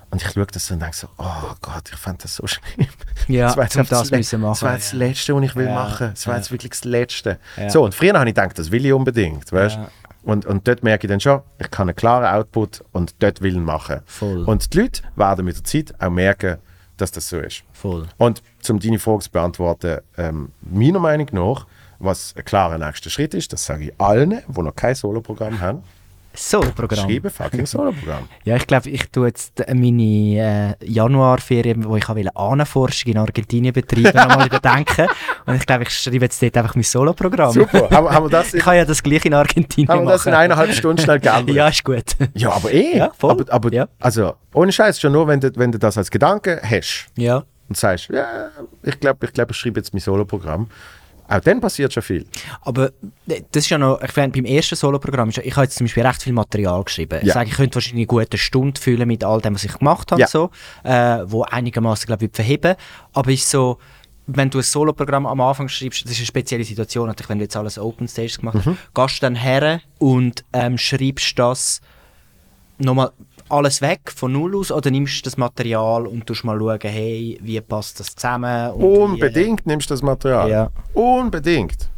Und ich schaue das so und denke so, oh Gott, ich fand das so schlimm. Ja, das war jetzt das müssen machen, Das war jetzt das. Letzte, was ich will Ja, machen. Das war ja. jetzt wirklich das Letzte. Ja. So, und früher habe ich gedacht, das will ich unbedingt, weißt Ja. Und, und dort merke ich dann schon, ich kann einen klaren Output und dort Willen machen. Voll. Und die Leute werden mit der Zeit auch merken, dass das so ist. Voll. Und um deine Frage zu beantworten, ähm, meiner Meinung nach, was ein klarer nächster Schritt ist, das sage ich allen, die noch kein Soloprogramm haben, Solo-Programm. schreibe fucking Soloprogramm. Ja, ich glaube, ich tue jetzt äh, meine äh, Januarferien, wo ich Ahnenforschung in Argentinien betreiben, nochmal überdenken. Und ich glaube, ich schreibe jetzt dort einfach mein Solo-Programm. Super, haben, haben wir das in, Ich kann ja das gleich in Argentinien haben wir das in machen. eineinhalb Stunden schnell geändert? Ja, ist gut. Ja, aber eh. Ja, voll. Aber, aber Ja. also, ohne Scheiß, schon nur, wenn du, wenn du das als Gedanke hast ja. und sagst, ja, ich glaube, ich, glaub, ich schreibe jetzt mein Soloprogramm, auch dann passiert schon viel. Aber äh, das ist ja noch, ich finde, beim ersten Soloprogramm, ich habe jetzt zum Beispiel recht viel Material geschrieben. Ich Ja. sage, ich könnte wahrscheinlich eine gute Stunde füllen mit all dem, was ich gemacht habe, Ja. so, äh, wo einigermaßen glaube ich, verheben. Aber ist so, wenn du ein Soloprogramm am Anfang schreibst, das ist eine spezielle Situation, natürlich, wenn du jetzt alles Open Stage gemacht Mhm. hast, gehst du dann her und ähm, schreibst das nochmal alles weg von null aus oder nimmst du das Material und tust mal schauen, hey, wie passt das zusammen? und wie- Unbedingt nimmst du das Material. Ja. Unbedingt.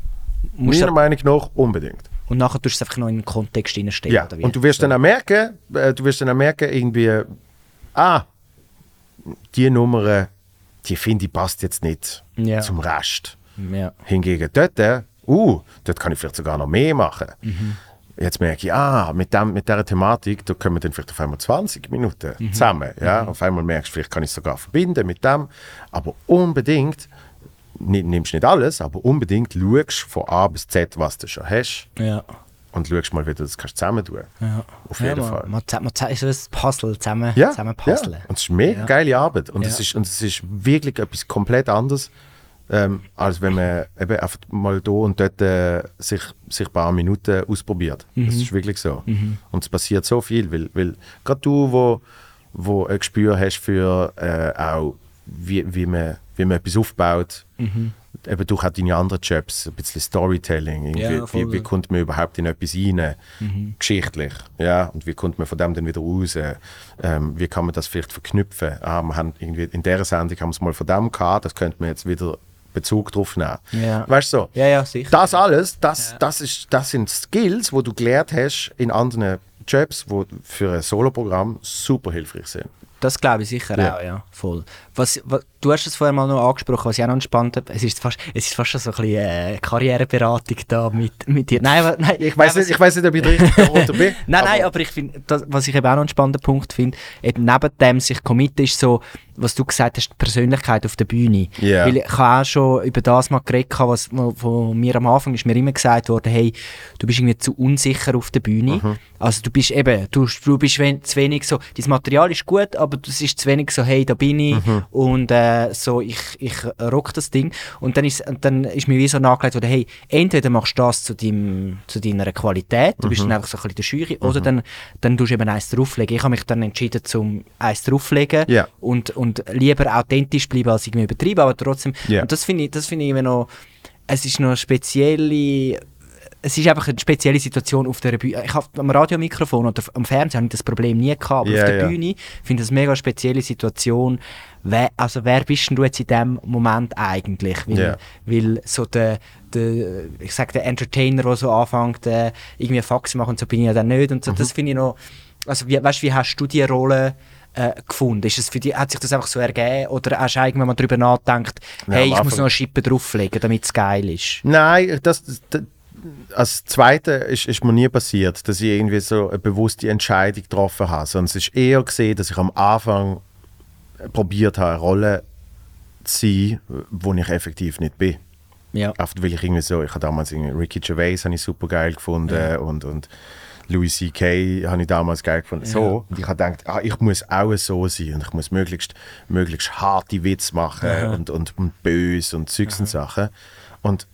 Musst Meiner Meinung nach unbedingt. und nachher tust du es einfach noch in den Kontext hineinstellen. Ja. Und du wirst dann auch merken, äh, du wirst dann auch merken, irgendwie, ah, die Nummer, die finde ich passt jetzt nicht Ja. zum Rest. Ja. Hingegen dort, äh, uh, dort kann ich vielleicht sogar noch mehr machen. Mhm. Jetzt merke ich, ah, mit, dem, mit dieser Thematik, da können wir dann vielleicht auf einmal 20 Minuten Mhm. zusammen. Ja? Auf einmal merkst du, vielleicht kann ich es sogar verbinden mit dem. Aber unbedingt, ni- nimmst nicht alles, aber unbedingt schaust von A bis Z, was du schon hast Ja. und schaust mal, wie du das kannst zusammen tun ja. Auf ja, jeden man, Fall. Man, man, man, so ein Puzzle zusammen, Ja, zusammen ja. puzzeln. Und es ist mega Ja. geile Arbeit. Und, Ja. es ist, und es ist wirklich etwas komplett anderes, ähm, als wenn man eben einfach mal da und dort äh, sich, sich ein paar Minuten ausprobiert. Mhm. Das ist wirklich so. Und es passiert so viel, weil, weil gerade du, wo, wo ein Gespür hast für äh, auch, wie, wie, man, wie man etwas aufbaut, Mhm. eben durch auch deine anderen Jobs, ein bisschen Storytelling, Ja, wie, wie kommt man überhaupt in etwas rein, Mhm. geschichtlich, ja, und wie kommt man von dem dann wieder raus, ähm, wie kann man das vielleicht verknüpfen, ah, wir haben irgendwie in dieser Sendung haben wir es mal von dem gehabt, das könnte man jetzt wieder Bezug drauf nehmen. Ja. Weißt du so? Ja, ja, sicher. Das alles, das, das, ist, das sind Skills, wo du gelernt hast in anderen Jobs, die für ein Soloprogramm super hilfreich sind. Das glaube ich sicher Ja. auch, ja, voll. Was, was, du hast es vorher mal noch angesprochen, was ich auch noch entspannt habe. Es ist fast, es ist fast schon so ein bisschen äh, Karriereberatung da mit, mit dir. Nein, nein, Ich weiß nicht, ich weiß nicht, ob ich der richtige Roter bin. Nein, nein, aber ich finde, was ich eben auch noch einen spannenden Punkt finde, eben neben dem sich committen, ist so, was du gesagt hast, die Persönlichkeit auf der Bühne. Ja. Weil ich habe auch schon über das mal geredet, was von mir am Anfang ist mir immer gesagt worden, hey, du bist irgendwie zu unsicher auf der Bühne. Mhm. Also du bist eben, du, du bist zu wenig so, dein Material ist gut, aber es ist zu wenig so, hey, da bin ich Mhm. und äh, so, ich, ich rock das Ding. Und dann ist, dann ist mir wie so nachgelegt worden, hey, entweder machst du das zu, deinem, zu deiner Qualität, du Mhm. bist dann einfach so ein bisschen der Schüche, oder dann, dann tust du eben eins drauflegen. Ich habe mich dann entschieden, zum eins drauflegen Ja. und, und lieber authentisch bleiben als irgendwie übertrieben, aber trotzdem, Ja. und das finde ich, das finde ich immer noch, es ist noch eine spezielle, es ist einfach eine spezielle Situation auf der Bühne. Ich habe am Radiomikrofon oder am Fernsehen habe ich das Problem nie gehabt, aber Ja, auf der ja. Bühne finde ich das eine mega spezielle Situation. Wer, also wer bist denn du jetzt in dem Moment eigentlich? Weil, weil so der, der, ich sag der Entertainer, der so anfängt, äh, irgendwie Fax machen, und so bin ich ja dann nicht. Und so, Mhm. das finde ich noch, also wie, weißt, wie hast du die Rolle äh, gefunden? Ist es für dich, hat sich das einfach so ergeben oder hast du irgendwann mal darüber nachgedacht, Ja, hey, ich muss noch eine Schippe drauflegen, damit es geil ist? Nein, das, das, als Zweite ist, ist mir nie passiert, dass ich irgendwie so eine bewusste Entscheidung getroffen habe. Sondern es ist eher gesehen, dass ich am Anfang probiert habe, eine Rolle zu sein, wo ich effektiv nicht bin. Ja. Oft weil ich irgendwie so, ich habe damals irgendwie Ricky Gervais habe ich super geil gefunden und, und Louis C.K. habe ich damals geil gefunden. So. Und ich habe gedacht, ah, ich muss auch so sein und ich muss möglichst, möglichst harte Witze machen und, und, und böse und Zeugs und Sachen. Und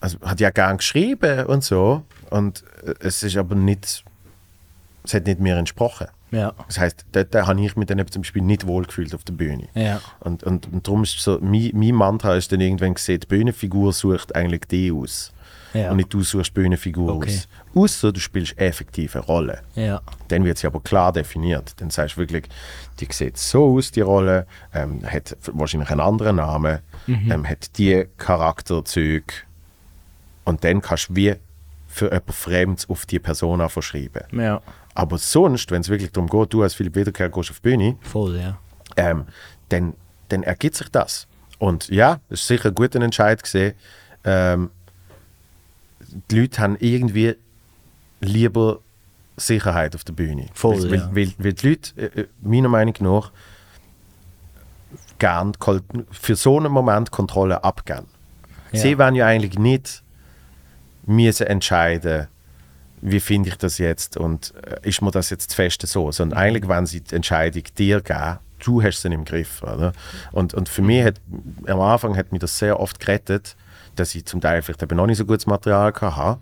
also, hat ja gern geschrieben und so. Und äh, es ist aber nicht, es hat nicht mir entsprochen. Ja. Das heißt, dort habe ich mich dann zum Beispiel nicht wohlgefühlt auf der Bühne. Ja. Und, und, und darum ist so, mein, mein Mantra ist dann irgendwann gesehen, die Bühnenfigur sucht eigentlich die aus. Ja. Und nicht du suchst Bühnenfigur Okay. aus. Außer du spielst effektiv eine Rolle. Ja. Dann wird sie aber klar definiert. Dann sagst du wirklich, die sieht so aus, die Rolle, ähm, hat wahrscheinlich einen anderen Namen, ähm, hat die Charakterzüge. Und dann kannst du wie für jemand Fremdes auf die Person verschreiben. Ja. Aber sonst, wenn es wirklich darum geht, du als Philipp Wiederkehr gehst auf die Bühne, Voll, ja. ähm, dann, dann ergibt sich das. Und ja, es ist sicher ein guter Entscheid gesehen. Ähm, die Leute haben irgendwie lieber Sicherheit auf der Bühne. Voll, weil, ja. weil, weil die Leute, äh, äh, meiner Meinung nach, gern für so einen Moment Kontrolle abgeben. Ja. Sie wollen ja eigentlich nicht müssen entscheiden, wie finde ich das jetzt und äh, ist mir das jetzt zu fest so, sondern eigentlich wollen sie die Entscheidung dir geben, du hast sie im Griff. Oder? Und, und für mich hat, am Anfang hat mich das sehr oft gerettet, dass ich zum Teil vielleicht eben noch nicht so gutes Material hatte.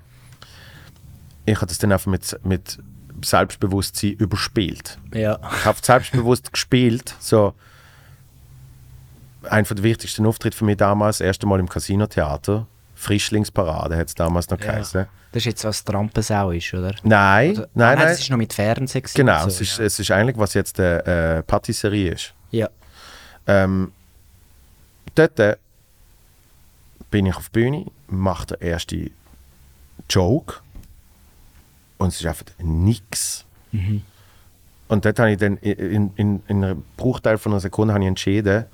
Ich habe das dann einfach mit, mit Selbstbewusstsein überspielt. Ja. Ich habe selbstbewusst gespielt, so einer der wichtigsten Auftritte für mich damals, das erste Mal im Casino-Theater. Frischlingsparade hat es damals noch Ja. geheißen. Das ist jetzt, was Trampensau ist, oder? Nein, Also, nein, ah, nein, nein. das ist noch mit Fernsehen. Genau, und es, so, ist, ja. es ist eigentlich, was jetzt eine äh, Patisserie ist. Ja. Ähm, dort äh, bin ich auf der Bühne, mache den ersten Joke und es ist einfach nix. Und dort habe ich dann in, in, in einem Bruchteil von einer Sekunde habe ich entschieden,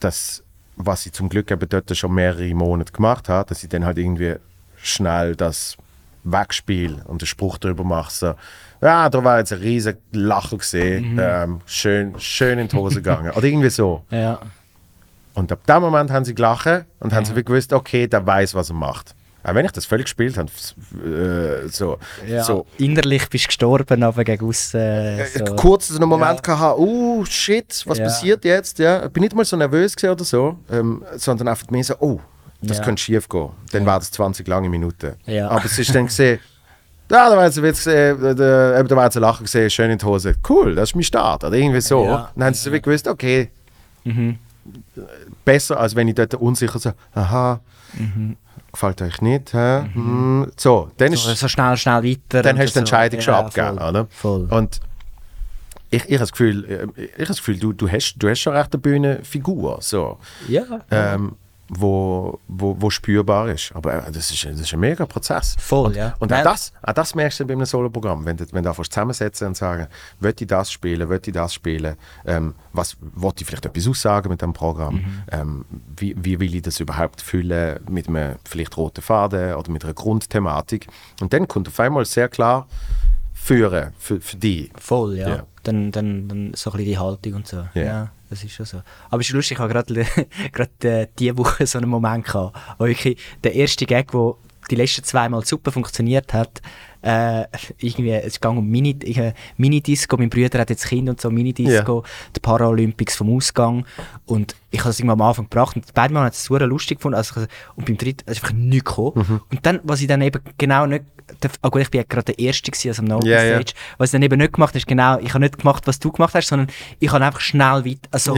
dass, was ich zum Glück eben dort schon mehrere Monate gemacht habe, dass ich dann halt irgendwie schnell das wegspiele und den Spruch darüber mache, so, ja, da war jetzt ein riesiger Lacher gesehen, ähm, schön, schön in die Hose gegangen. Oder irgendwie so. Ja. Und ab dem Moment haben sie gelacht und haben sie wie gewusst, okay, der weiß, was er macht. Auch wenn ich das völlig gespielt habe, äh, so, ja. so Innerlich bist du gestorben, aber gegen aussen. Äh, so. kurz so einen Moment gehabt, oh shit, was Ja. passiert jetzt? Ja, ich bin nicht mal so nervös gewesen oder so, ähm, sondern einfach mehr so, oh, das Ja. könnte schief gehen. Dann war das 20 lange Minuten. Ja. Aber es ist dann gesehen, ja, da war jetzt, jetzt äh, der, eben, da war jetzt ein Lachen gesehen, schön in die Hose. Cool, das ist mein Start. Oder irgendwie so. Ja. Dann haben sie so gewusst, okay, Mhm. Besser, als wenn ich dort unsicher so, aha, gefällt euch nicht, hä? Hm. So, dann ist Mhm. So, so schnell, schnell weiter. dann hast du die so. Entscheidung schon Ja, abgegeben, voll. oder? Voll. Und ich, ich habe das Gefühl, äh, ich habe das Gefühl du, du, hast, du hast schon recht eine Bühnenfigur, so, ja. ähm, wo, wo, wo spürbar ist. Aber äh, das ist, das ist ein mega Prozess. Voll, und, ja. Und auch das, auch das merkst du bei einem Soloprogramm, wenn du, wenn du anfängst zusammensetzen und sagen, will ich das spielen, will ich das spielen, ähm, was, will ich vielleicht etwas aussagen mit dem Programm, Mhm. ähm, wie, wie will ich das überhaupt füllen mit einem vielleicht roten Faden oder mit einer Grundthematik. Und dann kommt auf einmal sehr klar führen für, für dich. Voll, ja. Ja. Dann, dann, dann so ein bisschen die Haltung und so. Ja. Ja, das ist schon so. Aber es ist lustig, ich habe gerade gerade äh, diese Woche so einen Moment gehabt, wo wirklich der erste Gag, der die letzten zwei Mal super funktioniert hat, äh, irgendwie, es ging um Mini, äh, Minidisco, mein Bruder hat jetzt Kind und so, Minidisco, die Paralympics vom Ausgang. Und ich habe es irgendwann am Anfang gebracht. Und beide Mal hat es super lustig gefunden. Also, und beim dritten ist einfach nichts gekommen. Mhm. und dann, was ich dann eben genau nicht, ah gut, ich bin ja gerade der Erste gewesen, also am No ja. Stage, was ich dann eben nicht gemacht habe, ist genau, ich habe nicht gemacht, was du gemacht hast, sondern ich habe einfach schnell weiter, also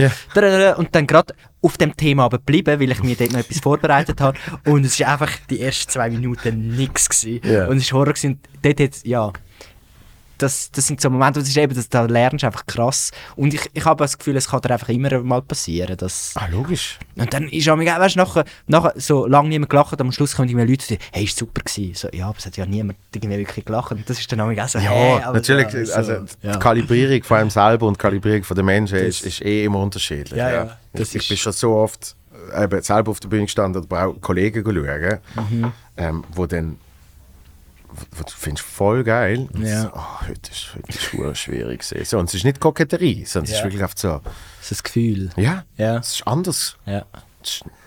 und dann gerade auf dem Thema aber geblieben, weil ich mir dort noch etwas vorbereitet habe und es ist einfach die ersten zwei Minuten nichts gewesen Ja. und es war Horror gewesen. dort jetzt, ja, das, das sind so Momente, das ist eben, das, da lernst du einfach krass und ich, ich habe das Gefühl, es kann dir einfach immer mal passieren, dass Ah, logisch. und dann ist auch, weißt du, nachher, nachher so lange niemand gelacht, am Schluss kommen die Leute und sagen, hey, ist super gewesen. So, ja, aber es hat ja niemand irgendwie wirklich gelacht. Und das ist dann auch so, Ja, hey, natürlich. so, so, also die ja. Kalibrierung von einem selber und die Kalibrierung von den Menschen ist, ist eh immer unterschiedlich. Ja, ja, das ich, ich ist- bin schon so oft eben selber auf der Bühne gestanden, aber auch Kollegen schauen, Mhm. ähm, wo dann wo du findest voll geil. Ja. oh, heute ist heute ist verdammt schwierig so Und es ist nicht Koketterie, sondern es ist Ja. wirklich einfach so, Das ist das Gefühl. ja, Ja. es ist anders. Ja.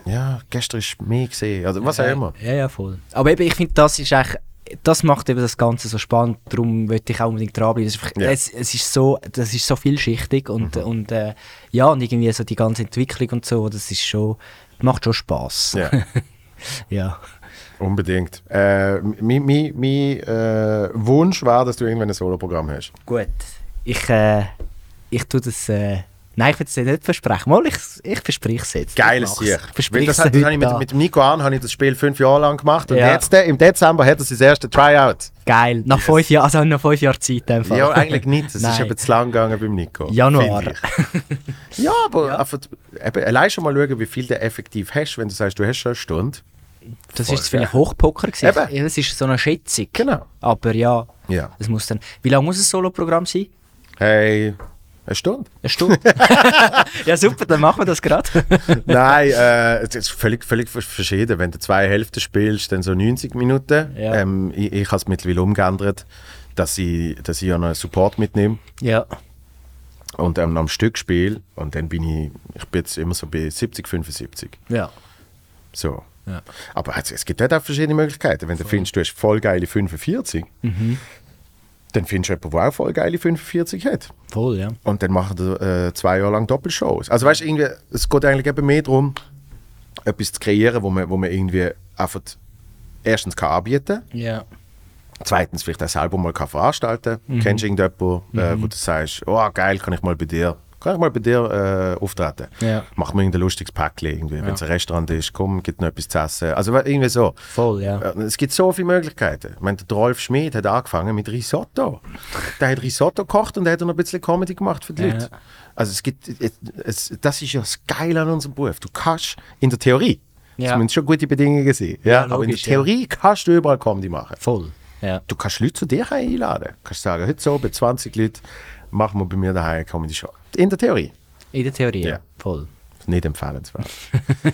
ja, gestern ist mehr gesehen, also was auch immer. Ja, ja, voll. Aber eben, ich finde, das ist eigentlich, das macht eben das Ganze so spannend, darum wollte ich auch unbedingt dranbleiben. Es, ist Ja. es, es ist so, das ist so vielschichtig und, und äh, ja, und irgendwie so die ganze Entwicklung und so, das ist schon, macht schon Spaß. Ja, ja. Unbedingt. Äh, mein mein, mein äh, Wunsch war, dass du irgendwann ein Soloprogramm hast. Gut. Ich, äh, ich tue das, äh, nein, ich will es nicht versprechen. Mal, ich, ich verspreche es jetzt. Geiles Sieg. das, es hat- das heute habe ich mit, mit Nico an, habe ich das Spiel fünf Jahre lang gemacht und Ja. jetzt äh, im Dezember hat er sein erstes Tryout. Geil. Nach fünf Jahren, also nach fünf Jahren Zeit einfach. Ja, eigentlich nicht. Das ist eben zu lang gegangen beim Nico. Januar. Ja, aber Einfach, eben, allein schon mal schauen, wie viel du effektiv hast, wenn du sagst, du hast schon eine Stunde. Das Voll, ist vielleicht. Hochpoker gewesen. Eben. Ja, Das ist so eine Schätzung. Genau. Aber ja, Ja. es muss dann. Wie lange muss ein Soloprogramm sein? Hey, eine Stunde? Eine Stunde? ja, super, dann machen wir das gerade. Nein, äh, es ist völlig, völlig vers- verschieden. Wenn du zwei Hälften spielst, dann so 90 Minuten. Ja. Ähm, ich ich habe es mittlerweile umgeändert, dass ich, dass ich ja noch einen Support mitnehme ja. und ähm, am Stück spiele. Und dann bin ich, ich bin jetzt immer so bei 70, 75. Ja. So. Ja. Aber es, es gibt dort auch verschiedene Möglichkeiten. Wenn du findest, du hast voll geile 45, Mhm. dann findest du jemanden, der auch voll geile 45 hat. Voll, ja. Und dann machen die äh, zwei Jahre lang Doppelshows. Also weißt du, irgendwie, es geht eigentlich eben mehr darum, etwas zu kreieren, wo man, wo man irgendwie einfach erstens kann anbieten Ja. zweitens vielleicht auch selber mal kann veranstalten Mhm. Kennst du irgendjemanden, äh, wo du sagst, oh geil, kann ich mal bei dir, kann ich mal bei dir äh, auftreten? Ja. Mach mir irgendein lustiges Päckchen irgendwie. Wenn es ein Restaurant ist, komm, gibt noch etwas zu essen. Also irgendwie so. Voll, ja. Äh, Es gibt so viele Möglichkeiten. Ich meine, der Rolf Schmid hat angefangen mit Risotto. Der hat Risotto gekocht und der hat noch ein bisschen Comedy gemacht für die Ja. Leute. Also es gibt, es, das ist ja das Geile an unserem Beruf. Du kannst in der Theorie, Ja. das müssen schon gute Bedingungen sein, ja, Ja, aber in der ja. Theorie kannst du überall Comedy machen. Voll. Ja. Du kannst Leute zu dir einladen. Du kannst sagen, heute so bei 20 Leuten machen wir bei mir daheim eine Comedy Show. In der Theorie. In der Theorie, ja. Ja. Voll. Nicht empfehlenswert.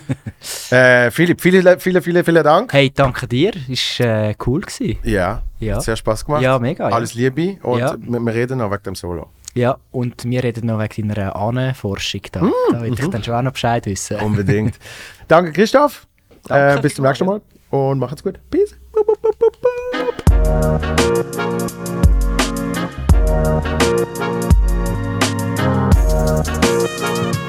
äh, Philipp, vielen, vielen, vielen, vielen Dank. Hey, danke dir. Ist äh, cool gewesen. Ja, Ja. hat sehr Spaß gemacht. Ja, mega, ja. Alles Liebe und Ja. wir, wir reden noch wegen dem Solo. Ja, und wir reden noch wegen deiner Ahnenforschung da. Mm, da will mhm. ich dann schon auch noch Bescheid wissen. Unbedingt. Danke, Christoph. Danke äh, bis zum nächsten Mal und macht's gut. Peace. Boop, boop, boop, boop, boop.